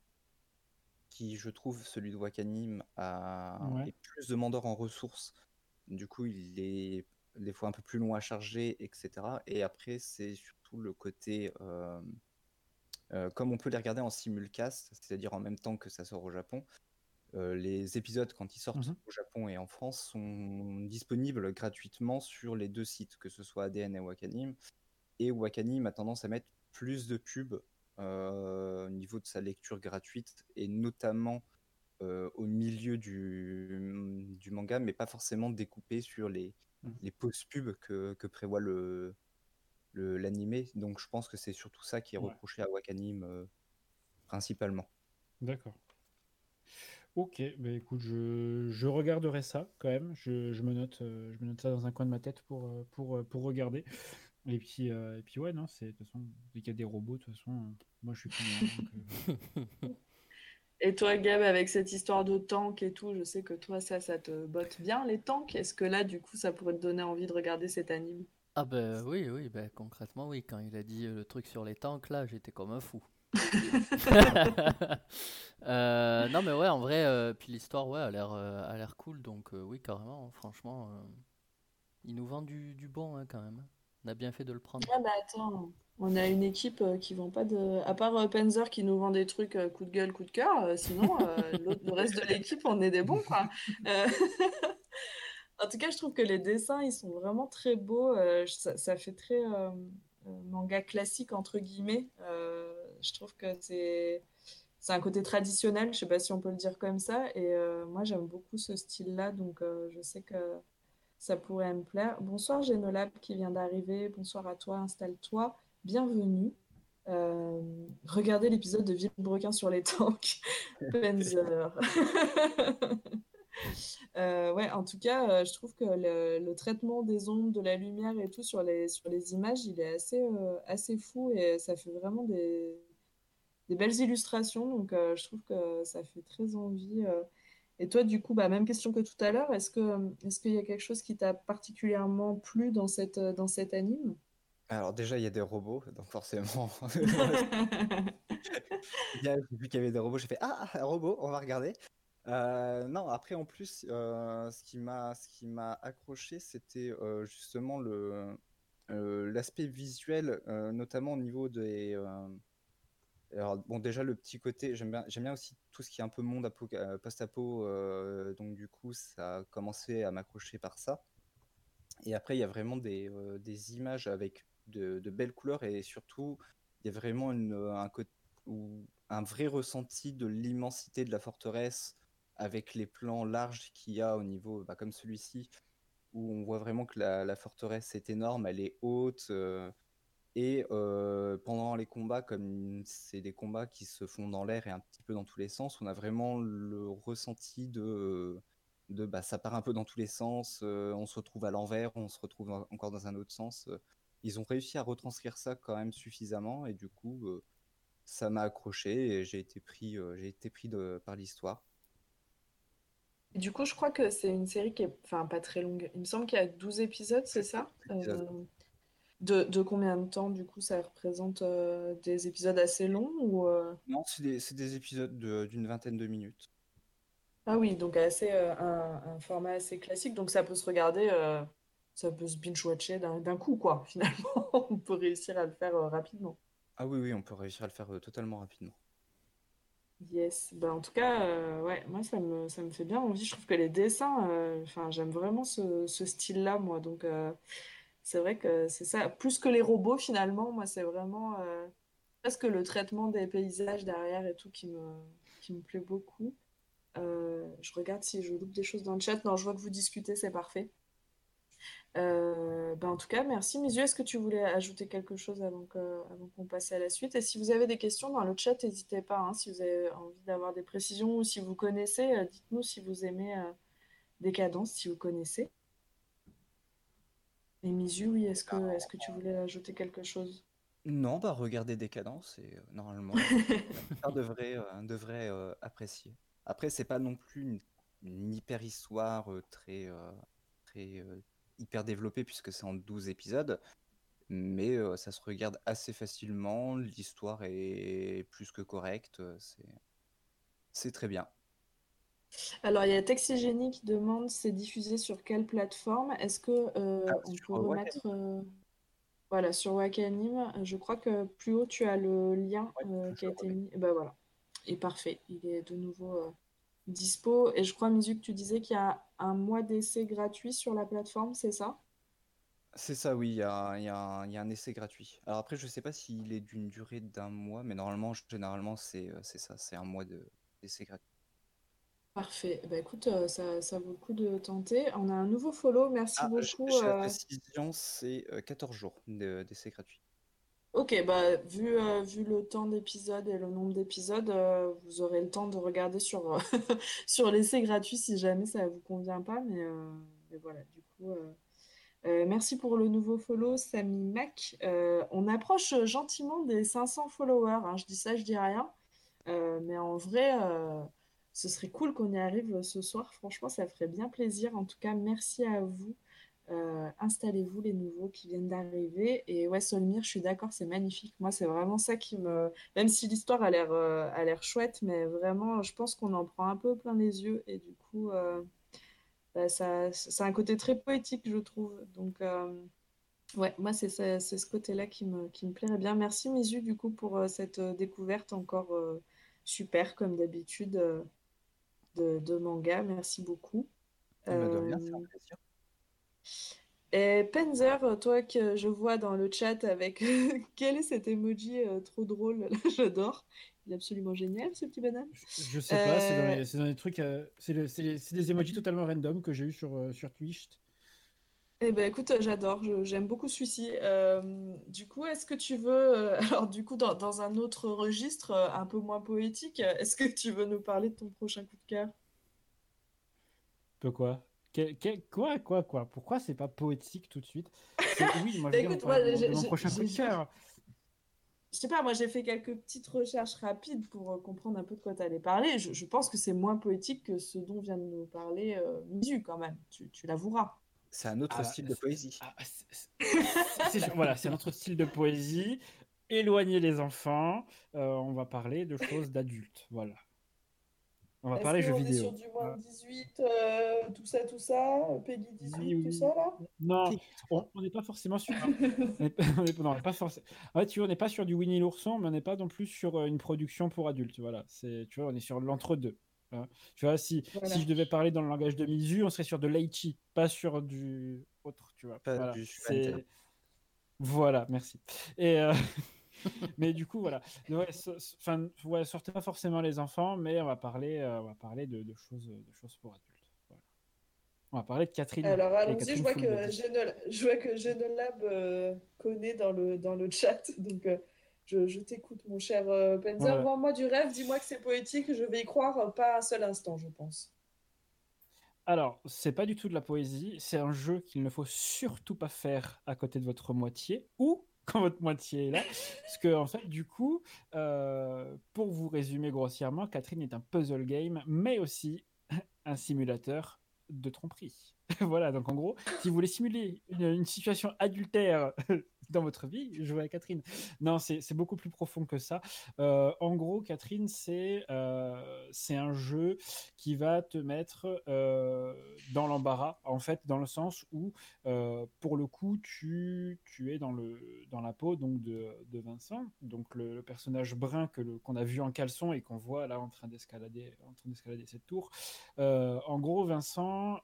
qui, je trouve, celui de Wakanim a... Ouais. est plus demandeur en ressources. Du coup, il est des fois un peu plus long à charger, etc. Et après, c'est surtout le côté. euh, euh, comme on peut les regarder en simulcast, c'est-à-dire en même temps que ça sort au Japon, euh, les épisodes, quand ils sortent Mhm. au Japon et en France, sont disponibles gratuitement sur les deux sites, que ce soit ADN et Wakanim. Et Wakanim a tendance à mettre plus de pubs au niveau de sa lecture gratuite, et notamment euh, au milieu du, du manga, mais pas forcément découpé sur les, Mhm. les pauses pubs que, que prévoit le, le- l'animé. Donc je pense que c'est surtout ça qui est Ouais. reproché à Wakanim euh, principalement. D'accord. Ok, bah écoute, je, je regarderai ça quand même. Je, je me note, euh, je me note ça dans un coin de ma tête pour, pour, pour regarder. Et puis, euh, et puis ouais, non, c'est de toute façon, dès qu'il y a des robots, de toute façon, euh, moi je suis preneur. Et toi, Gab, avec cette histoire de tank et tout, je sais que toi, ça, ça te botte bien, les tanks. Est-ce que là, du coup, ça pourrait te donner envie de regarder cet anime? Ah ben oui, oui, ben concrètement, oui. Quand il a dit euh, le truc sur les tanks, là, j'étais comme un fou. Euh, non mais ouais, en vrai, euh, puis l'histoire, ouais, a l'air, euh, a l'air cool, donc oui, carrément, franchement, euh, il nous vend du, du bon hein, quand même. On a bien fait de le prendre. Ah bah attends, on a une équipe euh, qui vend pas de... À part euh, Panzer qui nous vend des trucs euh, coup de gueule, coup de cœur, sinon, le reste de l'équipe, on est des bons, quoi. En tout cas, je trouve que les dessins, ils sont vraiment très beaux. ça, ça fait très euh, manga classique, entre guillemets. Euh, je trouve que c'est... C'est un côté traditionnel, je sais pas si on peut le dire comme ça, et euh, moi j'aime beaucoup ce style-là, donc je sais que ça pourrait me plaire. Bonsoir Génolab qui vient d'arriver. Bonsoir à toi, installe-toi. Bienvenue. Euh, regardez l'épisode de Villebrequin sur les tanks. Panzer. Euh, ouais, en tout cas, euh, je trouve que le, le traitement des ombres, de la lumière et tout sur les, sur les images, il est assez, assez fou et ça fait vraiment des, des belles illustrations. Donc, je trouve que ça fait très envie. Euh. Et toi, du coup, bah, même question que tout à l'heure, est-ce que, est-ce qu'il y a quelque chose qui t'a particulièrement plu dans cette, dans cet anime? Alors déjà, il y a des robots, donc forcément, j'ai vu qu'il y avait des robots, j'ai fait Ah, un robot, on va regarder. Euh, non, après en plus, euh, ce qui m'a ce qui m'a accroché, c'était euh, justement le euh, l'aspect visuel, euh, notamment au niveau des. Alors bon, déjà le petit côté, j'aime bien aussi tout ce qui est un peu monde euh, post-apo, euh, donc du coup ça a commencé à m'accrocher par ça. Et après, il y a vraiment des, euh, images avec de, belles couleurs et surtout, il y a vraiment un, un vrai ressenti de l'immensité de la forteresse avec les plans larges qu'il y a au niveau, bah, comme celui-ci, où on voit vraiment que la, forteresse est énorme, elle est haute. Et euh, pendant les combats, comme c'est des combats qui se font dans l'air et un petit peu dans tous les sens, on a vraiment le ressenti de, de bah, ça part un peu dans tous les sens, euh, on se retrouve à l'envers, on se retrouve en- encore dans un autre sens. Ils ont réussi à retranscrire ça quand même suffisamment et du coup, euh, ça m'a accroché et j'ai été pris, j'ai été pris de, par l'histoire. Du coup, je crois que c'est une série qui est, enfin, pas très longue. Il me semble qu'il y a 12 épisodes, c'est ça? épisodes. De, de combien de temps, du coup, ça représente euh, des épisodes assez longs ou euh, Non, c'est des, épisodes de- d'une vingtaine de minutes. Ah oui, donc assez, euh, un, un format assez classique. Donc ça peut se regarder, ça peut se binge-watcher d'un coup, quoi, finalement. On peut réussir à le faire rapidement. Ah oui, oui, on peut réussir à le faire totalement rapidement. Yes. Ben, en tout cas, ouais, moi, ça me, ça me fait bien envie. Je trouve que les dessins, enfin, j'aime vraiment ce, ce style-là, moi. Donc, c'est vrai que c'est ça. Plus que les robots, finalement, moi, c'est vraiment euh, presque le traitement des paysages derrière et tout qui me, plaît beaucoup. Euh, je regarde si je loupe des choses dans le chat. Non, je vois que vous discutez, c'est parfait. Euh, ben, en tout cas, merci. Mes est-ce que tu voulais ajouter quelque chose avant que, avant qu'on passe à la suite? Et si vous avez des questions dans le chat, n'hésitez pas. hein, si vous avez envie d'avoir des précisions ou si vous connaissez, dites-nous si vous aimez des cadences, si vous connaissez. Et oui, est-ce que, est-ce que tu voulais ajouter quelque chose? Non, bah regardez Décadence et euh, normalement, plupart devraient, euh, devraient, euh, apprécier. Après, c'est pas non plus une, une hyper histoire très, très hyper développée puisque c'est en 12 épisodes, mais ça se regarde assez facilement. L'histoire est plus que correcte. C'est, c'est très bien. Alors, il y a Texigénie qui demande c'est diffusé sur quelle plateforme? Est-ce que euh, Ah, on peut remettre euh, voilà sur Wakanim? Je crois que plus haut tu as le lien Ouais, euh, qui a été mis. Et ben voilà, et parfait. Il est de nouveau euh, dispo. Et je crois, Misu, que tu disais qu'il y a un mois d'essai gratuit sur la plateforme, c'est ça? C'est ça, oui, il y a, il y a un, il y a un essai gratuit. Alors après, je sais pas s'il est d'une durée d'un mois, mais normalement, généralement, c'est, ça, c'est un mois de, d'essai gratuit. Parfait. Bah écoute, euh, ça, ça vaut le coup de tenter. On a un nouveau follow. Merci Ah, j- beaucoup. la euh, précision, c'est euh, 14 jours de- d'essai gratuit. Ok, bah, vu, euh, vu le temps d'épisodes et le nombre d'épisodes, euh, vous aurez le temps de regarder sur, euh, sur l'essai gratuit si jamais ça vous convient pas. Mais, euh, mais voilà, du coup, euh, euh, merci pour le nouveau follow, Samy Mac. Euh, on approche gentiment des 500 followers. hein. Je dis ça, je dis rien. Euh, mais en, vrai, euh, ce serait cool qu'on y arrive ce soir. Franchement, ça ferait bien plaisir. En tout cas, merci à vous. Euh, installez-vous les nouveaux qui viennent d'arriver. Et ouais, Solmir, je suis d'accord, c'est magnifique. Moi, c'est vraiment ça qui me. Même si l'histoire a l'air euh, a chouette, mais vraiment, je pense qu'on en prend un peu plein les yeux. Et du coup, euh, bah, ça, c'est un côté très poétique, je trouve. Donc, ouais, moi, c'est ce côté-là qui me, qui me plairait bien. Merci, Misu, du coup, pour cette découverte encore super, comme d'habitude, de, de manga. Merci beaucoup. Eh ben, plaisir. Et Penzer, toi que je vois dans le chat avec quel est cet emoji euh, trop drôle, j'adore. Il est absolument génial ce petit banane. Je, je sais pas, c'est dans, Euh, dans les trucs. euh, c'est le- des emojis totalement random que j'ai eu sur, euh, sur Twitch. Eh ben écoute, j'adore, je- j'aime beaucoup celui-ci. Euh, du coup, est-ce que tu veux, euh, alors du coup, dans, dans un autre registre euh, un peu moins poétique, euh, est-ce que tu veux nous parler de ton prochain coup de cœur? Peu quoi? Quoi, quoi, quoi? Pourquoi c'est pas poétique tout de suite? C'est- Oui, moi je Bah, vous écoute, parler moi, de mon- de j'ai- mon j'ai- prochain coup de cœur. Je sais pas, moi j'ai fait quelques petites recherches rapides pour euh, comprendre un peu de quoi tu allais parler. Je, je pense que c'est moins poétique que ce dont vient de nous parler euh, Misu quand même, tu, tu l'avoueras. C'est un autre Ah, style de poésie. Ah, c'est- voilà, c'est notre style de poésie. Éloigner les enfants. euh, on va parler de choses d'adultes. Voilà. On va parler jeux qu'on est vidéo. sur du moins de 18, euh, tout ça, tout ça, Peggy 18, Oui, tout ça là? Non, on on n'est pas forcément sur. on pas, on est- non, on n'est pas forcément. En fait, tu vois, on n'est pas sur du Winnie l'ourson, mais on n'est pas non plus sur euh, une production pour adultes. Voilà, c'est, tu vois, on est sur l'entre-deux. Hein. Tu vois, si, Voilà. si je devais parler dans le langage de Mizu, on serait sur de l'Aichi, pas sur du autre, tu vois. Pas Voilà, du merci. Et euh, mais du coup, voilà. Ouais, so- ouais, sortez pas forcément les enfants, mais on va parler, euh, on va parler de, de choses, de choses pour adultes. Voilà. On va parler de Catherine. Alors allons-y, je vois que. Genol- je vois que Genolab euh, connaît dans le, dans le chat, donc euh, je, je t'écoute mon cher euh, Penzer. Ouais. Vends-moi du rêve, dis-moi que c'est poétique, je vais y croire euh, pas un seul instant, je pense. Alors, c'est pas du tout de la poésie, c'est un jeu qu'il ne faut surtout pas faire à côté de votre moitié ou quand votre moitié est là. Parce que, en fait, du coup, euh, pour vous résumer grossièrement, Catherine est un puzzle game, mais aussi un simulateur de tromperie. voilà, donc en gros, si vous voulez simuler une, situation adultère dans votre vie, jouez à Catherine. Non, c'est beaucoup plus profond que ça. Euh, en gros, Catherine, c'est euh, c'est un jeu qui va te mettre euh, dans l'embarras, en fait, dans le sens où, pour le coup, tu, tu es dans, le, dans la peau donc de, de Vincent, donc le, personnage brun qu'on a vu en caleçon et qu'on voit là en train d'escalader cette tour. En gros, Vincent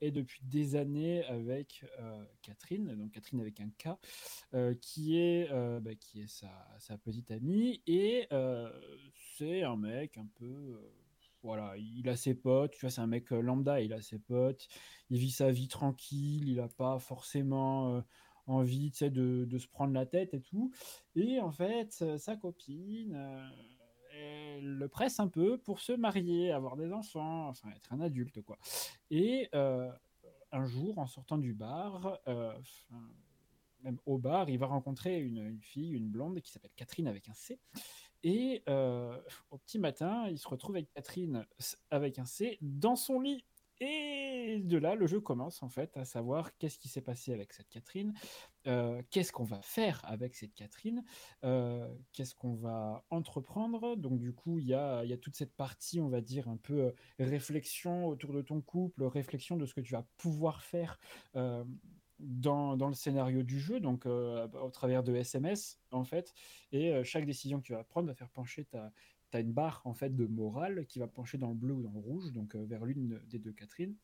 est depuis des années avec euh, Catherine, donc Catherine avec un K, euh, qui est, euh, bah, qui est sa, sa petite amie, et c'est un mec un peu... voilà, il a ses potes, tu vois, c'est un mec lambda, il a ses potes, il vit sa vie tranquille, il n'a pas forcément envie, de, de se prendre la tête et tout. Et en fait, sa copine, elle le presse un peu pour se marier, avoir des enfants, enfin être un adulte, quoi. Et un jour, en sortant du bar, euh, même au bar, il va rencontrer une, fille, une blonde, qui s'appelle Catherine avec un C. Et euh, au petit matin, il se retrouve avec Catherine avec un C dans son lit. Et de là, le jeu commence en fait à savoir qu'est-ce qui s'est passé avec cette Catherine, euh, qu'est-ce qu'on va faire avec cette Catherine, euh, qu'est-ce qu'on va entreprendre. Donc du coup, il y a, y a toute cette partie, on va dire, un peu euh, réflexion autour de ton couple, réflexion de ce que tu vas pouvoir faire dans, le scénario du jeu, donc au travers de SMS en fait. Et chaque décision que tu vas prendre va faire pencher ta, tu une barre en fait de morale qui va pencher dans le bleu ou dans le rouge, donc euh, vers l'une des deux Catherine.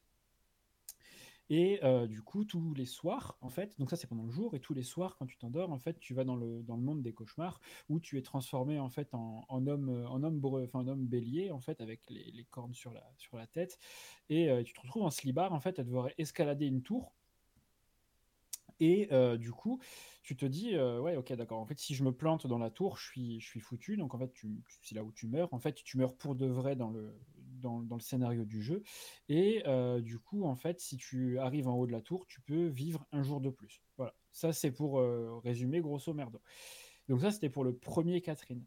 Et euh, du coup, tous les soirs, en fait, donc ça c'est pendant le jour, et tous les soirs, quand tu t'endors, en fait, tu vas dans le, monde des cauchemars, où tu es transformé en fait en, homme, euh, en homme, bre- enfin, en homme bélier, en fait, avec les, cornes sur la, tête, et euh, tu te retrouves en slibard, en fait, à devoir escalader une tour. Et euh, du coup, tu te dis, euh, ouais, ok, d'accord. En fait, si je me plante dans la tour, je suis, je suis foutu. Donc, en fait, c'est là où tu meurs. En fait, tu meurs pour de vrai dans le, dans, dans le scénario du jeu. Et euh, du coup, en fait, si tu arrives en haut de la tour, tu peux vivre un jour de plus. Voilà. Ça, c'est pour résumer grosso merdo. Donc ça, c'était pour le premier Catherine.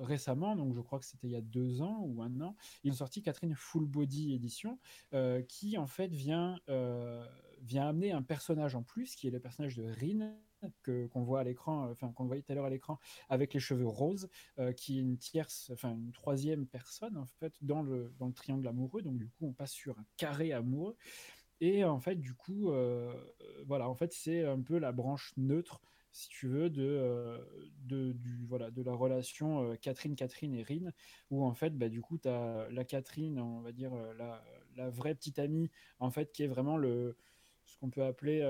Récemment, donc je crois que c'était il y a deux ans ou un an, ils ont sorti Catherine Full Body Edition, qui en fait vient, vient amener un personnage en plus, qui est le personnage de Rin, que qu'on voit à l'écran, enfin qu'on voyait tout à l'heure à l'écran, avec les cheveux roses, qui est une tierce, enfin une troisième personne en fait dans le dans le triangle amoureux. Donc du coup, on passe sur un carré amoureux. Et en fait, du coup, voilà, en fait, c'est un peu la branche neutre si tu veux, de, euh, de, du, voilà, de la relation Catherine-Catherine euh, et Rin, où en fait, bah, du coup, tu as la Catherine, on va dire, euh, la, la, vraie petite amie, en fait, qui est vraiment le, ce qu'on peut appeler,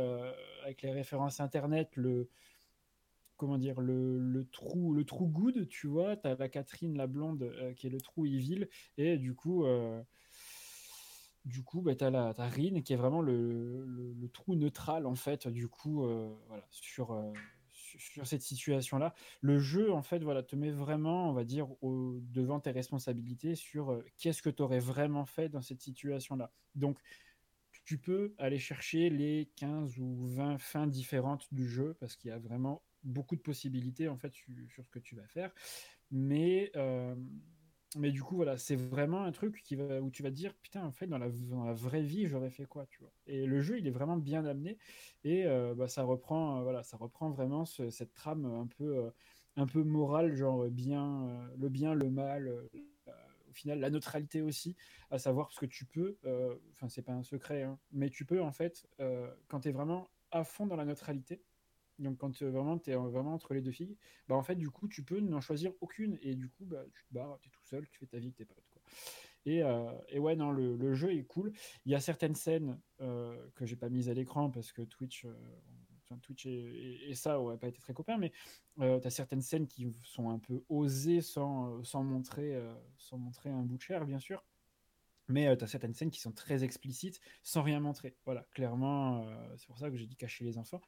avec les références internet, le, comment dire, le, le, trou, le trou good, tu vois, tu as la Catherine, la blonde, qui est le trou evil, et du coup du coup, bah, tu as, la, Rin qui est vraiment le, le, trou neutral, en fait, du coup, euh, voilà, sur, euh, sur cette situation-là. Le jeu, en fait, voilà, te met vraiment, on va dire, au, devant tes responsabilités sur euh, qu'est-ce que tu aurais vraiment fait dans cette situation-là. Donc, tu peux aller chercher les 15 ou 20 fins différentes du jeu, parce qu'il y a vraiment beaucoup de possibilités, en fait, sur, ce que tu vas faire. Mais mais du coup, voilà, c'est vraiment un truc où tu vas te dire, putain, en fait, dans la, vraie vie, j'aurais fait quoi, tu vois? Et le jeu, il est vraiment bien amené et euh, bah, ça reprend, euh, voilà, ça reprend vraiment cette trame un peu, euh, un peu morale, genre bien, le bien, le mal. Au final, la neutralité aussi, à savoir parce que tu peux, enfin, c'est pas un secret, hein, mais tu peux en fait, quand tu es vraiment à fond dans la neutralité, donc quand euh, vraiment tu es vraiment entre les deux filles, bah en fait du coup tu peux n'en choisir aucune et du coup bah tu te barres, tu es tout seul, tu fais ta vie avec tes potes quoi. Et, euh, et ouais non le, le, jeu est cool. Il y a certaines scènes euh, que j'ai pas mises à l'écran parce que Twitch Twitch et, ça aurait pas été très copain, mais tu as certaines scènes qui sont un peu osées sans, sans, montrer, sans montrer un bout de chair, bien sûr. Mais tu as certaines scènes qui sont très explicites sans rien montrer. Voilà, clairement, c'est pour ça que j'ai dit cacher les enfants.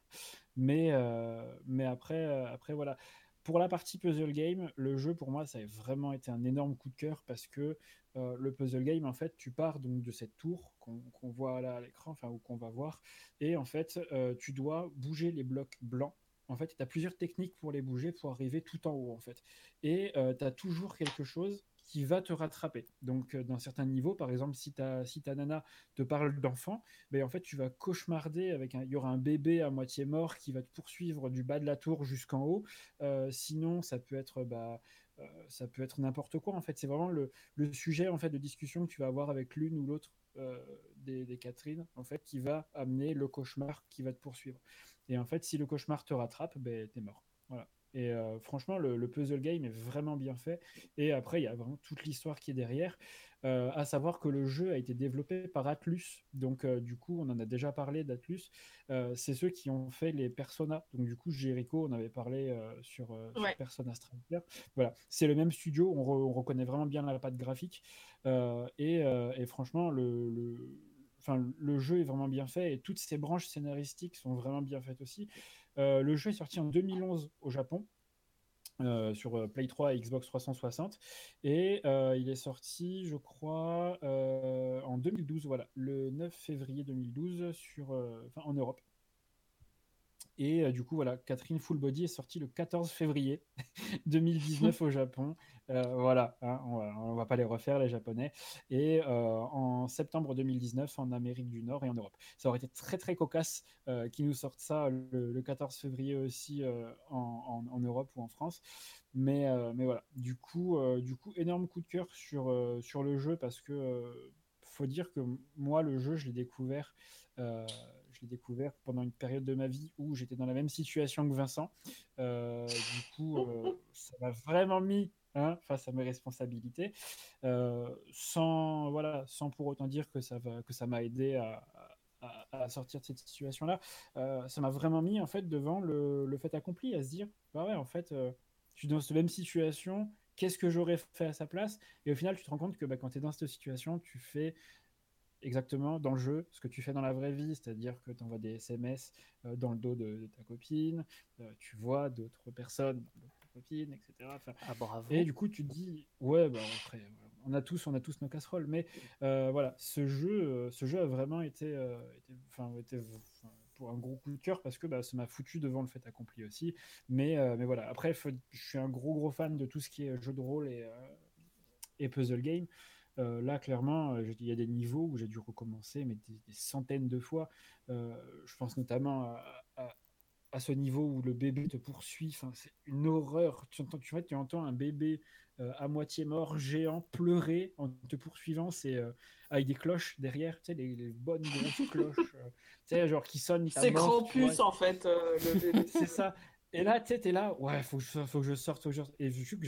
Mais, mais après, après, voilà. Pour la partie puzzle game, le jeu pour moi ça a vraiment été un énorme coup de cœur parce que le puzzle game en fait tu pars donc de cette tour qu'on voit là à l'écran, enfin ou qu'on va voir, et en fait tu dois bouger les blocs blancs en fait, tu as plusieurs techniques pour les bouger pour arriver tout en haut, en fait. Et tu as toujours quelque chose qui va te rattraper. Donc, euh, dans certains niveaux, par exemple, si ta, si ta nana te parle d'enfant, ben, en fait, tu vas cauchemarder avec un. Il y aura un bébé à moitié mort qui va te poursuivre du bas de la tour jusqu'en haut. Euh, sinon, ça peut être. Bah, euh, ça peut être n'importe quoi en fait c'est vraiment le, le, sujet en fait de discussion que tu vas avoir avec l'une ou l'autre des, des Catherine en fait qui va amener le cauchemar qui va te poursuivre et en fait si le cauchemar te rattrape ben t'es mort voilà et euh, franchement, le, puzzle game est vraiment bien fait. Et après, il y a vraiment toute l'histoire qui est derrière. Euh, à savoir que le jeu a été développé par Atlus. Donc, euh, du coup, on en a déjà parlé d'Atlus. c'est ceux qui ont fait les Persona. Donc, du coup, Jericho, on avait parlé sur, Persona Striker. Voilà, c'est le même studio. On, reconnaît vraiment bien la patte graphique. Et, franchement, le, Enfin, le jeu est vraiment bien fait et toutes ces branches scénaristiques sont vraiment bien faites aussi. Euh, le jeu est sorti en 2011 au Japon. Euh, sur euh, Play 3 et Xbox 360 et il est sorti je crois en 2012 voilà le 9 février 2012 sur en Europe et du coup, voilà, Catherine Full Body est sortie le 14 février 2019 au Japon. voilà, hein, on, ne va pas les refaire, les Japonais. Et en septembre 2019 en Amérique du Nord et en Europe. Ça aurait été très très cocasse qu'ils nous sortent ça le, 14 février aussi en, en, Europe ou en France. Mais, mais voilà, du coup, du coup, énorme coup de cœur sur, sur le jeu parce que faut dire que moi, le jeu, je l'ai découvert découvert pendant une période de ma vie où j'étais dans la même situation que Vincent. Euh, du coup, euh, ça m'a vraiment mis hein, face à mes responsabilités, euh, sans, voilà, sans pour autant dire que ça, m'a aidé à, sortir de cette situation-là. ça m'a vraiment mis en fait devant le, le, fait accompli, à se dire, bah ouais, en fait, je suis dans cette même situation, qu'est-ce que j'aurais fait à sa place? Et au final, tu te rends compte que bah, quand tu es dans cette situation, tu fais exactement dans le jeu ce que tu fais dans la vraie vie, c'est-à-dire que tu envoies des SMS euh, dans le dos de, ta copine, euh, tu vois d'autres personnes dans ta copine, etc. ah, et du coup, tu te dis, ouais, bah, après, on a tous, on a tous nos casseroles, mais euh, voilà, ce jeu, ce jeu a vraiment été, été, été pour un gros coup de cœur parce que bah, ça m'a foutu devant le fait accompli aussi. Mais, mais voilà, après, je suis un gros gros fan de tout ce qui est jeu de rôle et, et puzzle game. Là, clairement, il y a des niveaux où j'ai dû recommencer, mais des, centaines de fois. je pense notamment à, à ce niveau où le bébé te poursuit. Enfin, c'est une horreur. Tu entends, tu, vois, tu entends un bébé euh, à moitié mort, géant, pleurer en te poursuivant. C'est euh, avec des cloches derrière, tu sais, les, bonnes grosses cloches, euh, tu sais, genre qui sonnent. C'est Krampus en fait, c'est ça. Et là, tu sais, t'es là, ouais, faut que je, faut que je sorte aujourd'hui. Et vu que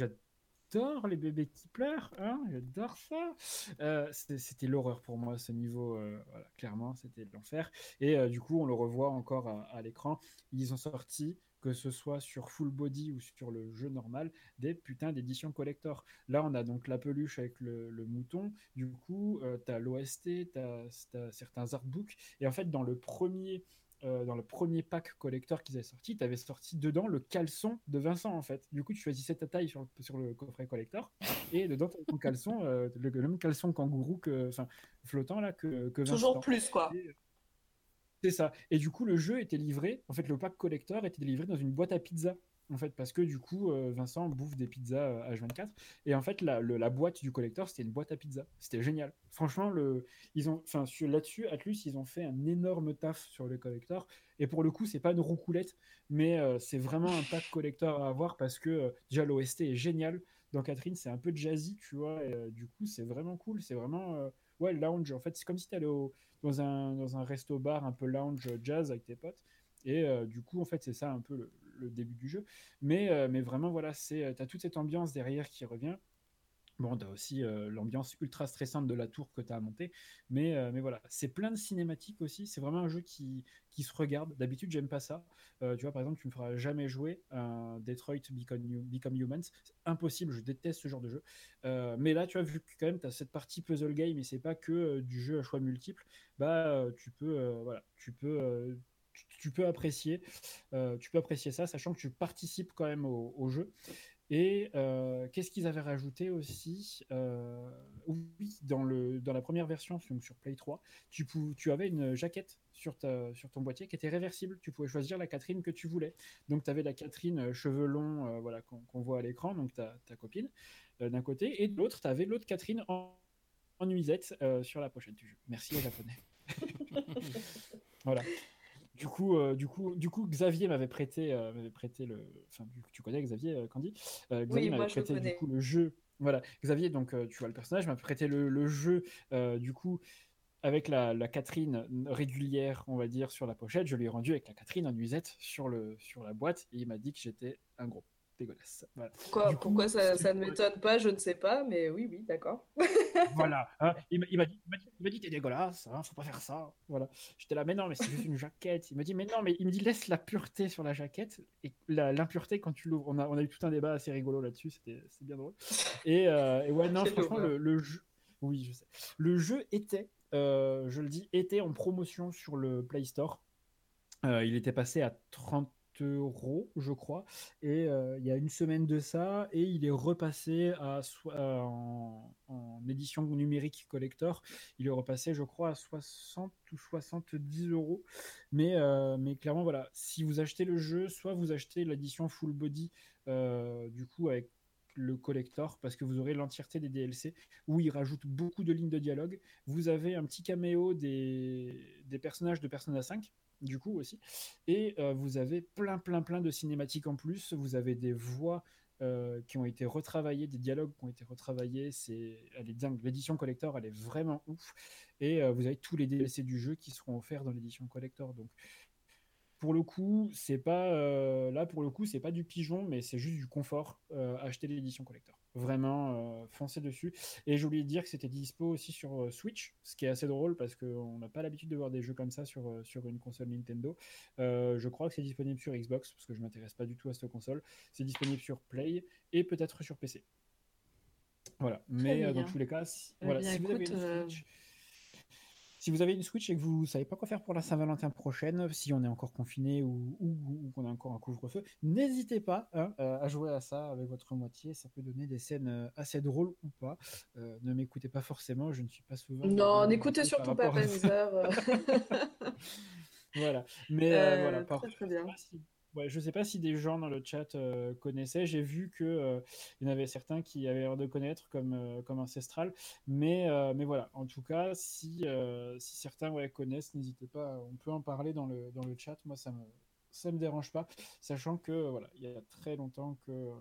j'adore les bébés qui pleurent, hein, j'adore ça. Euh, c'était l'horreur pour moi, ce niveau, euh, voilà, clairement, c'était l'enfer. Et euh, du coup, on le revoit encore à, l'écran. Ils ont sorti, que ce soit sur full body ou sur le jeu normal, des putains d'éditions collector. Là, on a donc la peluche avec le, mouton. Du coup, tu as l'OST, tu as, certains artbooks. Et en fait, dans le premier euh, dans le premier pack collector qu'ils avaient sorti, tu avais sorti dedans le caleçon de Vincent en fait. Du coup, tu choisissais ta taille sur, sur le coffret collector et dedans tu ton caleçon, euh, le, même caleçon kangourou que, enfin, flottant là que, que Vincent. Toujours plus quoi. C'est ça. Et du coup, le jeu était livré, en fait, le pack collector était livré dans une boîte à pizza en fait, parce que du coup, euh, Vincent bouffe des pizzas H24. Et en fait, la, la boîte du collector, c'était une boîte à pizza. C'était génial. Franchement, le, ils ont, là-dessus, Atlus, ils ont fait un énorme taf sur le collector. Et pour le coup, c'est pas une roucoulette, mais euh, c'est vraiment un pack collector à avoir parce que euh, déjà l'OST est génial. Dans Catherine, c'est un peu jazzy, tu vois. Et du coup, c'est vraiment cool. C'est vraiment, ouais, lounge. En fait, c'est comme si tu allais dans un, dans un resto-bar un peu lounge jazz avec tes potes. Et du coup, en fait, c'est ça un peu le, le début du jeu. Mais, euh, mais vraiment, voilà, c'est, euh, as toute cette ambiance derrière qui revient. Bon, tu as aussi euh, l'ambiance ultra stressante de la tour que tu as à monter. Mais, mais voilà, c'est plein de cinématiques aussi. C'est vraiment un jeu qui, qui se regarde. D'habitude, j'aime pas ça. tu vois, par exemple, tu me feras jamais jouer un Detroit Become, Become Humans. C'est impossible, je déteste ce genre de jeu. mais là, tu as vu que quand même, tu as cette partie puzzle game et c'est pas que du jeu à choix multiples. Bah, tu peux, voilà, tu peux tu peux apprécier, euh, tu peux apprécier ça, sachant que tu participes quand même au, jeu. Et euh, qu'est-ce qu'ils avaient rajouté aussi euh, Oui, dans, le, dans la première version sur Play 3, tu, tu avais une jaquette sur, ta, sur ton boîtier qui était réversible. Tu pouvais choisir la Catherine que tu voulais. Donc, tu avais la Catherine cheveux longs voilà, qu'on voit à l'écran, donc ta, ta copine, d'un côté. Et de l'autre, tu avais l'autre Catherine en, en nuisette sur la prochaine du jeu. Merci aux Japonais. voilà. Du coup, euh, du coup, du coup, Xavier m'avait prêté, euh, m'avait prêté le. Enfin, tu connais Xavier euh, Candy? Xavier m'avait prêté du coup le jeu. Voilà, Xavier, donc tu vois le personnage, m'a prêté le, jeu. du coup, avec la, la, Catherine régulière, on va dire, sur la pochette, je lui ai rendu avec la Catherine en nuisette sur le sur la boîte et il m'a dit que j'étais un gros dégueulasse. Pourquoi, ça, ça, ne m'étonne pas, je ne sais pas, mais oui, oui, d'accord. voilà. Hein, il m'a dit, il m'a dit, t'es dégueulasse, hein, faut pas faire ça. Voilà. J'étais là, mais non, mais c'est juste une jaquette. Il m'a dit, mais non, mais il me dit, laisse la pureté sur la jaquette. Et l'impureté, quand tu l'ouvres, on a, on a eu tout un débat assez rigolo là-dessus, c'était bien drôle. Et, euh, ouais, non, franchement, le, jeu. Oui, je sais. Le jeu était, euh, je le dis, était en promotion sur le Play Store. Euh, il était passé à 30 euros, je crois. Et euh, il y a une semaine de ça, et il est repassé à, en, édition numérique collector. Il est repassé, je crois, à 60 ou 70 euros. Mais, euh, mais clairement, voilà, si vous achetez le jeu, soit vous achetez l'édition full body, euh, du coup, avec le collector parce que vous aurez l'entièreté des DLC où il rajoute beaucoup de lignes de dialogue. Vous avez un petit caméo des, des personnages de Persona 5 du coup aussi. Et euh, vous avez plein, plein, plein de cinématiques en plus. Vous avez des voix euh, qui ont été retravaillées, des dialogues qui ont été retravaillés. C'est, elle est dingue. L'édition collector, elle est vraiment ouf. Et euh, vous avez tous les DLC du jeu qui seront offerts dans l'édition collector. Donc, pour le coup, c'est pas là pour le coup, c'est pas du pigeon, mais c'est juste du confort. acheter l'édition collector vraiment euh, foncer dessus. Et j'ai oublié de dire que c'était dispo aussi sur euh, Switch, ce qui est assez drôle parce qu'on n'a pas l'habitude de voir des jeux comme ça sur, euh, sur une console Nintendo. je crois que c'est disponible sur Xbox parce que je m'intéresse pas du tout à cette console. C'est disponible sur Play et peut-être sur PC. Voilà, mais dans tous les cas, si, eh voilà, si vous avez une Switch, si vous avez une Switch et que vous ne savez pas quoi faire pour la Saint-Valentin prochaine, si on est encore confiné ou, qu'on a encore un couvre-feu, n'hésitez pas hein, euh, à jouer à ça avec votre moitié. Ça peut donner des scènes euh, assez drôles ou pas. Euh, ne m'écoutez pas forcément, je ne suis pas souvent. Non, n'écoutez surtout pas Panzer. voilà. Mais euh, voilà, par très, très bien. pas si, je sais pas si des gens dans le chat euh, connaissaient. J'ai vu que euh, y en avait certains qui avaient l'air de connaître comme, euh, comme Ancestral. Mais, mais voilà, en tout cas, si, si certains connaissent, n'hésitez pas, on peut en parler dans le, dans le chat. Moi, ça me, ça me dérange pas, sachant que voilà, il y a très longtemps que,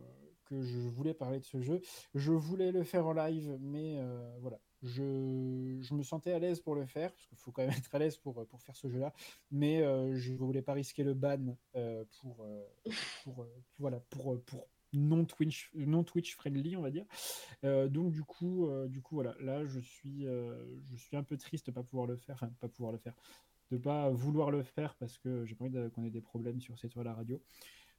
que je voulais parler de ce jeu. Je voulais le faire en live, mais voilà, je, me sentais à l'aise pour le faire, parce qu'il faut quand même être à l'aise pour, pour faire ce jeu-là, mais euh, je voulais pas risquer le ban euh, pour, euh, pour, voilà, pour, pour non Twitch, non Twitch friendly, on va dire. Donc du coup, du coup voilà, là je suis, je suis un peu triste de pas pouvoir le faire, pas pouvoir le faire, de pas vouloir le faire parce que j'ai pas envie qu'on ait des problèmes sur cette toile à radio.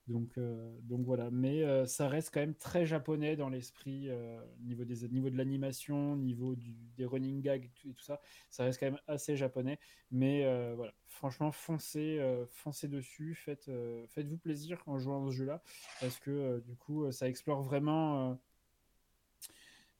Donc, euh, donc voilà, mais euh, ça reste quand même très japonais dans l'esprit, euh, niveau, niveau de l'animation, niveau des running gags et tout, ça, ça reste quand même assez japonais. Mais voilà, franchement, foncez, foncez dessus, faites, faites-vous plaisir en jouant à ce jeu-là, parce que du coup, ça explore vraiment,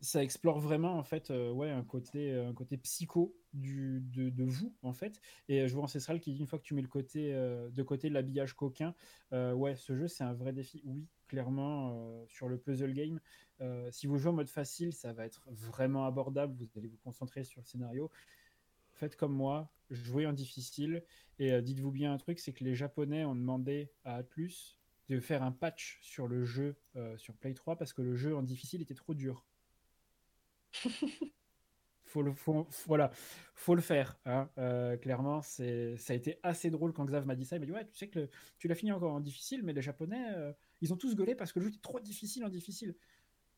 ça explore vraiment en fait, euh, ouais, un côté, un côté psycho du, de, vous en fait. Et euh, je vois Ancestral qui dit une fois que tu mets le côté euh, de côté l'habillage coquin, euh, ouais, ce jeu c'est un vrai défi. Oui, clairement euh, sur le puzzle game. euh, si vous jouez en mode facile, ça va être vraiment abordable. Vous allez vous concentrer sur le scénario. Faites comme moi, jouez en difficile. Et euh, dites-vous bien un truc, c'est que les Japonais ont demandé à Atlus de faire un patch sur le jeu euh, sur Play 3 parce que le jeu en difficile était trop dur. faut le, faut, voilà, faut le faire. hein. Euh, clairement, c'est, ça a été assez drôle quand Xav m'a dit ça. Il m'a dit Ouais, tu sais que le- tu l'as fini encore en difficile, mais les Japonais, euh, ils ont tous gueulé parce que le jeu était trop difficile en difficile.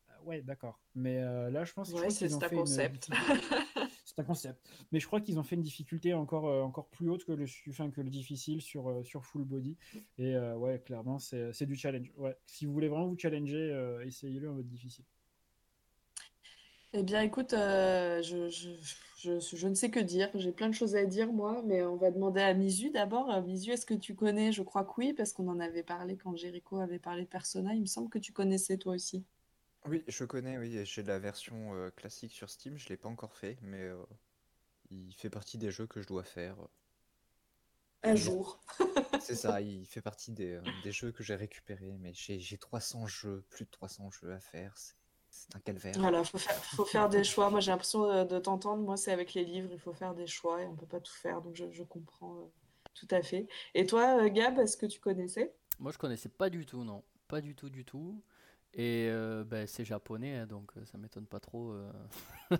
Euh, ouais, d'accord. Mais là, je pense, je Ouais, crois c'est qu'ils ont un fait une concept. difficulté- c'est un concept. Mais je crois qu'ils ont fait une difficulté encore, encore plus haute que le, enfin, que le difficile sur, sur full body. Et ouais, clairement, c'est, c'est du challenge. Ouais. Si vous voulez vraiment vous challenger, essayez-le en mode difficile. Eh bien, écoute, euh, je, je, je, je ne sais que dire. J'ai plein de choses à dire, moi, mais on va demander à Misu d'abord. Euh, Misu, est-ce que tu connais? Je crois que oui, parce qu'on en avait parlé quand Jericho avait parlé de Persona. Il me semble que tu connaissais toi aussi. Oui, je connais, oui, j'ai la version euh, classique sur Steam, je l'ai pas encore fait, mais euh, il fait partie des jeux que je dois faire. Un jour. c'est ça, il fait partie des, des jeux que j'ai récupérés, mais j'ai j'ai 300 jeux, plus de 300 jeux à faire, c'est c'est un calvaire. Voilà, faut faire, faut faire des choix. Moi, j'ai l'impression de, de t'entendre. Moi, c'est avec les livres, il faut faire des choix et on peut pas tout faire. Donc, je, je comprends euh, tout à fait. Et toi, euh, Gab, est-ce que tu connaissais? Moi, je connaissais pas du tout, non. Pas du tout, du tout. Et euh, ben, c'est japonais, hein, donc euh, ça m'étonne pas trop euh,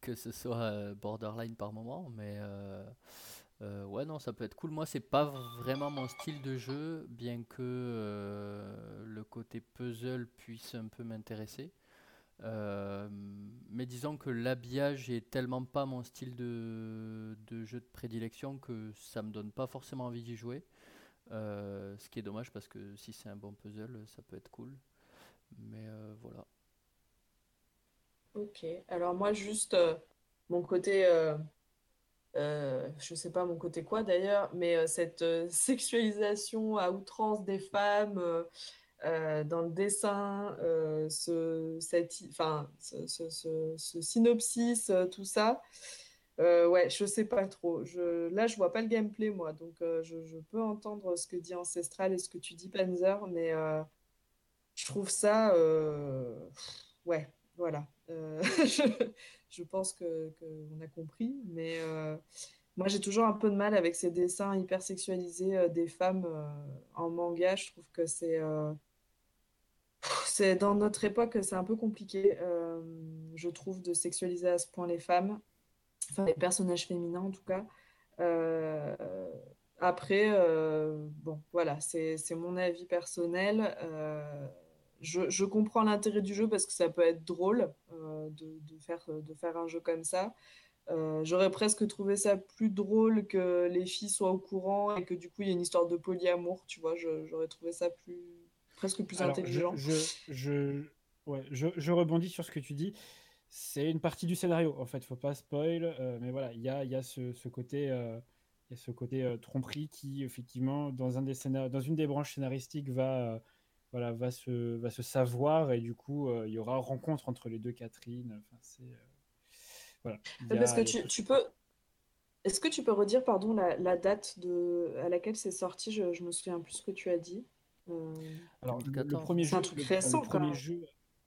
que ce soit euh, borderline par moment. Mais euh, ouais, non, ça peut être cool. Moi, c'est pas vraiment mon style de jeu, bien que euh, le côté puzzle puisse un peu m'intéresser. Euh, mais disons que l'habillage est tellement pas mon style de, jeu de prédilection que ça me donne pas forcément envie d'y jouer. Ce qui est dommage parce que si c'est un bon puzzle, ça peut être cool. Mais voilà. Ok. Alors, moi, juste mon côté, euh, je sais pas mon côté quoi d'ailleurs, mais euh, cette euh, sexualisation à outrance des femmes euh, dans le dessin, ce, synopsis, tout ça. Euh, ouais, je sais pas trop. Là, je vois pas le gameplay, moi. Donc, je, peux entendre ce que dit Ancestral et ce que tu dis, Panzer, mais je trouve ça. ouais, voilà. je pense que, que on a compris, mais euh, moi, j'ai toujours un peu de mal avec ces dessins hyper sexualisés euh, des femmes euh, en manga. Je trouve que c'est. c'est dans notre époque, c'est un peu compliqué, je trouve, de sexualiser à ce point les femmes enfin les personnages féminins en tout cas. Après, bon, voilà, c'est mon avis personnel. Je, je comprends l'intérêt du jeu parce que ça peut être drôle euh, de, de faire, de faire un jeu comme ça. Euh, j'aurais presque trouvé ça plus drôle que les filles soient au courant et que du coup il y a une histoire de polyamour, tu vois. J'aurais trouvé ça plus, presque plus Alors, intelligent. je, je, ouais, je, je rebondis sur ce que tu dis. C'est une partie du scénario, en fait, faut pas spoil, euh, mais voilà, il y a, y a ce, ce côté, y a ce côté tromperie qui, effectivement, dans, un des scénar- dans une des branches scénaristiques, va, voilà, va, se, va se savoir, et du coup, euh, il y aura rencontre entre les deux Catherine. Enfin, c'est, euh, voilà, Parce que tu, tu peux, Est-ce que tu peux redire, pardon, la, la date de, à laquelle c'est sorti? Je, je me souviens plus ce que tu as dit. Euh, Alors, le, le 2014. premier C'est un jeu, truc le, récent, jeu,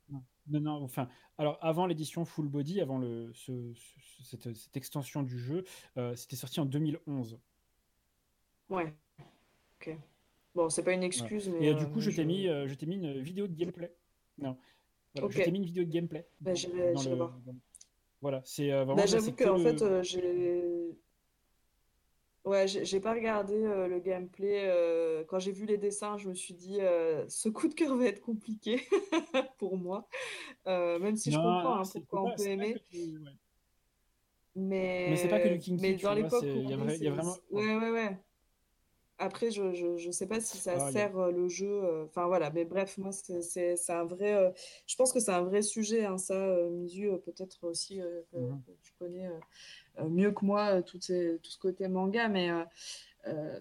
non, non, non, enfin, alors avant l'édition Full Body, avant le, ce- ce- cette, cette extension du jeu, euh, c'était sorti en 2011. Ouais, ok. Bon, c'est pas une excuse, mais Et euh, du euh, coup, je je... t'ai mis, euh, je t'ai mis une vidéo de gameplay. Non, voilà, je Ok, t'ai mis une vidéo de gameplay bah, dans, le, voir. voilà, c'est Bah, vraiment là, j'avoue c'est que que en fait, le, euh, j'ai ouais, j'ai pas regardé euh, le gameplay. euh, quand j'ai vu les dessins, je me suis dit, euh, ce coup de cœur va être compliqué pour moi. Même si je comprends hein, pourquoi on peut aimer. du, ouais. Mais c'est pas que du Mais, kinky, mais dans l'époque il y y a vraiment. Ouais, ouais, ouais. Après, je, je, je sais pas si ça Alors, il y a- sert euh, le jeu. euh, Enfin, voilà. Mais bref, moi, c'est un vrai... euh, je pense que c'est un vrai sujet, hein, ça, euh, peut-être aussi euh, que, que tu connais mieux que moi tout, ces- tout ce côté manga. Mais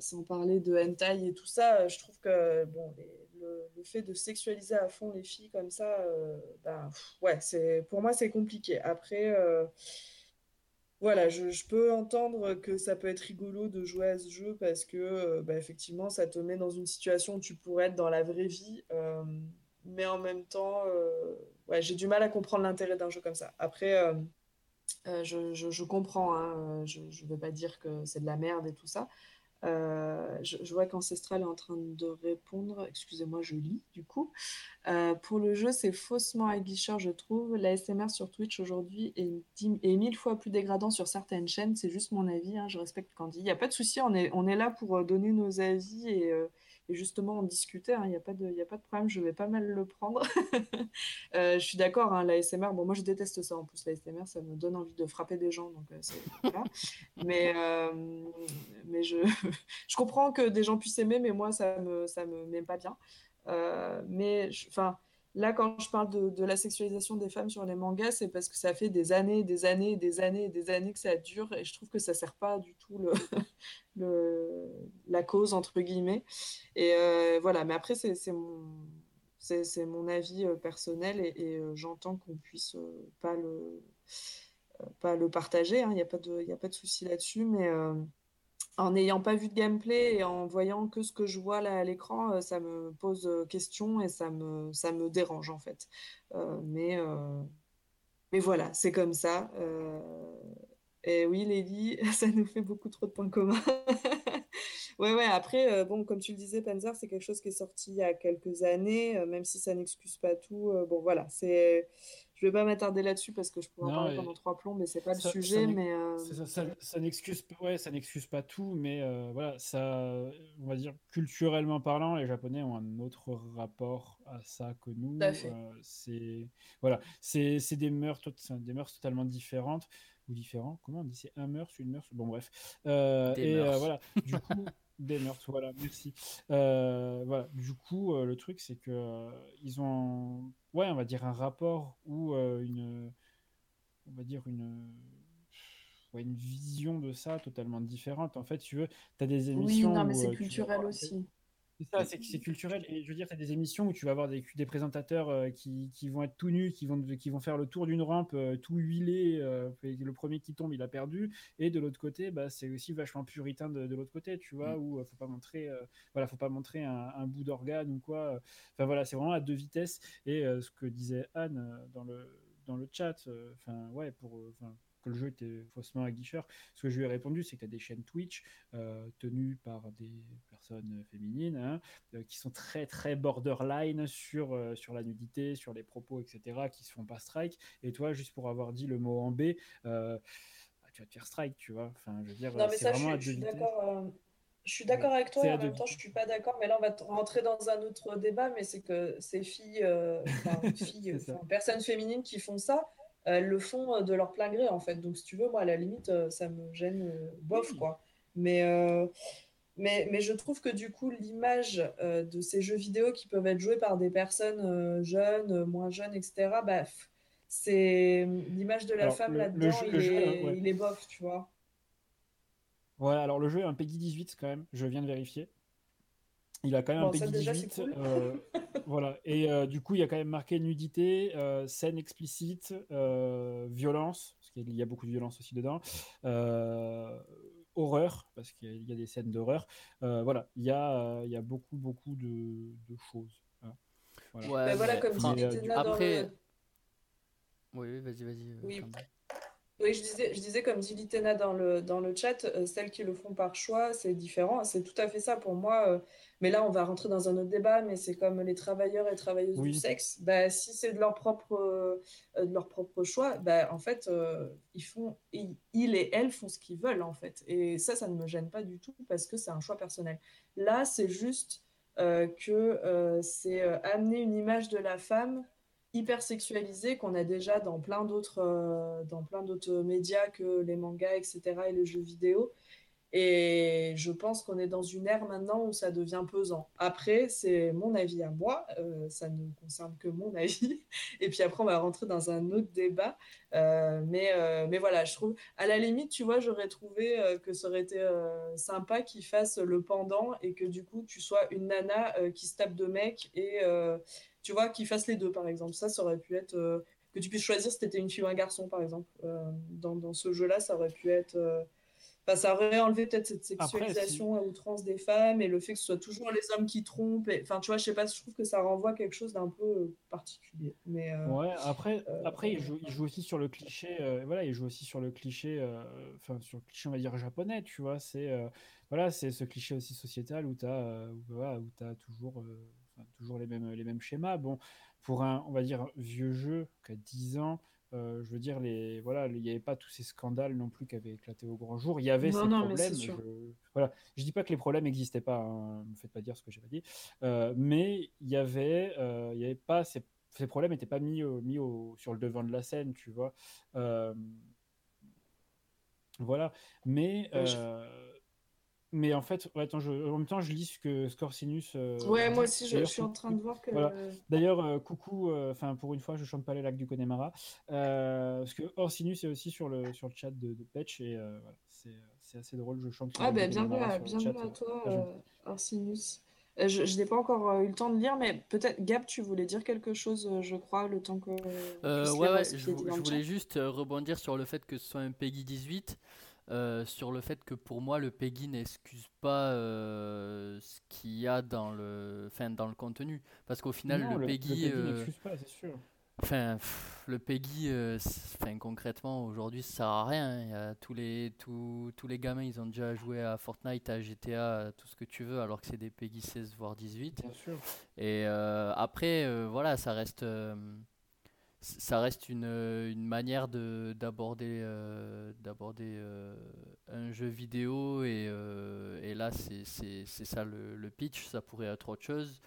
sans parler de hentai et tout ça, je trouve que bon, les- le, le fait de sexualiser à fond les filles comme ça, euh, ben, pff, ouais, c'est, pour moi, c'est compliqué. Après... euh, voilà, je, peux entendre que ça peut être rigolo de jouer à ce jeu parce que, euh, bah, effectivement, ça te met dans une situation où tu pourrais être dans la vraie vie. euh, mais en même temps, euh, j'ai du mal à comprendre l'intérêt d'un jeu comme ça. Après, je, comprends, hein, je ne veux pas dire que c'est de la merde et tout ça. Euh, je, vois qu'Ancestral est en train de répondre. Excusez-moi, je lis du coup. Euh, pour le jeu, c'est faussement aguicheur, je trouve. L'ASMR sur Twitch aujourd'hui est, mille fois plus dégradant sur certaines chaînes. C'est juste mon avis, hein, je respecte Candy. Il n'y a pas de souci, on est, là pour euh, donner nos avis et, et justement en discuter. hein. Il n'y a pas de, y a pas de problème, je vais pas mal le prendre. Euh, je suis d'accord, hein, l'ASMR, bon, moi je déteste ça en plus, l'ASMR, ça me donne envie de frapper des gens. Donc, euh. Mais, euh, mais je, je comprends que des gens puissent aimer, mais moi ça me, ça me pas bien. Mais enfin, là, quand je parle de, la sexualisation des femmes sur les mangas, c'est parce que ça fait des années, des années, des années, des années que ça dure, et je trouve que ça sert pas du tout la cause entre guillemets. Et euh, voilà. Mais après, c'est mon, avis euh, personnel, et, euh, j'entends qu'on puisse pas le, partager. hein. Il n'y a pas de, a pas de souci là-dessus, mais en n'ayant pas vu de gameplay et en voyant que ce que je vois là à l'écran, euh, ça me pose euh, question et ça me, ça me dérange en fait. Euh, mais, mais voilà, c'est comme ça. Et oui, Lélie, ça nous fait beaucoup trop de points communs. Ouais, ouais, après, bon, comme tu le disais, Panzer, c'est quelque chose qui est sorti il y a quelques années, même si ça n'excuse pas tout. bon, voilà, c'est... Je vais pas m'attarder là-dessus parce que je pourrais en parler pendant trois plombs, mais c'est pas le ça, ça sujet, n'ex- mais... euh, ça, ça- ça- ça n'excuse pas, ouais, ça n'excuse pas tout, mais euh, voilà, ça, on va dire culturellement parlant, les Japonais ont un autre rapport à ça que nous. Euh, c'est voilà, c'est c'est des mœurs, des mœurs totalement différentes ou différents. Comment on dit? C'est un mœurs, une mœurs. Bon bref. Euh, Des et euh, voilà, du coup. Des mœurs, voilà, merci. Euh, voilà, du coup, euh, le truc, c'est que euh, ils ont, ouais, on va dire un rapport ou une, on va dire une, ouais, une vision de ça totalement différente. En fait, tu veux, tu as des Oui, émissions non, mais c'est culturel aussi. C'est ça, c'est culturel. Et je veux dire, tu as des émissions où tu vas avoir des, des présentateurs euh, qui, qui vont être tout nus, qui vont, qui vont faire le tour d'une rampe euh, tout huilé. euh, le premier qui tombe, il a perdu. Et de l'autre côté, bah, c'est aussi vachement puritain de, de l'autre côté, tu vois, où euh, faut pas montrer, euh, voilà, faut pas montrer un, un bout d'organe ou quoi. Enfin voilà, c'est vraiment à deux vitesses. Et euh, ce que disait Anne dans le, dans le chat, enfin ouais, pour, que le jeu était faussement aguicheur, ce que je lui ai répondu, c'est que tu as des chaînes Twitch euh, tenues par des personnes féminines hein, euh, qui sont très très borderline sur, euh, sur la nudité, sur les propos, etc., qui se font pas strike. Et toi, juste pour avoir dit le mot en B, bah, tu vas te faire strike, tu vois. Enfin, je veux dire, Non, mais ça, je vraiment suis, je d'accord. je suis d'accord avec toi et en même temps, je vitesses. suis pas d'accord. Mais là, on va rentrer dans un autre débat. Mais c'est que ces filles, euh, enfin, filles, enfin, personnes féminines qui font ça, elles le font euh, de leur plein gré, en fait. Donc, si tu veux, moi, à la limite, euh, ça me gêne euh, bof, quoi. Mais, euh, mais, mais je trouve que du coup, l'image euh, de ces jeux vidéo qui peuvent être joués par des personnes euh, jeunes, euh, moins jeunes, etc., bah, c'est l'image de la Alors, femme là-dedans, il est, ouais. il est bof, tu vois. Ouais, alors le jeu est un Peggy 18 quand même, je viens de vérifier. Il a quand même Bon, un c'est 18. cool. euh, voilà. Et euh, du coup, il y a quand même marqué nudité, euh, scène explicite, euh, violence, parce qu'il y a beaucoup de violence aussi dedans, euh, horreur, parce qu'il y, a- il y a des scènes d'horreur. Euh, voilà, il y a, euh, il y a beaucoup, beaucoup de, de choses. hein. Voilà. Ouais, Bah, voilà, mais- comme euh, dans après- le... Oui, oui, vas-y, vas-y. euh, Oui. Oui, je disais, je disais comme dit Litena dans le, dans le chat, euh, celles qui le font par choix, c'est différent. C'est tout à fait ça pour moi. euh, mais là, on va rentrer dans un autre débat, mais c'est comme les travailleurs et travailleuses Oui. du sexe. Bah, si c'est de leur propre, euh, de leur propre choix, bah, en fait, ils font, ils, ils et elles font ce qu'ils veulent, en fait. Et ça, ça ne me gêne pas du tout parce que c'est un choix personnel. Là, c'est juste que c'est amener une image de la femme hyper sexualisée qu'on a déjà dans plein d'autres euh, dans plein d'autres médias que les mangas, etc. et les jeux vidéo. Et je pense qu'on est dans une ère maintenant où ça devient pesant. Après, c'est mon avis à moi, euh, ça ne concerne que mon avis. Et puis après, on va rentrer dans un autre débat. Euh, mais, euh, mais voilà, je trouve, à la limite, tu vois, j'aurais trouvé que ça aurait été sympa qu'ils fassent le pendant et que du coup, tu sois une nana qui se tape de mecs et tu vois, qu'ils fassent les deux, par exemple. Ça, ça aurait pu être. que tu puisses choisir si t'étais une fille ou un garçon, par exemple. Dans, dans ce jeu-là, ça aurait pu être. Enfin, ça aurait enlevé peut-être cette Après, sexualisation à outrance des femmes et le fait que ce soit toujours les hommes qui trompent. et- Enfin, tu vois, je sais pas, je trouve que ça renvoie à quelque chose d'un peu euh, particulier. Mais euh, Ouais, après, euh, après il, joue, il joue aussi sur le cliché, euh, voilà, il joue aussi sur le cliché, enfin, sur le cliché, on va dire, japonais, tu vois, c'est, voilà, c'est ce cliché aussi sociétal où tu as, voilà, où t'as toujours, toujours les mêmes, les mêmes schémas. Bon, pour un, on va dire, vieux jeu qui a 10 ans, euh, je veux dire, les, voilà, il n'y avait pas tous ces scandales non plus qui avaient éclaté au grand jour. Il y avait Non, ces non, problèmes. Je, voilà, je dis pas que les problèmes n'existaient pas. Hein, me faites pas dire ce que j'ai pas dit. Euh, mais il y avait, euh, il y avait pas ces, ces problèmes n'étaient pas mis, au, mis au, sur le devant de la scène, tu vois. Voilà. Mais, je- mais en fait, ouais, attends, je, en même temps, je lis ce que Scorsinus. euh, ouais, moi aussi, je, suis en coucou- train de voir que. voilà. D'ailleurs, euh, coucou, euh, enfin pour une fois, je chante pas les lacs du Connemara, euh, parce que Orsinus est aussi sur le sur le chat de, de Patch et euh, voilà, c'est c'est assez drôle, je chante. Ah, ben du bienvenue à, chat, toi, euh. Euh, je je n'ai pas encore eu le temps de lire, mais peut-être, Gab, tu voulais dire quelque chose, je crois, le temps que. Euh, ouais, ouais, je, je voulais juste rebondir sur le fait que ce soit un Peggy 18, euh, sur le fait que pour moi le Peggy n'excuse pas euh, ce qu'il y a dans le, enfin, dans le contenu. Parce qu'au final, Non, le, Peggy, euh, n'excuse pas, c'est sûr. enfin, le Peggy, c'est- enfin, concrètement, aujourd'hui, ça sert à rien. Il y a tous les, tous, tous les gamins, ils ont déjà joué à Fortnite, à GTA, à tout ce que tu veux, alors que c'est des Peggy 16 voire 18. Bien sûr. Et après, voilà, ça reste, ça reste une, euh, une manière de d'aborder euh, d'aborder euh, un jeu vidéo et, euh, et là c'est ça le, pitch, ça pourrait être autre chose.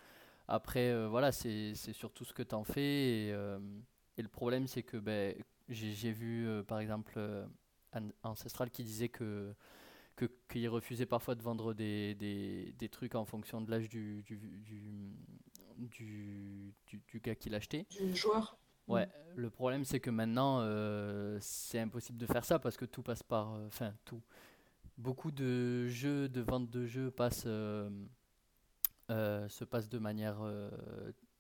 Après, voilà, c'est surtout ce que tu en fais et, et le problème c'est que ben, j'ai vu par exemple An- Ancestral qui disait que qu'il refusait parfois de vendre des, des, des trucs en fonction de l'âge du, du, du, du- du gars qui l'achetait. Du joueur. Ouais, le problème c'est que maintenant euh, c'est impossible de faire ça parce que tout passe par. euh, Enfin, tout. Beaucoup de jeux, de vente de jeux passent, euh, se passent de manière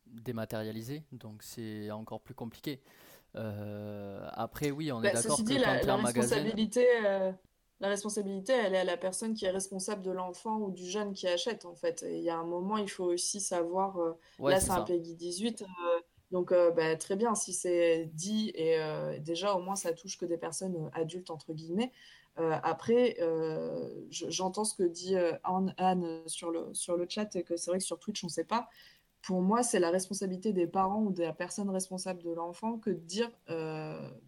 dématérialisée, donc c'est encore plus compliqué. Après, oui, on est Bah, d'accord que dit, quand la, la responsabilité, la responsabilité, elle est à la personne qui est responsable de l'enfant ou du jeune qui achète, en fait. Il y a un moment, il faut aussi savoir. Ouais, là, c'est un ça. Peggy 18. Donc, euh, bah, très bien, si c'est dit, et euh, déjà, au moins, ça touche que des personnes euh, adultes, entre guillemets. Après, je- j'entends ce que dit Anne, sur le, sur le chat, et que c'est vrai que sur Twitch, on ne sait pas. Pour moi, c'est la responsabilité des parents ou de la personne responsable de l'enfant que de dire,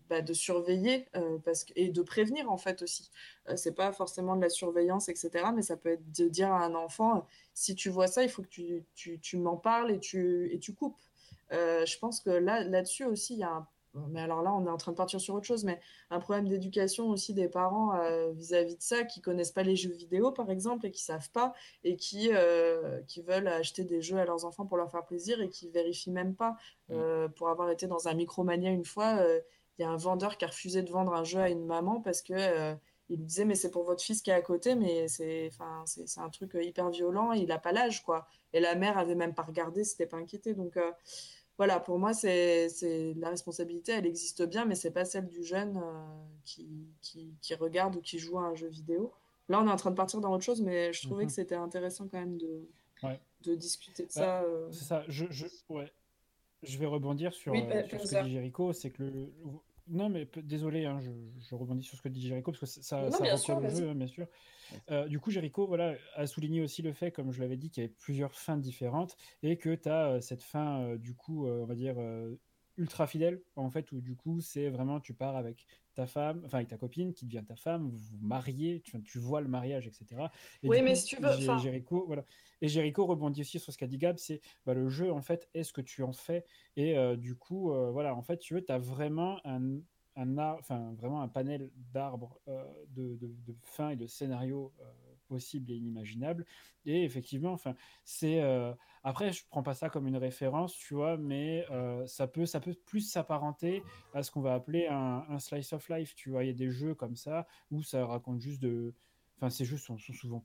bah, de surveiller parce que, et de prévenir en fait aussi. C'est pas forcément de la surveillance, etc. Mais ça peut être de dire à un enfant, si tu vois ça, il faut que tu, tu, tu m'en parles et tu, et tu coupes. Euh, je pense que là, là-dessus aussi, il y a un... Mais alors là, on est en train de partir sur autre chose, mais un problème d'éducation aussi des parents euh, vis-à-vis de ça, qui connaissent pas les jeux vidéo, par exemple, et qui savent pas, et qui, euh, qui veulent acheter des jeux à leurs enfants pour leur faire plaisir, et qui vérifient même pas. Euh, pour avoir été dans un Micromania une fois, il y a un vendeur qui a refusé de vendre un jeu à une maman parce que il lui disait, mais c'est pour votre fils qui est à côté, mais c'est enfin, c'est c'est un truc hyper violent, il n'a pas l'âge, quoi. Et la mère avait même pas regardé, s'était pas inquiétée. Donc euh, voilà, pour moi, c'est c'est- la responsabilité, elle existe bien, mais c'est pas celle du jeune euh, qui, qui, qui regarde ou qui joue à un jeu vidéo. Là, on est en train de partir dans autre chose, mais je trouvais Mhm. que c'était intéressant quand même de, Ouais. de discuter de Bah, ça. euh. C'est ça, je, je, ouais. Je vais rebondir sur, Oui, euh, bah, sur ce que dit Jericho, c'est que le... Non, mais désolé, hein, je, je rebondis sur ce que dit Jericho, parce que ça, ça, Non, ça bien reprend sûr, le jeu, hein, bien sûr. Euh, du coup, Jericho voilà, a souligné aussi le fait, comme je l'avais dit, qu'il y avait plusieurs fins différentes, et que tu as cette fin, euh, du coup, euh, on va dire, euh, ultra fidèle, en fait, où du coup, c'est vraiment, tu pars avec ta femme, enfin, avec ta copine, qui devient ta femme, vous vous mariez, tu, tu vois le mariage, etc. Et Oui, mais coup, si tu veux, Jé- enfin- Jericho, voilà. Et Jericho rebondit aussi sur ce qu'a dit Gab, c'est bah, le jeu, en fait, est ce que tu en fais. Et euh, du coup, euh, voilà, en fait, tu veux, tu as vraiment un, un ar- enfin, vraiment un panel d'arbres euh, de, de, de fins et de scénarios possibles et inimaginables. Et effectivement, enfin, c'est. euh, après, je prends pas ça comme une référence, tu vois, mais euh, ça, peut, ça peut plus s'apparenter à ce qu'on va appeler un, un slice of life, tu vois. Il y a des jeux comme ça où ça raconte juste de. Enfin, ces jeux sont, sont souvent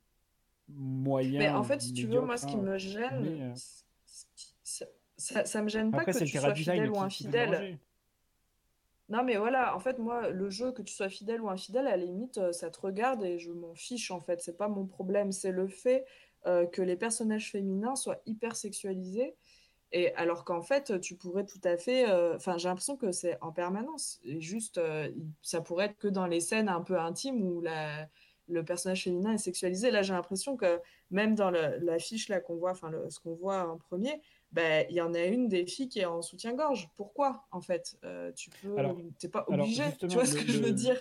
moyens. Mais en fait, si tu veux, moi, ce qui médiocres, hein. me gêne, mais, euh, ça, ça, me gêne pas Après, que tu sois fidèle ou me infidèle. Non, mais voilà, en fait, moi, le jeu, que tu sois fidèle ou infidèle, à la limite, euh, ça te regarde et je m'en fiche, en fait. C'est pas mon problème. C'est le fait euh, que les personnages féminins soient hyper sexualisés. Et alors qu'en fait, tu pourrais tout à fait. euh, Enfin, j'ai l'impression que c'est en permanence. Et juste, ça pourrait être que dans les scènes un peu intimes où la, le personnage féminin est sexualisé. Là, j'ai l'impression que même dans l'affiche qu'on voit, enfin, ce qu'on voit en premier, ben, il y en a une des filles qui est en soutien-gorge. Pourquoi, en fait? Euh, tu peux, t'es pas obligé. Tu vois ce le- que je veux le- dire?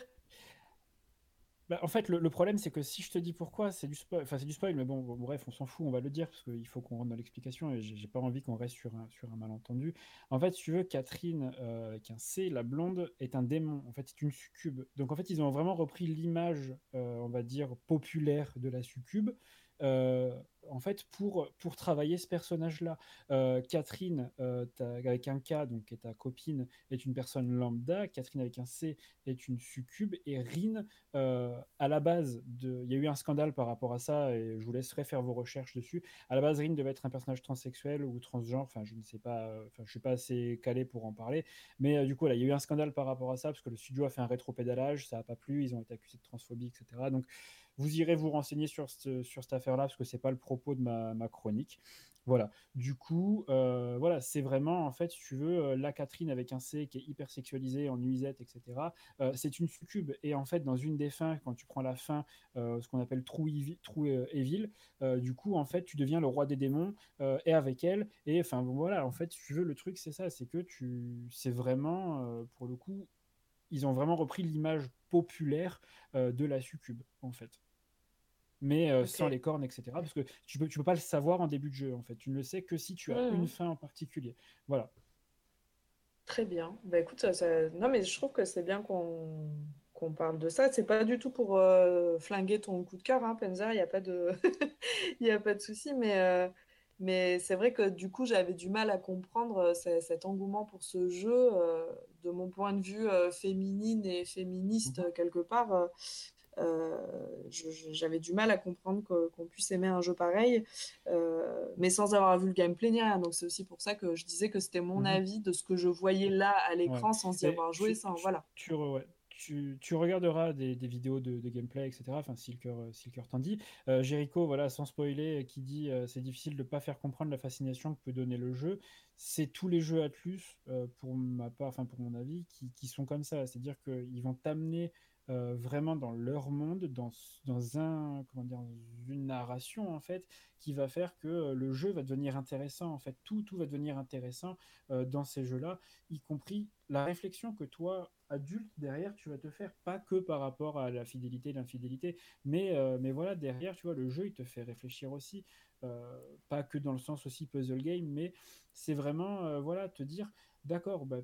Bah, en fait, le, le problème, c'est que si je te dis pourquoi, c'est du spoil. Enfin, c'est du spoil, mais bon, bref, on s'en fout, on va le dire, parce qu'il faut qu'on rentre dans l'explication, et j'ai pas envie qu'on reste sur un, sur un malentendu. En fait, si tu veux, Catherine, euh, avec un C, la blonde, est un démon. En fait, c'est une succube. Donc, en fait, ils ont vraiment repris l'image, euh, on va dire, populaire de la succube, en fait, pour, pour travailler ce personnage-là. Euh, Catherine, euh, avec un K, donc est ta copine, est une personne lambda. Catherine, avec un C, est une succube. Et Rin, euh, à la base, de... il y a eu un scandale par rapport à ça, et je vous laisserai faire vos recherches dessus. À la base, Rin devait être un personnage transsexuel ou transgenre, enfin, je ne sais pas, euh, enfin, je suis pas assez calé pour en parler, mais euh, du coup, là, il y a eu un scandale par rapport à ça, parce que le studio a fait un rétropédalage, ça n'a pas plu, ils ont été accusés de transphobie, etc. Donc, vous irez vous renseigner sur, ce- sur cette affaire-là, parce que c'est pas le propos de ma, chronique. Voilà. Du coup, euh, voilà, c'est vraiment, en fait, si tu veux, euh, la Catherine avec un C qui est hyper sexualisée en nuisette, etc. Euh, c'est une succube. Et en fait, dans une des fins, quand tu prends la fin, ce qu'on appelle True, euh, Evil, du coup, en fait, tu deviens le roi des démons et avec elle. Et enfin, voilà, en fait, si tu veux, le truc, c'est ça, c'est que tu, c'est vraiment, pour le coup, ils ont vraiment repris l'image populaire euh, de la succube, en fait. Mais euh, sans les cornes, etc. Parce que tu peux, tu peux pas le savoir en début de jeu, en fait. Tu ne le sais que si tu as une fin en particulier. Voilà. Très bien. Bah écoute, ça, ça- non mais je trouve que c'est bien qu'on qu'on parle de ça. C'est pas du tout pour euh, flinguer ton coup de cœur, hein, Panzer. Il n'y a pas de, il a pas de souci. Mais mais c'est vrai que du coup, j'avais du mal à comprendre euh, ce- cet engouement pour ce jeu, euh, de mon point de vue euh, féminine et féministe euh, quelque part. euh, j'avais du mal à comprendre qu'on puisse aimer un jeu pareil, euh, mais sans avoir vu le gameplay ni rien. Donc c'est aussi pour ça que je disais que c'était mon Mhm. avis de ce que je voyais là à l'écran sans y Et avoir joué. tu, Sans, tu- voilà. tu re- ouais, tu- regarderas des, vidéos de, gameplay, etc. Enfin, si le cœur, t'en dit. Euh, Jericho, voilà, sans spoiler, euh, qui dit euh, c'est difficile de ne pas faire comprendre la fascination que peut donner le jeu. C'est tous les jeux Atlus, euh, pour ma part, enfin pour mon avis, qui, qui sont comme ça. C'est-à-dire qu'ils vont t'amener euh, vraiment dans leur monde, dans, dans un, comment dire, une narration en fait, qui va faire que le jeu va devenir intéressant. En fait, tout, tout va devenir intéressant dans ces jeux-là, y compris la réflexion que toi, adulte, derrière, tu vas te faire, pas que par rapport à la fidélité et l'infidélité, mais, euh, mais voilà, derrière, tu vois, le jeu, il te fait réfléchir aussi, euh, pas que dans le sens aussi puzzle game, mais c'est vraiment, euh, voilà, te dire, d'accord, bah,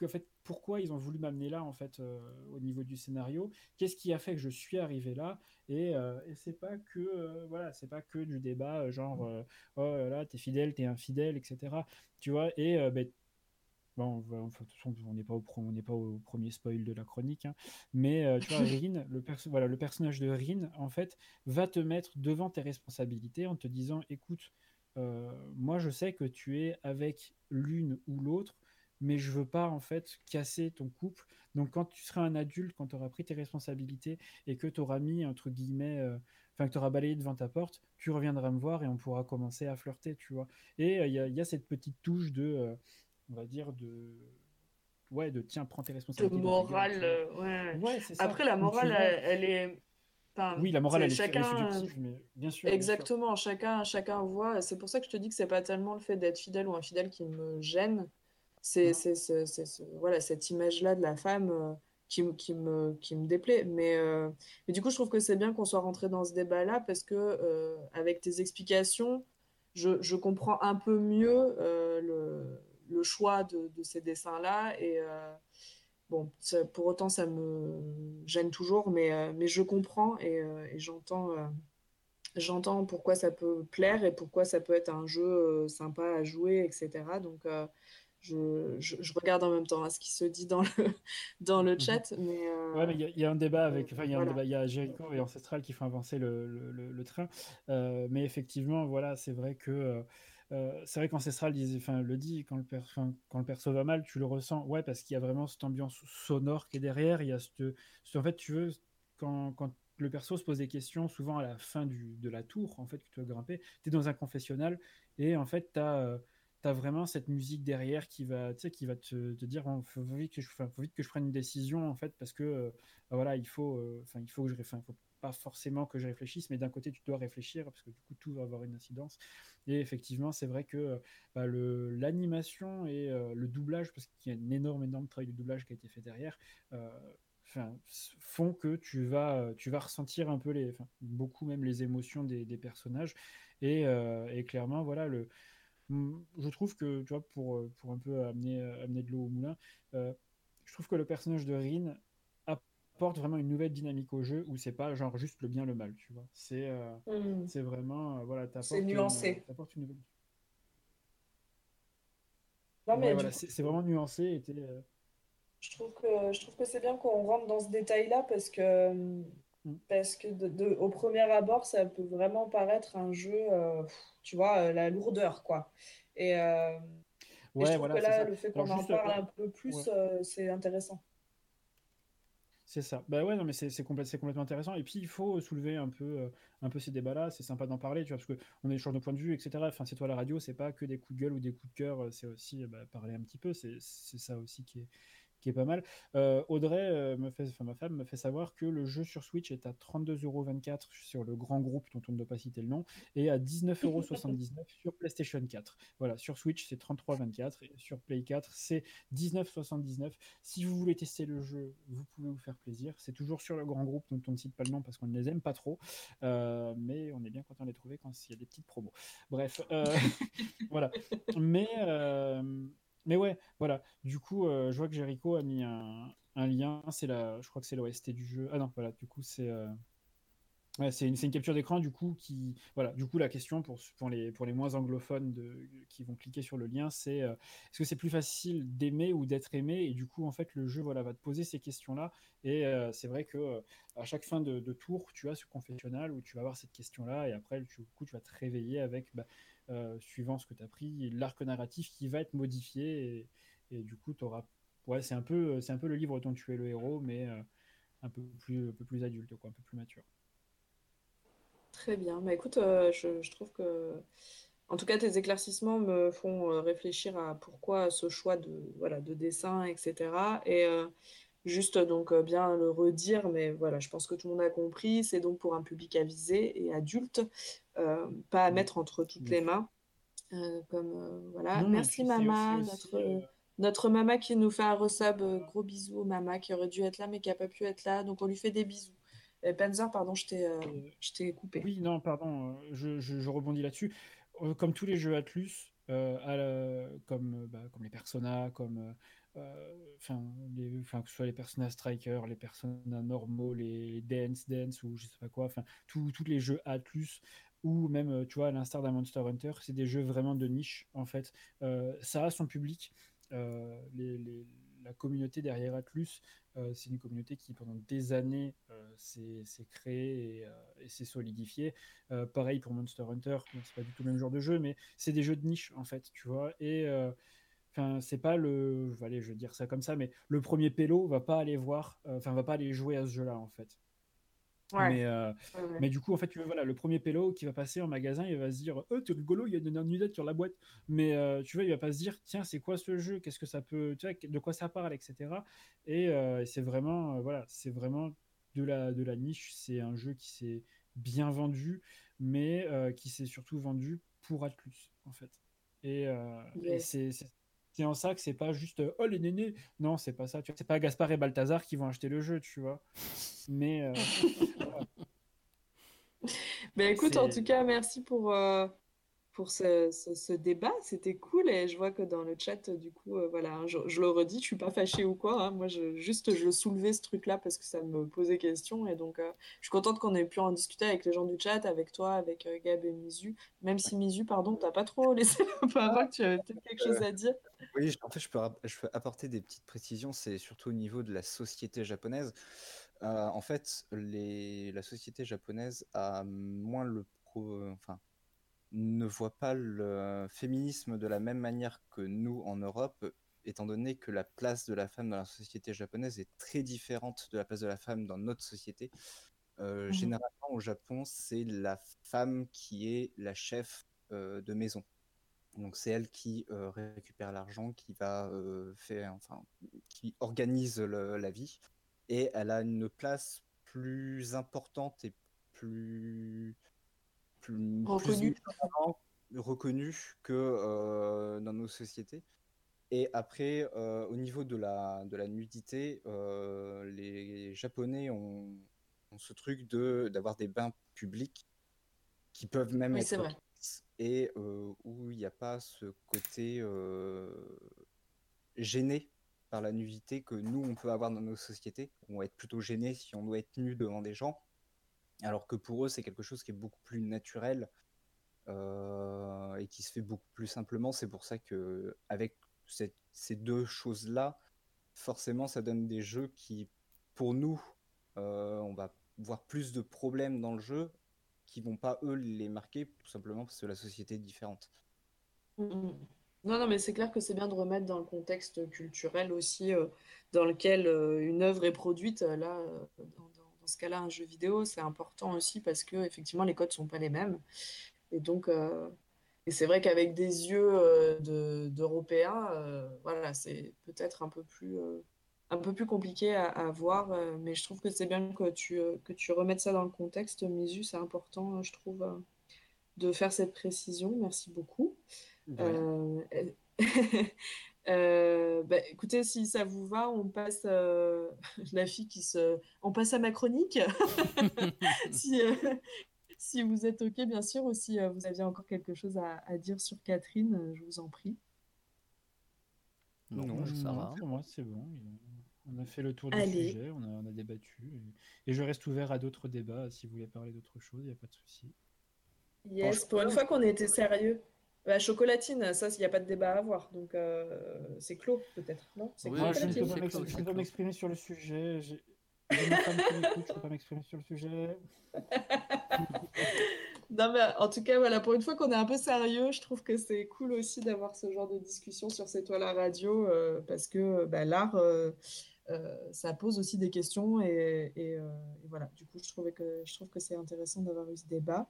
en fait, pourquoi ils ont voulu m'amener là en fait au niveau du scénario? Qu'est-ce qui a fait que je suis arrivé là? Et, et c'est pas que voilà, c'est pas que du débat genre euh, oh là là, t'es fidèle, t'es infidèle, etc. Tu vois Et ben, Bon, de toute façon, on n'est pas, pas au premier spoil de la chronique, hein. mais euh, tu vois, Rin, le, perso- voilà, le personnage de Rin, en fait, va te mettre devant tes responsabilités en te disant, écoute, euh, moi je sais que tu es avec l'une ou l'autre, mais je veux pas en fait casser ton couple. Donc quand tu seras un adulte, quand tu auras pris tes responsabilités et que tu auras mis, entre guillemets, euh, enfin que tu auras balayé devant ta porte, tu reviendras me voir et on pourra commencer à flirter, tu vois. Et il y, a- il y a cette petite touche de, on va dire, de... Ouais, de tiens, prends tes De responsabilités. gueule, morale, euh, ouais. Ouais, c'est ça. Après, la morale, elle, elle est. enfin, Oui, la morale, elle est, elle est chacun. mais bien sûr. bien sûr. Exactement, chacun, chacun voit. C'est pour ça que je te dis que c'est pas tellement le fait d'être fidèle ou infidèle qui me gêne. C'est ce- voilà, cette image-là de la femme euh, qui, me- qui me, qui me déplaît. Mais, euh, mais du coup, je trouve que c'est bien qu'on soit rentré dans ce débat-là parce que, euh, avec tes explications, je, je comprends un peu mieux euh, le, le choix de, de ces dessins-là. Et euh, bon, ça- pour autant, ça me gêne toujours, mais, euh, mais je comprends et, euh, et j'entends. J'entends pourquoi ça peut plaire et pourquoi ça peut être un jeu sympa à jouer, etc. Donc, je, je- je regarde en même temps hein, ce qui se dit dans le, dans le chat. Mais, euh, Ouais, il y, a- il y a un débat avec. Enfin, il y a Voilà. y Jericho et Ancestral qui font avancer le, le- le- le train. Euh, mais effectivement, voilà, c'est vrai que. Euh, euh, c'est vrai qu'Ancestral le dit, quand le, per- quand le perso va mal, tu le ressens. Ouais, parce qu'il y a vraiment cette ambiance sonore qui est derrière. Il y a cette, en fait, tu veux, quand, quand le perso se pose des questions, souvent à la fin du, de la tour, en fait, que tu dois grimper, tu es dans un confessionnal et en fait, tu as. T'as vraiment cette musique derrière qui va, qui va te, dire, il faut vite que je, vite que je prenne une décision en fait, parce que euh, bah voilà, il faut, euh, il faut que je, faut pas forcément que je réfléchisse, mais d'un côté, tu dois réfléchir parce que du coup, tout va avoir une incidence. Et effectivement, c'est vrai que euh, bah, l'animation et euh, le doublage, parce qu'il y a un énorme, énorme travail de doublage qui a été fait derrière, euh, font que tu vas, euh, tu vas ressentir un peu les, beaucoup même les émotions des, des personnages. Et, et clairement, voilà, le, je trouve que, tu vois, pour, pour un peu amener, amener de l'eau au moulin, je trouve que le personnage de Rin apporte vraiment une nouvelle dynamique au jeu où c'est pas genre juste le bien, le mal, tu vois. C'est euh, hmm, c'est vraiment, euh, voilà, c'est une- nuancé. une nouvelle. Non, mais Ouais, voilà, coup, c'est c'est vraiment nuancé. Et euh, je trouve que, je trouve que c'est bien qu'on rentre dans ce détail-là parce que, Mm. parce que de, de- au premier abord, ça peut vraiment paraître un jeu, euh, tu vois, la lourdeur, quoi. Et, et je Ouais, trouve voilà, que là, le fait qu'on en parle un peu plus, ouais. c'est intéressant. C'est ça. Bah ouais, non, mais c'est c'est complè- c'est complètement intéressant. Et puis, il faut soulever un peu, euh, un peu ces débats-là. C'est sympa d'en parler, tu vois, parce que on échange nos points de vue, etc. Enfin, c'est toi la radio, c'est pas que des coups de gueule ou des coups de cœur, euh, c'est aussi euh, bah, parler un petit peu. C'est ça aussi qui est, qui est pas mal. Euh, Audrey, euh, me fait, ma femme, me fait savoir que le jeu sur Switch est à 32,24€ sur le grand groupe dont on ne doit pas citer le nom, et à 19,79€ sur PlayStation 4. Voilà, sur Switch, c'est 33,24, et sur Play 4, c'est 19,79. Si vous voulez tester le jeu, vous pouvez vous faire plaisir. C'est toujours sur le grand groupe dont on ne cite pas le nom parce qu'on ne les aime pas trop. Euh, mais on est bien content de les trouver quand il y a des petites promos. Bref, voilà. Mais, mais ouais, voilà. Du coup, euh, je vois que Jericho a mis un, lien. C'est la, je crois que c'est l'OST du jeu. Ah non, voilà. Du coup, c'est. euh, c'est une, capture d'écran du coup qui voilà du coup la question pour, les moins anglophones qui vont cliquer sur le lien c'est euh, est-ce que c'est plus facile d'aimer ou d'être aimé? Et du coup en fait le jeu voilà va te poser ces questions là et c'est vrai que à chaque fin de, tour tu as ce confessionnal où tu vas avoir cette question là et après du coup tu vas te réveiller avec bah, euh, suivant ce que tu as pris l'arc narratif qui va être modifié et, du coup ouais c'est un peu un peu le livre dont tu es le héros mais euh, un peu plus un peu plus adulte quoi un peu plus mature Très bien. Bah, écoute, euh, je, je trouve que, en tout cas, tes éclaircissements me font réfléchir à pourquoi ce choix de, voilà, de dessin, etc. Et juste donc euh, bien le redire, mais voilà, je pense que tout le monde a compris. C'est donc pour un public avisé et adulte, euh, pas à Oui, mettre entre toutes bien les mains. Euh, comme euh, voilà. Non, Merci puis c'est Mama, aussi, aussi, notre, euh, notre Mama qui nous fait un resub. euh, Gros bisous, Mama qui aurait dû être là mais qui n'a pas pu être là. Donc on lui fait des bisous. Et Panzer, pardon, je t'ai euh, euh, je t'ai coupé. Oui, non, pardon, euh, je, je- je rebondis là-dessus. Euh, comme tous les jeux Atlus, euh, à la- comme, euh, bah, comme les Persona, comme euh, enfin, que ce soit les Persona Striker, les Persona normaux, les, Dance Dance ou je sais pas quoi, tous les jeux Atlus, ou même, euh, tu vois, à l'instar d'un Monster Hunter, c'est des jeux vraiment de niche, en fait. Euh, ça a son public. la communauté derrière Atlus, c'est une communauté qui pendant des années s'est créée et, s'est solidifiée. Pareil pour Monster Hunter, bon, c'est pas du tout le même genre de jeu, mais c'est des jeux de niche en fait, tu vois. Et Enfin, c'est pas le, allez, je vais dire ça comme ça, mais le premier pélo va pas aller voir, euh, enfin, va pas aller jouer à ce jeu-là, en fait. Ouais. Mais, euh, Ouais, mais du coup, en fait, voilà, le premier pélo qui va passer en magasin, il va se dire, oh, t'es rigolo, il y a une nudette sur la boîte. Mais euh, tu vois, il va pas se dire, tiens, c'est quoi ce jeu? Qu'est-ce que ça peut, tu vois, de quoi ça parle, etc. Et euh, c'est vraiment, euh, voilà, c'est vraiment de la, de la niche. C'est un jeu qui s'est bien vendu, mais euh, qui s'est surtout vendu pour Atlus, en fait. Et, euh, et Yes. c'est c'est- en ça que c'est pas juste euh, oh les nénés. Non, c'est pas ça. tu vois. C'est pas Gaspard et Balthazar qui vont acheter le jeu, tu vois. Mais euh, voilà. Écoute, en tout cas, merci pour, euh, pour ce, ce- débat. C'était cool et je vois que dans le chat, du coup, euh, voilà, je, le redis, je suis pas fâchée ou quoi. hein. Moi, juste, je soulevais ce truc-là parce que ça me posait question et donc, euh, je suis contente qu'on ait pu en discuter avec les gens du chat, avec toi, avec euh, Gab et Mizu. Même si Mizu, pardon, t'as pas trop laissé la parole, tu avais peut-être quelque chose à dire. Oui, en fait, je peux, apporter des petites précisions. C'est surtout au niveau de la société japonaise. Euh, en fait, la société japonaise a moins le enfin, ne voit pas le féminisme de la même manière que nous en Europe, étant donné que la place de la femme dans la société japonaise est très différente de la place de la femme dans notre société. Euh, Mhm. Généralement, au Japon, c'est la femme qui est la chef euh, de maison. Donc c'est elle qui euh, récupère l'argent, qui va faire, enfin, qui organise le- la vie, et elle a une place plus importante et plus plus, reconnue que euh, dans nos sociétés. Et après, euh, au niveau de la, de la nudité, euh, les Japonais ont, ont ce truc de d'avoir des bains publics qui peuvent même Oui, être et où il n'y a pas ce côté gêné par la nudité que nous, on peut avoir dans nos sociétés. On va être plutôt gêné si on doit être nu devant des gens, alors que pour eux, c'est quelque chose qui est beaucoup plus naturel euh, et qui se fait beaucoup plus simplement. C'est pour ça que avec ces deux choses-là, forcément, ça donne des jeux qui, pour nous, euh, on va voir plus de problèmes dans le jeu qui vont pas eux les marquer, tout simplement parce que la société est différente. Mm. Non, non, mais c'est clair que c'est bien de remettre dans le contexte culturel aussi euh, dans lequel une œuvre est produite. Là, ce cas-là, un jeu vidéo, c'est important aussi parce que effectivement, les codes sont pas les mêmes. Et donc, euh, et c'est vrai qu'avec des yeux euh, de, d'Européens, euh, voilà, c'est peut-être un peu plus, euh, un peu plus compliqué à, à voir. mais je trouve que c'est bien que tu, que tu remettes ça dans le contexte, Misu. C'est important, je trouve, de faire cette précision. Merci beaucoup. Euh, bah, écoutez, si ça vous va, on passe euh, la fille qui se, on passe à ma chronique. si, euh, si vous êtes ok, bien sûr, ou si euh, vous aviez encore quelque chose à, à dire sur Catherine, je vous en prie. Non, Non, ça Non, va. pour moi, c'est bon. On a fait le tour du Allez. sujet, on a, on a débattu. Et, et je reste ouvert à d'autres débats. Si vous voulez parler d'autre chose, il n'y a pas de souci. Yes, pour une fois qu'on a été sérieux. Bah, chocolatine, ça, il n'y a pas de débat à avoir. Donc, euh, c'est clos, peut-être, non? C'est Oui, Moi, je ne peux chocolatine. pas m'exprimer sur le sujet. J'ai j'ai ma femme qui m'écoute, je ne peux pas m'exprimer sur le sujet. Non, mais en tout cas, voilà, pour une fois qu'on est un peu sérieux, je trouve que c'est cool aussi d'avoir ce genre de discussion sur C'est toi la radio, euh, parce que bah, l'art, euh, ça pose aussi des questions et, et, euh, et voilà. Du coup, je trouvais que je trouve que c'est intéressant d'avoir eu ce débat.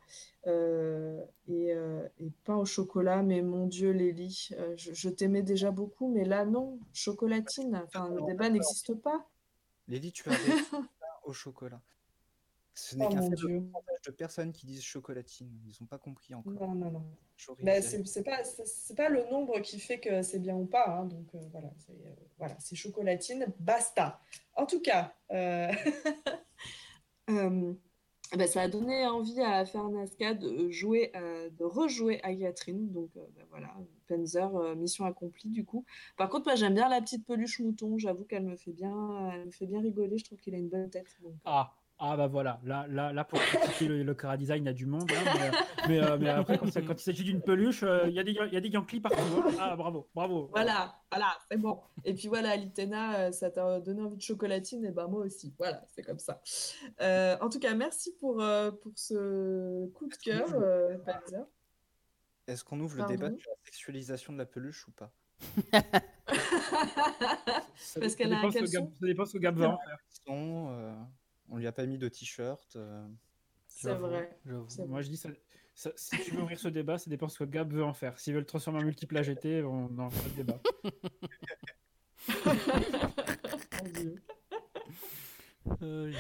Euh, et, euh, et pain au chocolat, mais mon Dieu, Lélie, euh, je, je t'aimais déjà beaucoup, mais là, non, chocolatine. Enfin, le débat n'existe pas. Lily, tu as au chocolat. Ce n'est Oh qu'un mon faible Dieu. pourcentage de personnes qui disent chocolatine. Ils n'ont pas compris encore. Non, non, non. Bah, c'est c'est pas, c'est c'est pas le nombre qui fait que c'est bien ou pas. hein, donc euh, voilà, c'est euh, voilà, c'est chocolatine, basta. En tout cas, euh, euh, bah, ça a donné envie à Fernaska de jouer, de rejouer à Catherine. Donc euh, bah, voilà, Panzer, euh, mission accomplie du coup. Par contre, moi j'aime bien la petite peluche mouton. J'avoue qu'elle me fait bien, elle me fait bien rigoler. Je trouve qu'il a une bonne tête. donc, euh, Ah, Ah bah voilà, là, là, là pour critiquer le, le Cara Design, il y a du monde. hein, mais, euh, mais, euh, mais après, quand, il s'agit d'une peluche, euh, il y a des, il y a des Yankees partout. hein. Ah bravo, bravo. Voilà, voilà, c'est bon. Et puis voilà, Litena, ça t'a donné envie de chocolatine, et ben moi aussi. Voilà, c'est comme ça. Euh, en tout cas, merci pour, euh, pour ce coup de cœur, euh. Est-ce qu'on ouvre le débat sur la sexualisation de la peluche ou pas? Parce qu'elle a un caleçon? Ça dépend ce que Gab va en faire. On lui a pas mis de t-shirt. euh, C'est vrai. Moi je dis, ça, ça- si tu veux ouvrir ce débat, ça dépend ce que Gab veut en faire. S'il veut le transformer en multiple AGT, on n'en pas de débat. Euh,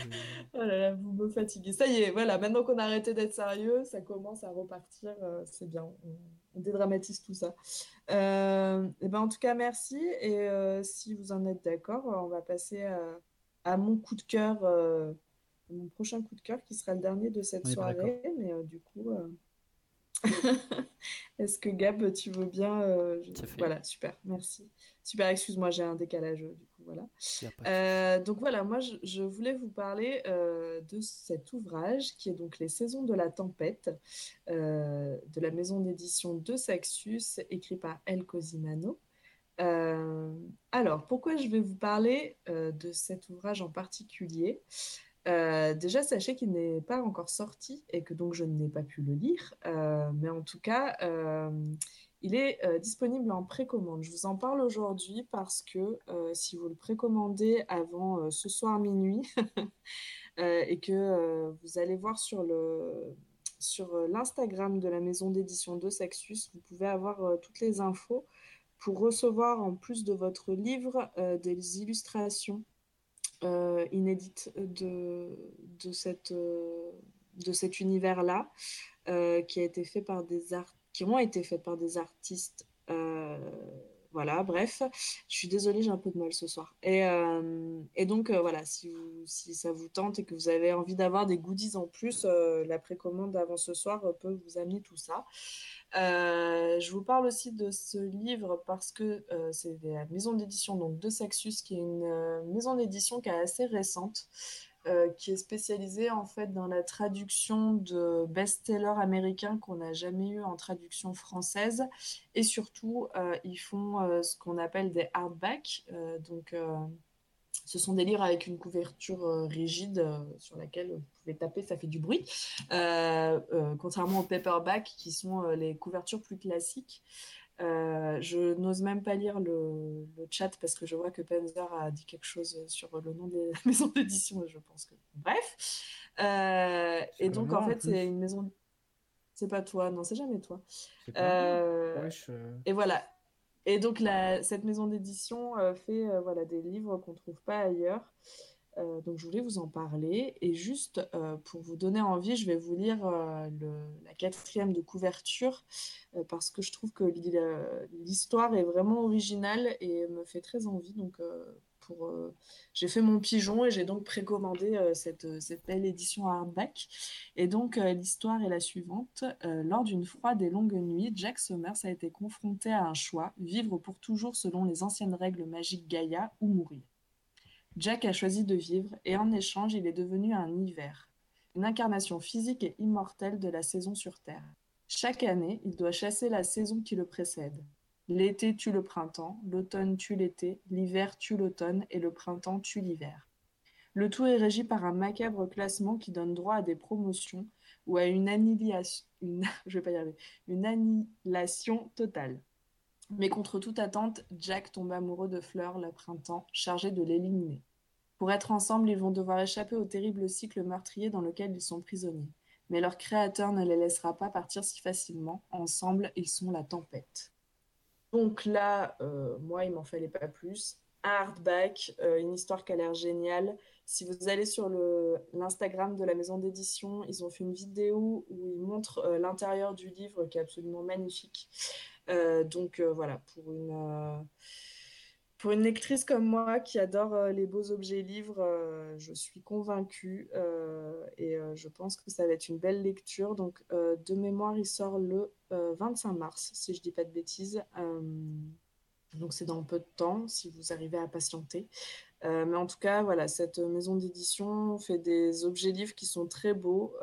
Oh là là, vous me fatiguez. Ça y est, voilà, maintenant qu'on a arrêté d'être sérieux, ça commence à repartir. euh, c'est bien, on, on dédramatise tout ça. Euh, et ben, en tout cas, merci. Et euh, si vous en êtes d'accord, on va passer à, à mon coup de cœur, euh, mon prochain coup de cœur qui sera le dernier de cette soirée. Mais euh, du coup, euh, est-ce que Gab, tu veux bien je-. Voilà, super, merci. Super, excuse-moi, j'ai un décalage, du coup, voilà. donc voilà, moi je, je voulais vous parler de cet ouvrage qui est donc Les Saisons de la Tempête de la maison d'édition de Saxus, écrit par El Cosimano. Euh, alors, pourquoi je vais vous parler euh, de cet ouvrage en particulier? Euh, Déjà, sachez qu'il n'est pas encore sorti et que donc je n'ai pas pu le lire, mais en tout cas, il est disponible en précommande. Je vous en parle aujourd'hui parce que si vous le précommandez avant ce soir minuit et que vous allez voir sur l'Instagram de la maison d'édition de Saxus, vous pouvez avoir toutes les infos pour recevoir en plus de votre livre euh, des illustrations euh, inédites de, de, cette, euh, de cet univers-là, qui a été fait par des art- qui ont été faites par des artistes. voilà, bref, je suis désolée, j'ai un peu de mal ce soir. Et, et donc, voilà, si, vous- si ça vous tente et que vous avez envie d'avoir des goodies en plus, la précommande avant ce soir peut vous amener tout ça. Euh, je vous parle aussi de ce livre parce que euh, c'est la maison d'édition donc de Saxus, qui est une euh, maison d'édition qui est assez récente, qui est spécialisée en fait dans la traduction de best-sellers américains qu'on n'a jamais eu en traduction française, et surtout ils font ce qu'on appelle des hardbacks, donc ce sont des livres avec une couverture euh, rigide euh, sur laquelle vous pouvez taper, ça fait du bruit. Euh, contrairement aux paperback qui sont les couvertures plus classiques. Euh, je n'ose même pas lire le, le chat parce que je vois que Panzer a dit quelque chose sur le nom des maisons d'édition je pense que. Bref. Euh, et donc en fait, c'est une maison. C'est pas toi, non, c'est jamais toi. Euh, et voilà. Et donc, cette maison d'édition euh, fait euh, voilà, des livres qu'on ne trouve pas ailleurs. Euh, donc, je voulais vous en parler. Et juste pour vous donner envie, je vais vous lire la quatrième de couverture parce que je trouve que l'hi- l'histoire est vraiment originale et me fait très envie. Donc, euh, j'ai fait mon pigeon et j'ai donc précommandé euh, cette, cette belle édition hardback. Et donc, euh, l'histoire est la suivante. Euh, lors d'une froide et longue nuit, Jack Summers a été confronté à un choix, vivre pour toujours selon les anciennes règles magiques Gaïa ou mourir. Jack a choisi de vivre et en échange, il est devenu un hiver, une incarnation physique et immortelle de la saison sur Terre. Chaque année, il doit chasser la saison qui le précède. L'été tue le printemps, l'automne tue l'été, l'hiver tue l'automne et le printemps tue l'hiver. Le tout est régi par un macabre classement qui donne droit à des promotions ou à une annihilation, totale. Mais contre toute attente, Jack tombe amoureux de Fleur le printemps, chargé de l'éliminer. Pour être ensemble, ils vont devoir échapper au terrible cycle meurtrier dans lequel ils sont prisonniers. Mais leur créateur ne les laissera pas partir si facilement. Ensemble, ils sont la tempête. Donc là, euh, moi, il m'en fallait pas plus. Un hardback, euh, une histoire qui a l'air géniale. Si vous allez sur l'Instagram de la maison d'édition, ils ont fait une vidéo où ils montrent euh, l'intérieur du livre qui est absolument magnifique. Donc voilà, pour une, pour une lectrice comme moi qui adore euh, les beaux objets livres, euh, je suis convaincue euh, et je pense que ça va être une belle lecture. Donc de mémoire, il sort le euh, 25 mars, si je dis pas de bêtises. Donc c'est dans peu de temps si vous arrivez à patienter. Mais en tout cas, voilà, cette maison d'édition fait des objets livres qui sont très beaux.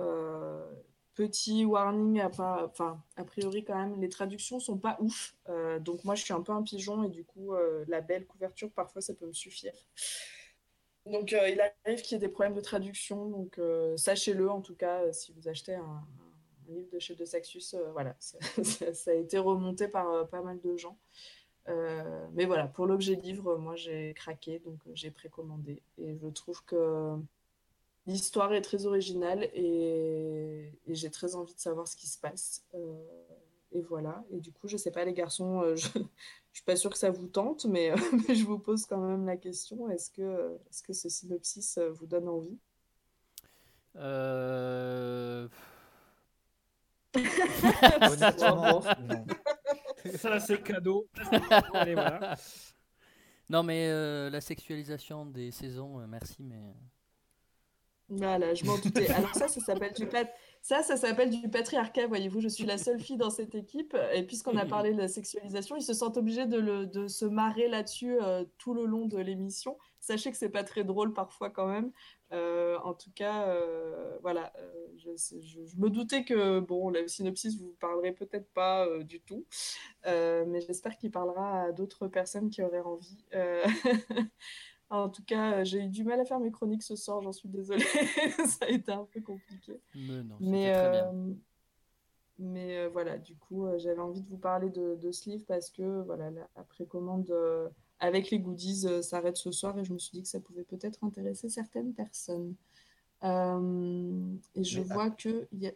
Euh, petit warning, enfin, a priori quand même, les traductions sont pas ouf. Euh, donc moi, je suis un peu un pigeon et du coup, la belle couverture, parfois, ça peut me suffire. Donc il arrive qu'il y ait des problèmes de traduction. Donc sachez-le, en tout cas, si vous achetez un, livre de chez De Saxus, voilà, ça, ça, a été remonté par pas mal de gens. Euh, mais voilà, pour l'objet livre, moi j'ai craqué, donc euh, j'ai précommandé. Et je trouve que l'histoire est très originale et, j'ai très envie de savoir ce qui se passe. Euh, et voilà. Et du coup, je sais pas, les garçons, je, ne suis pas sûre que ça vous tente, mais, mais, je vous pose quand même la question est-ce que, est -ce que ce synopsis vous donne envie? Honnêtement, non. Ça, c'est cadeau. Non, mais euh, la sexualisation des saisons, euh, merci, mais. Voilà, je m'en doutais. Alors ça, ça s'appelle du ça, ça s'appelle du patriarcat, voyez-vous. Je suis la seule fille dans cette équipe. Et puisqu'on a parlé de la sexualisation, ils se sentent obligés de, le, de se marrer là-dessus euh, tout le long de l'émission. Sachez que c'est pas très drôle parfois quand même. Euh, en tout cas, euh, voilà, euh, je, me doutais que bon, le synopsis vous parlerait peut-être pas du tout, mais j'espère qu'il parlera à d'autres personnes qui auraient envie. en tout cas, j'ai eu du mal à faire mes chroniques ce soir, j'en suis désolée, ça a été un peu compliqué. Mais non, mais, très bien. mais voilà, du coup, j'avais envie de vous parler de, de, ce livre parce que voilà, la précommande avec les goodies euh, s'arrête ce soir et je me suis dit que ça pouvait peut-être intéresser certaines personnes. Euh, et je vois que. Y a...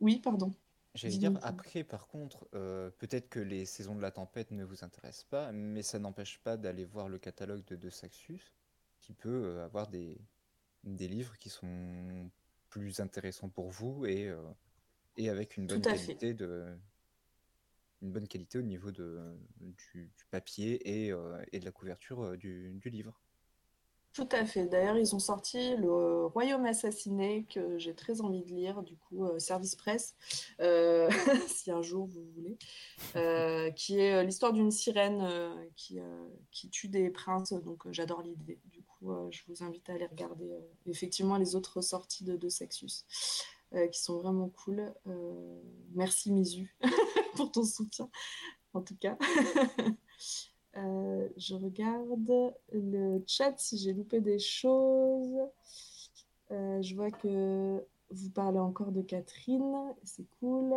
Oui, pardon. J'allais dire, après, par contre, euh, peut-être que les saisons de la tempête ne vous intéressent pas, mais ça n'empêche pas d'aller voir le catalogue de De Saxus, qui peut avoir des, des livres qui sont plus intéressants pour vous et, et avec une bonne qualité de, une bonne qualité au niveau de, du, papier et, euh, et, de la couverture euh, du, du, livre. Tout à fait. D'ailleurs, ils ont sorti Le Royaume assassiné, que j'ai très envie de lire, du coup, euh, service presse, si un jour vous voulez, qui est l'histoire d'une sirène qui, tue des princes. Donc, j'adore l'idée. Du coup, je vous invite à aller regarder effectivement les autres sorties de, de Sexus. Euh, qui sont vraiment cool. Euh, merci Misu pour ton soutien, en tout cas. Euh, je regarde le chat si j'ai loupé des choses. je vois que vous parlez encore de Catherine, c'est cool.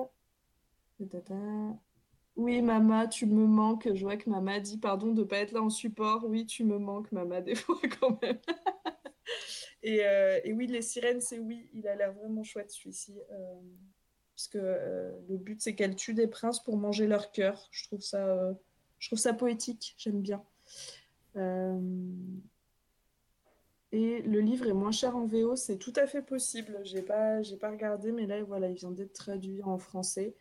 Oui, Mama, tu me manques. Je vois que Mama dit pardon de ne pas être là en support. Oui, tu me manques, Mama, des fois quand même. Euh, et, oui, les sirènes, c'est oui, il a l'air vraiment chouette celui-ci. Euh, puisque euh, le but, c'est qu'elles tuent des princes pour manger leur cœur. Je trouve ça, je trouve ça poétique, j'aime bien. et le livre est moins cher en VO, c'est tout à fait possible. J'ai pas, j'ai pas regardé, mais là, voilà, il vient d'être traduit en français.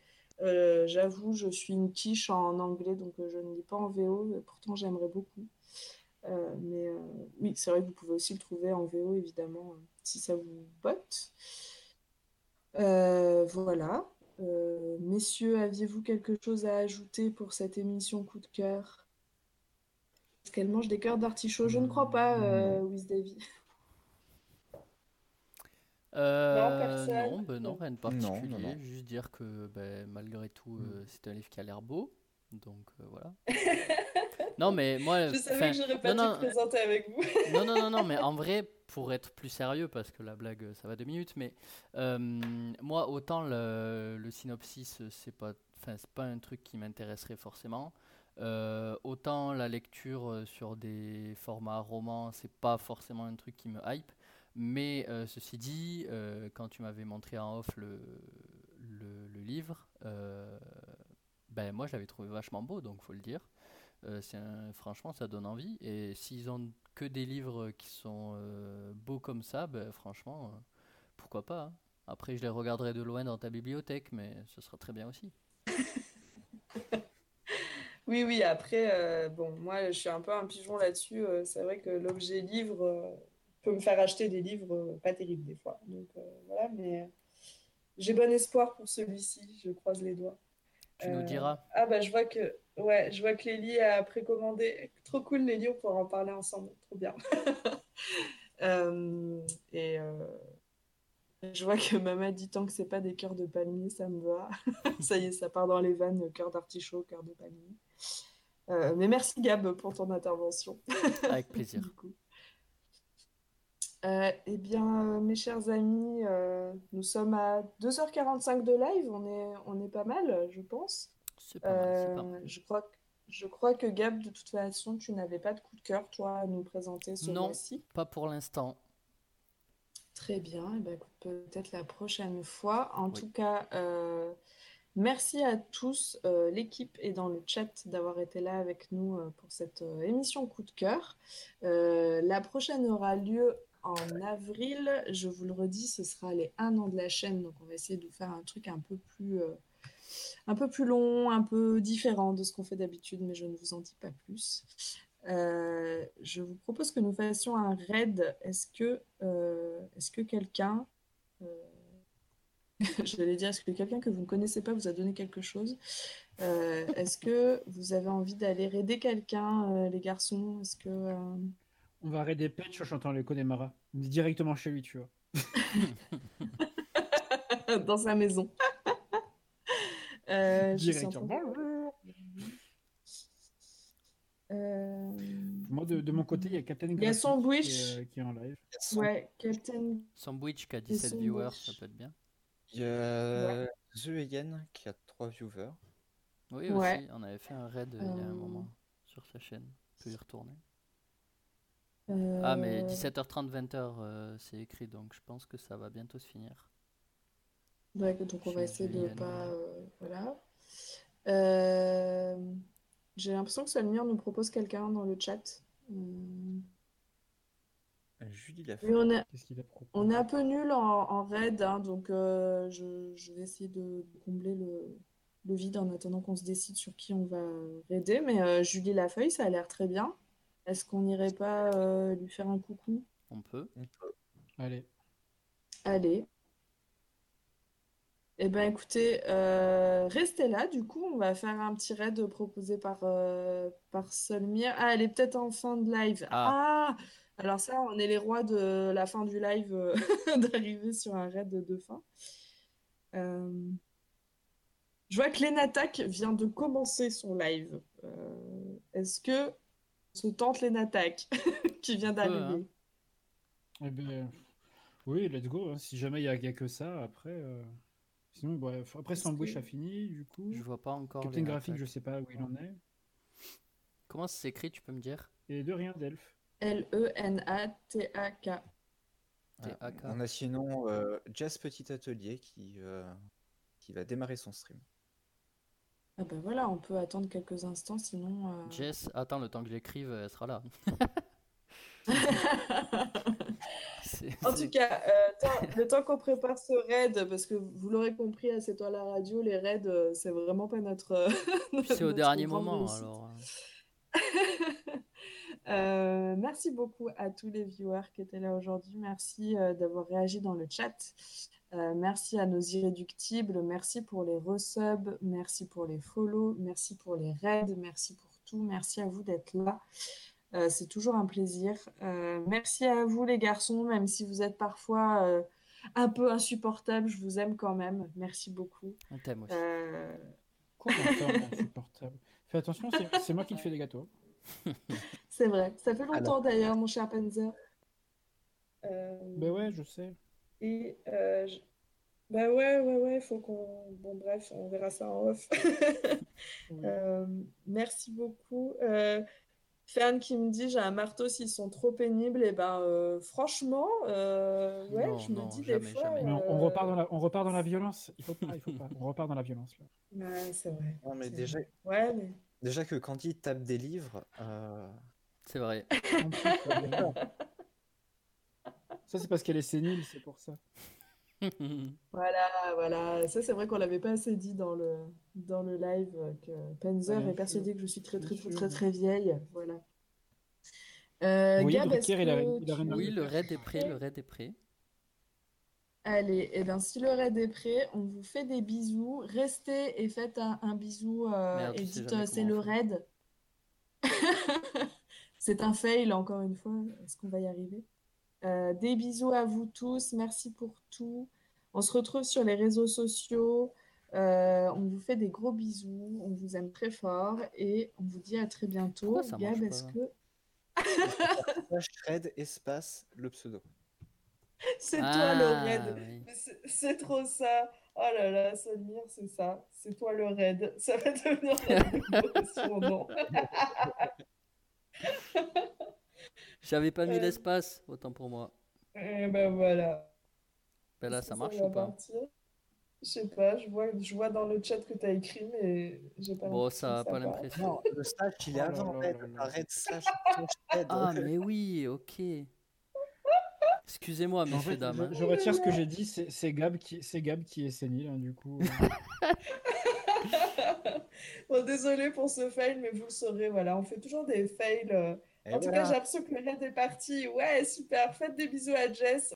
J'avoue, je suis une quiche en anglais, donc je ne lis pas en VO. Pourtant, j'aimerais beaucoup. Euh, mais euh, oui, c'est vrai que vous pouvez aussi le trouver en VO, évidemment, euh, si ça vous botte. voilà. Messieurs, aviez-vous quelque chose à ajouter pour cette émission coup de cœur? Est-ce qu'elle mange des cœurs d'artichaut Je ne crois pas, euh, Wiz Davy. non, non, ben non, rien de particulier. Juste dire que ben, malgré tout, mm. c'est un livre qui a l'air beau. Donc voilà. Non, mais moi. Je savais que j'aurais pas non, dû présenter avec vous. non, non, non, non, mais en vrai, pour être plus sérieux, parce que la blague, ça va deux minutes, mais euh, moi, autant le, synopsis, c'est pas, pas un truc qui m'intéresserait forcément. Euh, autant la lecture euh, sur des formats romans, c'est pas forcément un truc qui me hype. Mais ceci dit, quand tu m'avais montré en off le, livre, ben moi je l'avais trouvé vachement beau, donc faut le dire. Euh, franchement, ça donne envie. Et s'ils ont que des livres qui sont euh, beaux comme ça, ben, franchement, euh, pourquoi pas. Hein. Après, je les regarderai de loin dans ta bibliothèque, mais ce sera très bien aussi. oui, oui, après, bon, moi, je suis un peu un pigeon là-dessus. c'est vrai que l'objet livre peut me faire acheter des livres pas terribles des fois. Donc voilà, mais j'ai bon espoir pour celui-ci, je croise les doigts. Tu nous Euh, diras. Ah bah je vois que ouais, je vois que Lélie a précommandé. Trop cool Lélie, on pourra en parler ensemble. Trop bien. Euh, et euh, je vois que maman dit tant que c'est pas des cœurs de palmier, ça me va. ça y est, ça part dans les vannes, cœur d'artichaut, cœur de palmier. Euh, mais merci Gab pour ton intervention. Avec plaisir. Euh, eh bien, euh, mes chers amis, euh, nous sommes à 2h45 de live. On est, on est pas mal, je pense. C'est pas mal, c'est pas mal. je crois que, je crois que Gab, de toute façon, tu n'avais pas de coup de cœur, toi, à nous présenter ce Non. mois-ci? Pas pour l'instant. Très bien. Eh écoute, peut-être la prochaine fois. En Oui. tout cas, merci à tous. Euh, l'équipe est dans le chat d'avoir été là avec nous euh, pour cette euh, émission coup de cœur. La prochaine aura lieu en avril. Je vous le redis, ce sera les un an de la chaîne. Donc, on va essayer de faire un truc un peu plus, euh, un peu plus long, un peu différent de ce qu'on fait d'habitude, mais je ne vous en dis pas plus. Euh, je vous propose que nous fassions un raid. Est-ce que, euh, est-ce que quelqu'un, j'allais dire, est-ce que quelqu'un que vous ne connaissez pas vous a donné quelque chose? Est-ce que vous avez envie d'aller raider quelqu'un, les garçons? Est-ce que On va arrêter Patch en chantant le Connemara. Directement chez lui, tu vois. dans sa maison Euh, Directement. de- Euh, Moi, de, de mon côté, il y a Captain Il y a Sandwich. qui, est, euh, qui est en live. Ouais, Captain. Sandwich qui a 17 son viewers, ça peut être bien. Il y a The Yen qui a 3 viewers. Oui, Ouais. aussi, on avait fait un raid euh, il y a un Euh. moment sur sa chaîne. On peut y retourner. Euh, Ah, mais 17h30, 20h, euh, c'est écrit, donc je pense que ça va bientôt se finir. Ouais, donc on va essayer de Julienne, pas. euh, voilà. Euh, J'ai l'impression que Solmir nous propose quelqu'un dans le chat. Hum. Julie l'a fait. Mais on est, Qu'est-ce qu'il a proposé on est un peu nul en, en raid, hein, donc euh, je, je vais essayer de, de combler le, le vide en attendant qu'on se décide sur qui on va raider. Mais euh, Julie Lafeuille, ça a l'air très bien. Est-ce qu'on n'irait pas euh, lui faire un coucou? On peut. Allez. Allez. Eh ben écoutez, euh, restez là. Du coup, on va faire un petit raid proposé par, euh, par Solmir. Ah, elle est peut-être en fin de live. Ah. Ah, alors ça, on est les rois de la fin du live, euh, d'arriver sur un raid de fin. Euh, Je vois que Lenatak vient de commencer son live. Euh, Est-ce que se tente Lenatak qui vient peut, hein. d'arriver? Eh ben, oui, let's go. hein. Si jamais il n'y a, il y a que ça, après. euh, Sinon, bref. Après, Est-ce Sandwich que- a fini, du coup. Je vois pas encore. Captain les Graphic, je sais pas où il en est. Comment ça s'écrit, tu peux me dire? Et de rien, Delph. L-E-N-A-T-A-K. Ah. On a sinon euh, Jazz Petit Atelier qui, euh, qui va démarrer son stream. Ah bah voilà, on peut attendre quelques instants, sinon... euh, Jess, attends le temps que j'écrive, elle sera là. En tout cas, euh, le temps qu'on prépare ce raid, parce que vous l'aurez compris, à C'est toi la radio, les raids, euh, c'est vraiment pas notre... c'est au dernier moment, réussite. alors. euh. Merci beaucoup à tous les viewers qui étaient là aujourd'hui. Merci d'avoir réagi dans le chat. Euh, merci à nos irréductibles. Merci pour les resubs. Merci pour les follow. Merci pour les raids. Merci pour tout. Merci à vous d'être là. Euh, c'est toujours un plaisir. Euh, merci à vous les garçons, même si vous êtes parfois euh, un peu insupportables, je vous aime quand même. Merci beaucoup. On t'aime aussi. Euh, ça, insupportable? Fais attention, c'est c'est moi qui te fais des gâteaux. c'est vrai. Ça fait longtemps d'ailleurs, mon cher Panzer. Euh, Ben ouais, je sais. Et euh, je- bah ouais, ouais, ouais, faut qu'on. Bon, bref, on verra ça en off. Euh, merci beaucoup. Euh, Fern qui me dit j'ai un marteau s'ils sont trop pénibles. Et ben, euh, franchement, euh, ouais, Non, je me non, dis jamais, des fois. on, on repart dans la, on repart dans la violence. Il faut pas, il faut pas. On repart dans la violence là. Ouais, c'est vrai. Non, mais c'est déjà, vrai. Ouais, mais. déjà que Candy tape des livres, euh, C'est vrai. Ça c'est parce qu'elle est sénile, c'est pour ça. Voilà, voilà. Ça, c'est vrai qu'on l'avait pas assez dit dans le, dans le live, euh, que Panzer est persuadé sûr. que je suis très, très, très, très, très vieille. Voilà. Euh, Gab, il a- il a Oui, le raid est prêt, le raid est prêt. Allez, et ben si le raid est prêt, on vous fait des bisous. Restez et faites un, un bisou euh, Merde, et dites euh, c'est le raid. C'est un fail, encore une fois. Est-ce qu'on va y arriver? Euh, des bisous à vous tous. Merci pour tout. On se retrouve sur les réseaux sociaux. Euh, on vous fait des gros bisous. On vous aime très fort et on vous dit à très bientôt. Pourquoi ça Gab, est-ce que Slash Red espace le pseudo? c'est toi le Ah, raid? oui. Mais c'est- trop ça. Oh là là, Samir, c'est ça. C'est toi le raid. Ça va devenir nouveau surnom. J'avais pas mis Euh. l'espace, autant pour moi. Et ben voilà. Ben là, ça marche ou pas? Je sais pas, je vois, je vois dans le chat que tu as écrit, mais j'ai pas Bon, ça a que pas l'impression. Non, le slash il est Oh avant pas Red slash. Ah, mais oui, ok. Excusez-moi, En messieurs, fait, dames. je, hein. je retire ce que j'ai dit, c'est Gab qui, c'est Gab qui est sénile, hein, du coup. euh. Bon, désolé pour ce fail, mais vous le saurez, voilà, on fait toujours des fails. Et En tout cas, j'ai l'impression que le raid est parti. Ouais, super. Faites des bisous à Jess.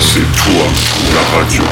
C'est toi la radio.